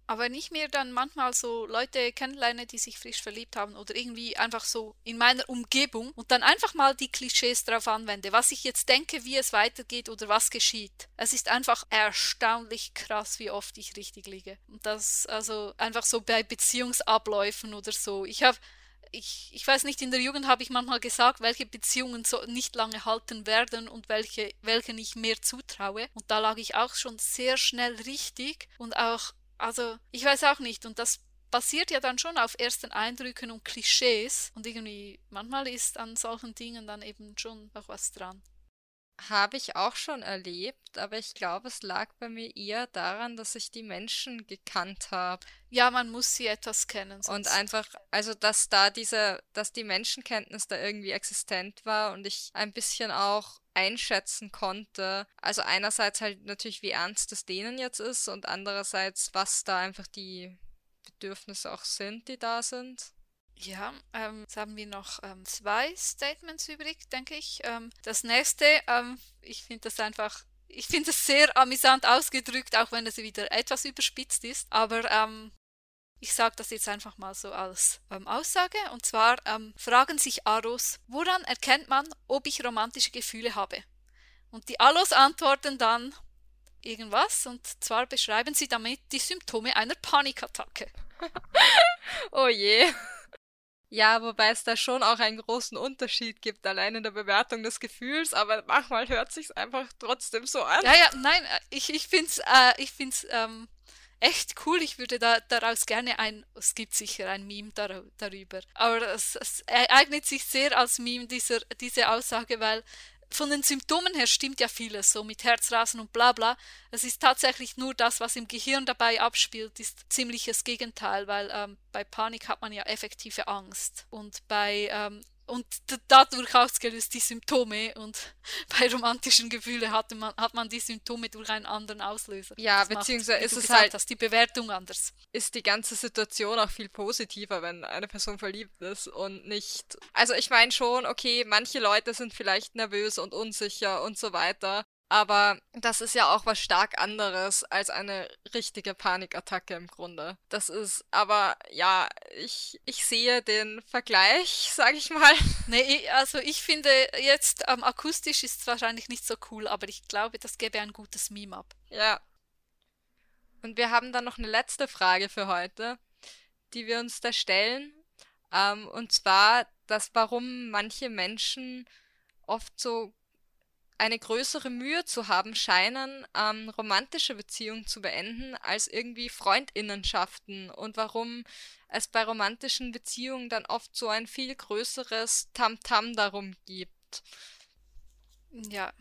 Aber wenn ich mir dann manchmal so Leute kennenlerne, die sich frisch verliebt haben oder irgendwie einfach so in meiner Umgebung und dann einfach mal die Klischees drauf anwende, was ich jetzt denke, wie es weitergeht oder was geschieht. Es ist einfach erstaunlich krass, wie oft ich richtig liege. Und das also einfach so bei Beziehungsabläufen oder so. Ich habe ich, ich weiß nicht, in der Jugend habe ich manchmal gesagt, welche Beziehungen so nicht lange halten werden und welche, welchen ich mehr zutraue. Und da lag ich auch schon sehr schnell richtig und auch also, ich weiß auch nicht. Und das basiert ja dann schon auf ersten Eindrücken und Klischees. Und irgendwie, manchmal ist an solchen Dingen dann eben schon auch was dran. Habe ich auch schon erlebt, aber ich glaube, es lag bei mir eher daran, dass ich die Menschen gekannt habe. Ja, man muss sie etwas kennen. Und einfach, also dass da diese, dass die Menschenkenntnis da irgendwie existent war und ich ein bisschen auch einschätzen konnte. Also einerseits halt natürlich, wie ernst es denen jetzt ist und andererseits, was da einfach die Bedürfnisse auch sind, die da sind. Ja, ähm, jetzt haben wir noch ähm, zwei Statements übrig, denke ich. Ähm, das nächste, ähm, ich finde das einfach, ich finde es sehr amüsant ausgedrückt, auch wenn es wieder etwas überspitzt ist. Aber ähm, ich sage das jetzt einfach mal so als ähm, Aussage. Und zwar ähm, fragen sich Aros, woran erkennt man, ob ich romantische Gefühle habe? Und die Alos antworten dann, irgendwas und zwar beschreiben sie damit die Symptome einer Panikattacke. [LAUGHS] oh je. Ja, wobei es da schon auch einen großen Unterschied gibt, allein in der Bewertung des Gefühls, aber manchmal hört sich's einfach trotzdem so an. Ja, ja, nein, äh, ich, ich find's, äh, ähm, echt cool. Ich würde da, daraus gerne ein, es gibt sicher ein Meme dar, darüber, aber es, es eignet sich sehr als Meme, dieser, diese Aussage, weil von den Symptomen her stimmt ja vieles, so mit Herzrasen und bla bla. Es ist tatsächlich nur das, was im Gehirn dabei abspielt, ist ziemliches Gegenteil, weil ähm, bei Panik hat man ja effektive Angst. Und bei ähm, und dadurch ausgelöst die Symptome und [LAUGHS] bei romantischen Gefühlen hatte man, hat man die Symptome durch einen anderen Auslöser. Ja, das beziehungsweise macht, ist es halt hast, die Bewertung anders. Ist die ganze Situation auch viel positiver, wenn eine Person verliebt ist und nicht. Also ich meine schon, okay, manche Leute sind vielleicht nervös und unsicher und so weiter, aber das ist ja auch was stark anderes als eine richtige Panikattacke im Grunde. Das ist, aber ja, ich, ich sehe den Vergleich, [LAUGHS] sag ich mal. Nee, also ich finde jetzt ähm, akustisch ist es wahrscheinlich nicht so cool, aber ich glaube, das gäbe ein gutes Meme ab. Ja. Und wir haben dann noch eine letzte Frage für heute, die wir uns da stellen. Ähm, und zwar, dass warum manche Menschen oft so eine größere Mühe zu haben scheinen, ähm, romantische Beziehungen zu beenden, als irgendwie Freundinnenschaften und warum es bei romantischen Beziehungen dann oft so ein viel größeres Tamtam -Tam darum gibt. Ja,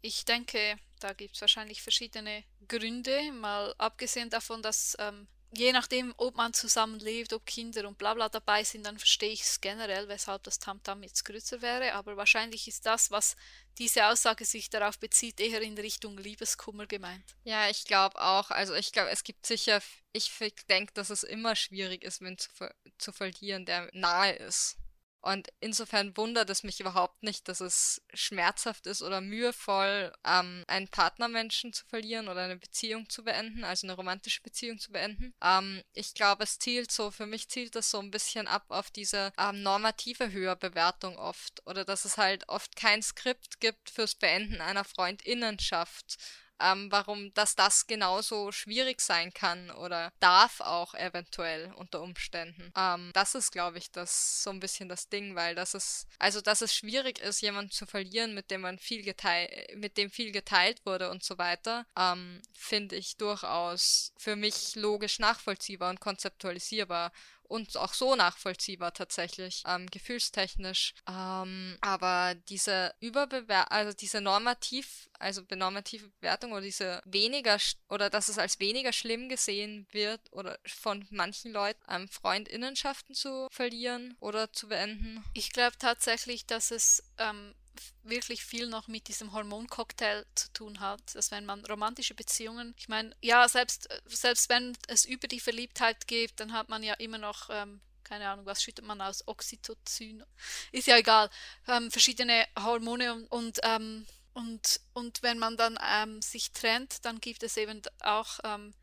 ich denke, da gibt es wahrscheinlich verschiedene Gründe, mal abgesehen davon, dass ähm, je nachdem, ob man zusammenlebt, ob Kinder und bla bla dabei sind, dann verstehe ich es generell, weshalb das Tamtam -Tam jetzt größer wäre. Aber wahrscheinlich ist das, was diese Aussage sich darauf bezieht, eher in Richtung Liebeskummer gemeint. Ja, ich glaube auch. Also ich glaube, es gibt sicher, ich denke, dass es immer schwierig ist, wenn zu, zu verlieren, der nahe ist. Und insofern wundert es mich überhaupt nicht, dass es schmerzhaft ist oder mühevoll, ähm, einen Partnermenschen zu verlieren oder eine Beziehung zu beenden, also eine romantische Beziehung zu beenden. Ähm, ich glaube, es zielt so, für mich zielt das so ein bisschen ab auf diese ähm, normative Höherbewertung oft. Oder dass es halt oft kein Skript gibt fürs Beenden einer Freundinnenschaft ähm, warum dass das genauso schwierig sein kann oder darf auch eventuell unter Umständen. Ähm, das ist, glaube ich, das so ein bisschen das Ding, weil das ist, also dass es schwierig ist, jemanden zu verlieren, mit dem man viel geteilt, mit dem viel geteilt wurde und so weiter, ähm, finde ich durchaus für mich logisch nachvollziehbar und konzeptualisierbar und auch so nachvollziehbar tatsächlich, ähm, gefühlstechnisch. Ähm, aber diese Überbewer also diese normativ, also normative Bewertung oder diese weniger oder dass es als weniger schlimm gesehen wird oder von manchen Leuten ähm, Freundinnenschaften zu verlieren oder zu beenden. Ich glaube tatsächlich, dass es ähm, wirklich viel noch mit diesem Hormoncocktail zu tun hat, dass wenn man romantische Beziehungen, ich meine, ja, selbst, selbst wenn es über die Verliebtheit geht, dann hat man ja immer noch, ähm, keine Ahnung, was schüttet man aus, Oxytocin, ist ja egal, ähm, verschiedene Hormone und, und, ähm, und, und wenn man dann ähm, sich trennt, dann gibt es eben auch ähm,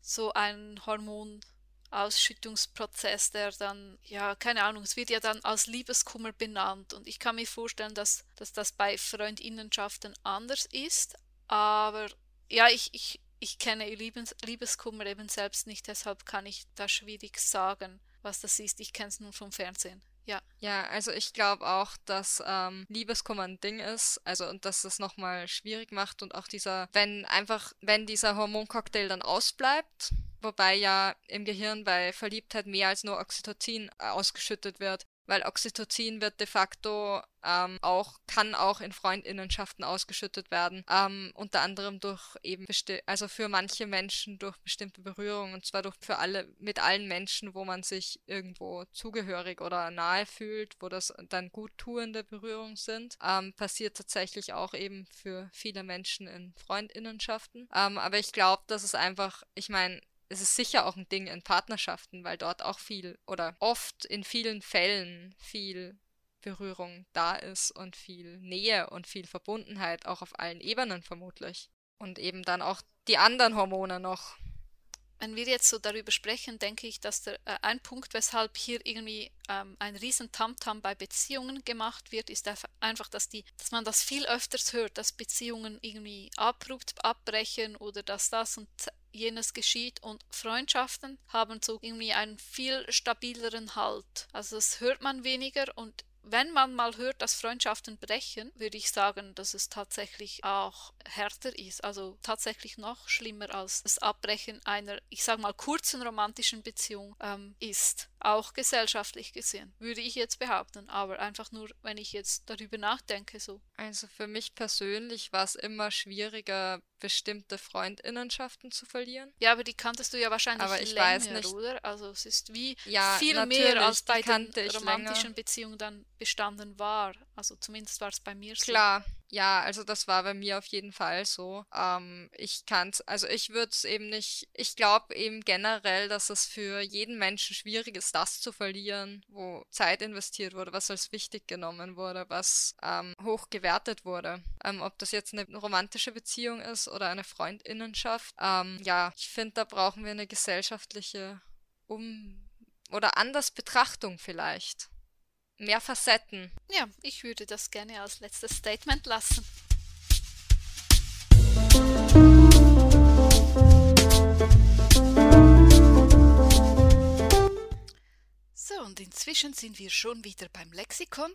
so ein Hormon, Ausschüttungsprozess, der dann, ja, keine Ahnung, es wird ja dann als Liebeskummer benannt. Und ich kann mir vorstellen, dass, dass das bei Freundinnenschaften anders ist. Aber ja, ich, ich, ich kenne Liebes, Liebeskummer eben selbst nicht, deshalb kann ich da schwierig sagen, was das ist. Ich kenne es nur vom Fernsehen. Ja. Ja, also ich glaube auch, dass ähm, Liebeskummer ein Ding ist, also und dass das nochmal schwierig macht und auch dieser, wenn einfach, wenn dieser Hormoncocktail dann ausbleibt, wobei ja im Gehirn bei Verliebtheit mehr als nur Oxytocin äh, ausgeschüttet wird, weil Oxytocin wird de facto ähm, auch, kann auch in Freundinnenschaften ausgeschüttet werden, ähm, unter anderem durch eben, also für manche Menschen durch bestimmte Berührungen, und zwar durch für alle, mit allen Menschen, wo man sich irgendwo zugehörig oder nahe fühlt, wo das dann guttuende Berührungen sind, ähm, passiert tatsächlich auch eben für viele Menschen in Freundinnenschaften. Ähm, aber ich glaube, dass es einfach, ich meine, es ist sicher auch ein Ding in Partnerschaften, weil dort auch viel oder oft in vielen Fällen viel Berührung da ist und viel Nähe und viel Verbundenheit, auch auf allen Ebenen vermutlich. Und eben dann auch die anderen Hormone noch. Wenn wir jetzt so darüber sprechen, denke ich, dass der, äh, ein Punkt, weshalb hier irgendwie ähm, ein riesen Tamtam bei Beziehungen gemacht wird, ist einfach, dass, die, dass man das viel öfters hört, dass Beziehungen irgendwie abrupt abbrechen oder dass das und jenes geschieht und Freundschaften haben so irgendwie einen viel stabileren Halt. Also das hört man weniger und wenn man mal hört, dass Freundschaften brechen, würde ich sagen, dass es tatsächlich auch härter ist. Also tatsächlich noch schlimmer als das Abbrechen einer, ich sage mal, kurzen romantischen Beziehung ähm, ist. Auch gesellschaftlich gesehen, würde ich jetzt behaupten. Aber einfach nur, wenn ich jetzt darüber nachdenke, so. Also für mich persönlich war es immer schwieriger, bestimmte Freundinnenschaften zu verlieren. Ja, aber die kanntest du ja wahrscheinlich aber ich länger, weiß nicht. oder? Also es ist wie ja, viel mehr als bei den romantischen länger. Beziehungen dann bestanden war. Also zumindest war es bei mir so. Klar, ja, also das war bei mir auf jeden Fall so. Ähm, ich kann's, also ich würde es eben nicht, ich glaube eben generell, dass es für jeden Menschen schwierig ist, das zu verlieren, wo Zeit investiert wurde, was als wichtig genommen wurde, was ähm, hoch gewertet wurde. Ähm, ob das jetzt eine romantische Beziehung ist oder eine Freundinnenschaft. Ähm, ja, ich finde, da brauchen wir eine gesellschaftliche Um- oder anders Betrachtung vielleicht mehr Facetten. Ja, ich würde das gerne als letztes Statement lassen. So, und inzwischen sind wir schon wieder beim Lexikon.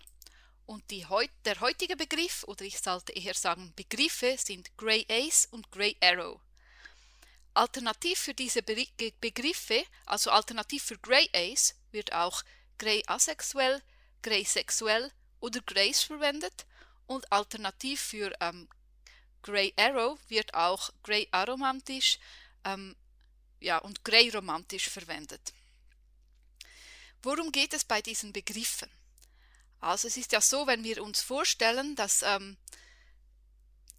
Und die, der heutige Begriff, oder ich sollte eher sagen Begriffe, sind Grey Ace und Grey Arrow. Alternativ für diese Begriffe, also alternativ für Grey Ace, wird auch Grey asexuell, Grey sexuell oder Grace verwendet und alternativ für ähm, Grey Arrow wird auch Grey aromantisch ähm, ja, und Grey romantisch verwendet. Worum geht es bei diesen Begriffen? Also es ist ja so, wenn wir uns vorstellen, dass ähm,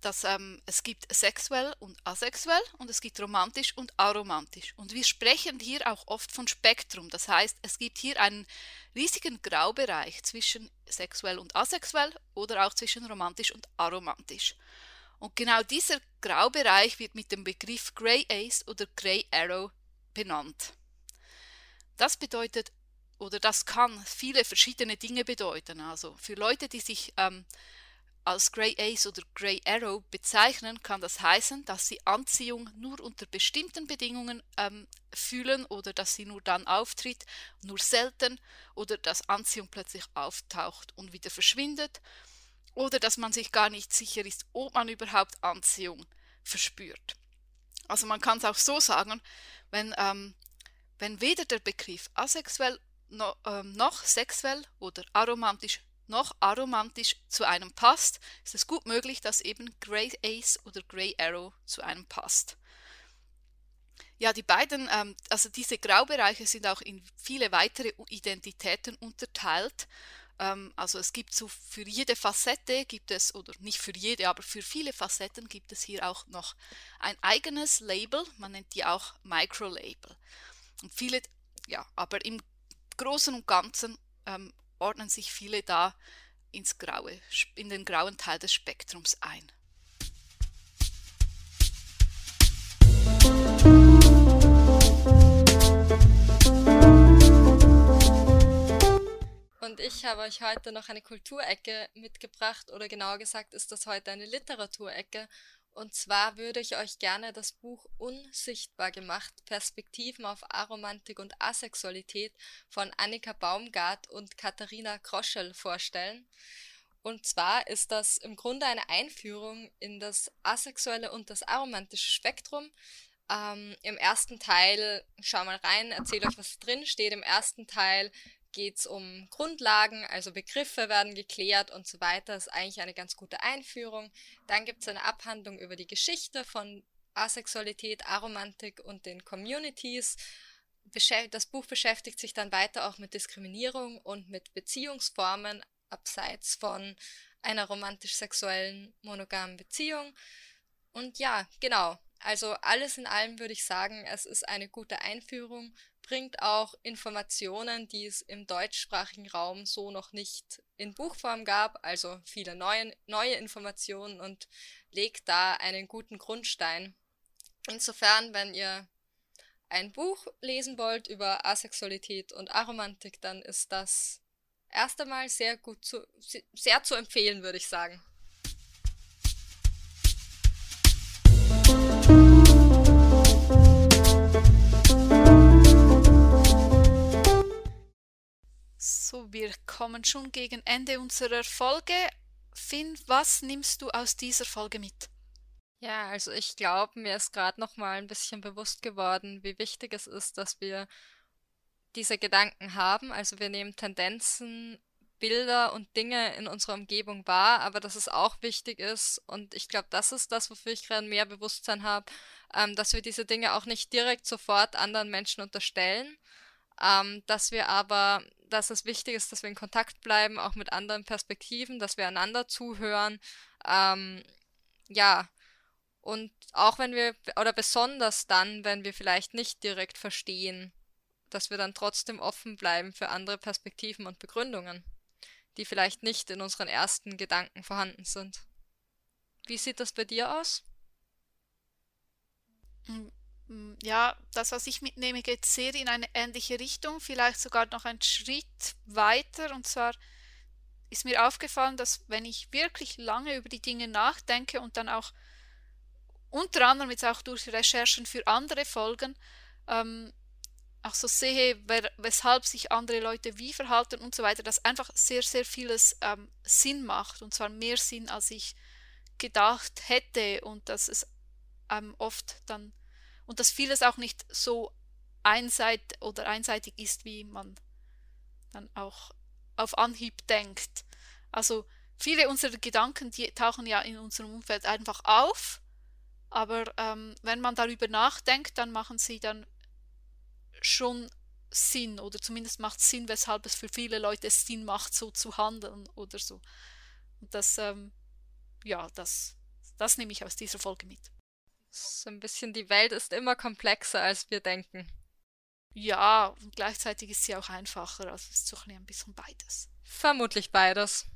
dass ähm, es gibt sexuell und asexuell und es gibt romantisch und aromantisch. Und wir sprechen hier auch oft von Spektrum. Das heißt, es gibt hier einen riesigen Graubereich zwischen sexuell und asexuell oder auch zwischen romantisch und aromantisch. Und genau dieser Graubereich wird mit dem Begriff Grey Ace oder Grey Arrow benannt. Das bedeutet oder das kann viele verschiedene Dinge bedeuten. Also für Leute, die sich ähm, als Grey Ace oder Grey Arrow bezeichnen, kann das heißen, dass sie Anziehung nur unter bestimmten Bedingungen ähm, fühlen oder dass sie nur dann auftritt, nur selten oder dass Anziehung plötzlich auftaucht und wieder verschwindet oder dass man sich gar nicht sicher ist, ob man überhaupt Anziehung verspürt. Also man kann es auch so sagen, wenn, ähm, wenn weder der Begriff asexuell no, ähm, noch sexuell oder aromantisch noch aromantisch zu einem passt, ist es gut möglich, dass eben Grey Ace oder Grey Arrow zu einem passt. Ja, die beiden, ähm, also diese Graubereiche sind auch in viele weitere Identitäten unterteilt. Ähm, also es gibt so für jede Facette gibt es, oder nicht für jede, aber für viele Facetten gibt es hier auch noch ein eigenes Label, man nennt die auch Microlabel. Und viele, ja, aber im Großen und Ganzen ähm, ordnen sich viele da ins Graue, in den grauen Teil des Spektrums ein. Und ich habe euch heute noch eine Kulturecke mitgebracht, oder genauer gesagt ist das heute eine Literaturecke. Und zwar würde ich euch gerne das Buch Unsichtbar gemacht, Perspektiven auf Aromantik und Asexualität von Annika Baumgart und Katharina Kroschel vorstellen. Und zwar ist das im Grunde eine Einführung in das asexuelle und das aromantische Spektrum. Ähm, Im ersten Teil, schau mal rein, erzähle euch, was drin steht. Im ersten Teil geht es um Grundlagen, also Begriffe werden geklärt und so weiter. Das ist eigentlich eine ganz gute Einführung. Dann gibt es eine Abhandlung über die Geschichte von Asexualität, Aromantik und den Communities. Das Buch beschäftigt sich dann weiter auch mit Diskriminierung und mit Beziehungsformen abseits von einer romantisch-sexuellen monogamen Beziehung. Und ja, genau. Also alles in allem würde ich sagen, es ist eine gute Einführung bringt auch Informationen, die es im deutschsprachigen Raum so noch nicht in Buchform gab, also viele neue, neue Informationen und legt da einen guten Grundstein. Insofern, wenn ihr ein Buch lesen wollt über Asexualität und Aromantik, dann ist das erst einmal sehr gut zu, sehr zu empfehlen, würde ich sagen. So, wir kommen schon gegen Ende unserer Folge. Finn, was nimmst du aus dieser Folge mit? Ja, also ich glaube, mir ist gerade noch mal ein bisschen bewusst geworden, wie wichtig es ist, dass wir diese Gedanken haben. Also wir nehmen Tendenzen, Bilder und Dinge in unserer Umgebung wahr, aber dass es auch wichtig ist, und ich glaube, das ist das, wofür ich gerade mehr Bewusstsein habe, ähm, dass wir diese Dinge auch nicht direkt sofort anderen Menschen unterstellen, ähm, dass wir aber, dass es wichtig ist, dass wir in Kontakt bleiben, auch mit anderen Perspektiven, dass wir einander zuhören, ähm, ja, und auch wenn wir, oder besonders dann, wenn wir vielleicht nicht direkt verstehen, dass wir dann trotzdem offen bleiben für andere Perspektiven und Begründungen, die vielleicht nicht in unseren ersten Gedanken vorhanden sind. Wie sieht das bei dir aus? Mm, ja, das, was ich mitnehme, geht sehr in eine ähnliche Richtung, vielleicht sogar noch einen Schritt weiter. Und zwar ist mir aufgefallen, dass wenn ich wirklich lange über die Dinge nachdenke und dann auch unter anderem jetzt auch durch Recherchen für andere Folgen, ähm, auch so sehe, wer, weshalb sich andere Leute wie verhalten und so weiter, dass einfach sehr, sehr vieles ähm, Sinn macht und zwar mehr Sinn, als ich gedacht hätte und dass es ähm, oft dann und dass vieles auch nicht so einseitig oder einseitig ist, wie man dann auch auf Anhieb denkt. Also viele unserer Gedanken, die tauchen ja in unserem Umfeld einfach auf, aber ähm, wenn man darüber nachdenkt, dann machen sie dann schon Sinn oder zumindest macht Sinn, weshalb es für viele Leute Sinn macht, so zu handeln oder so. Und das, ähm, ja, das, das nehme ich aus dieser Folge mit. So ein bisschen, die Welt ist immer komplexer, als wir denken. Ja, und gleichzeitig ist sie auch einfacher, also es ist so ein bisschen beides. Vermutlich beides.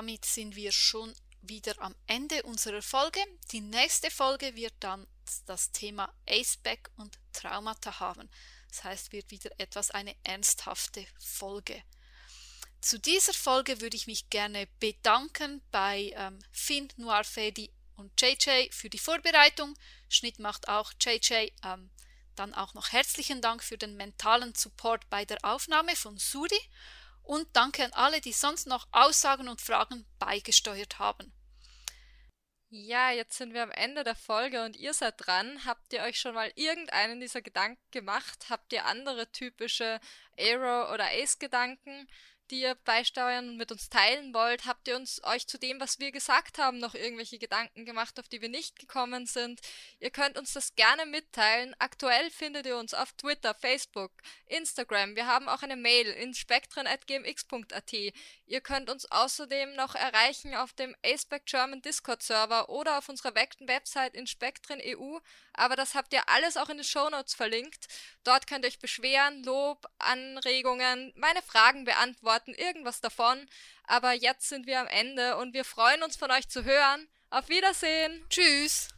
damit sind wir schon wieder am Ende unserer Folge. Die nächste Folge wird dann das Thema Aceback und Traumata haben. Das heißt, wird wieder etwas eine ernsthafte Folge. Zu dieser Folge würde ich mich gerne bedanken bei ähm, Finn, Noir Fedi und JJ für die Vorbereitung. Schnitt macht auch JJ. Ähm, dann auch noch herzlichen Dank für den mentalen Support bei der Aufnahme von Suri und danke an alle, die sonst noch Aussagen und Fragen beigesteuert haben. Ja, jetzt sind wir am Ende der Folge und ihr seid dran. Habt ihr euch schon mal irgendeinen dieser Gedanken gemacht? Habt ihr andere typische Aero- oder Ace-Gedanken? Die ihr beisteuern und mit uns teilen wollt? Habt ihr uns euch zu dem, was wir gesagt haben, noch irgendwelche Gedanken gemacht, auf die wir nicht gekommen sind? Ihr könnt uns das gerne mitteilen. Aktuell findet ihr uns auf Twitter, Facebook, Instagram. Wir haben auch eine Mail in spektren.gmx.at. Ihr könnt uns außerdem noch erreichen auf dem Aspect German Discord Server oder auf unserer Website in Spektren EU. Aber das habt ihr alles auch in den Show Notes verlinkt. Dort könnt ihr euch beschweren, Lob, Anregungen, meine Fragen beantworten, irgendwas davon. Aber jetzt sind wir am Ende und wir freuen uns von euch zu hören. Auf Wiedersehen. Tschüss.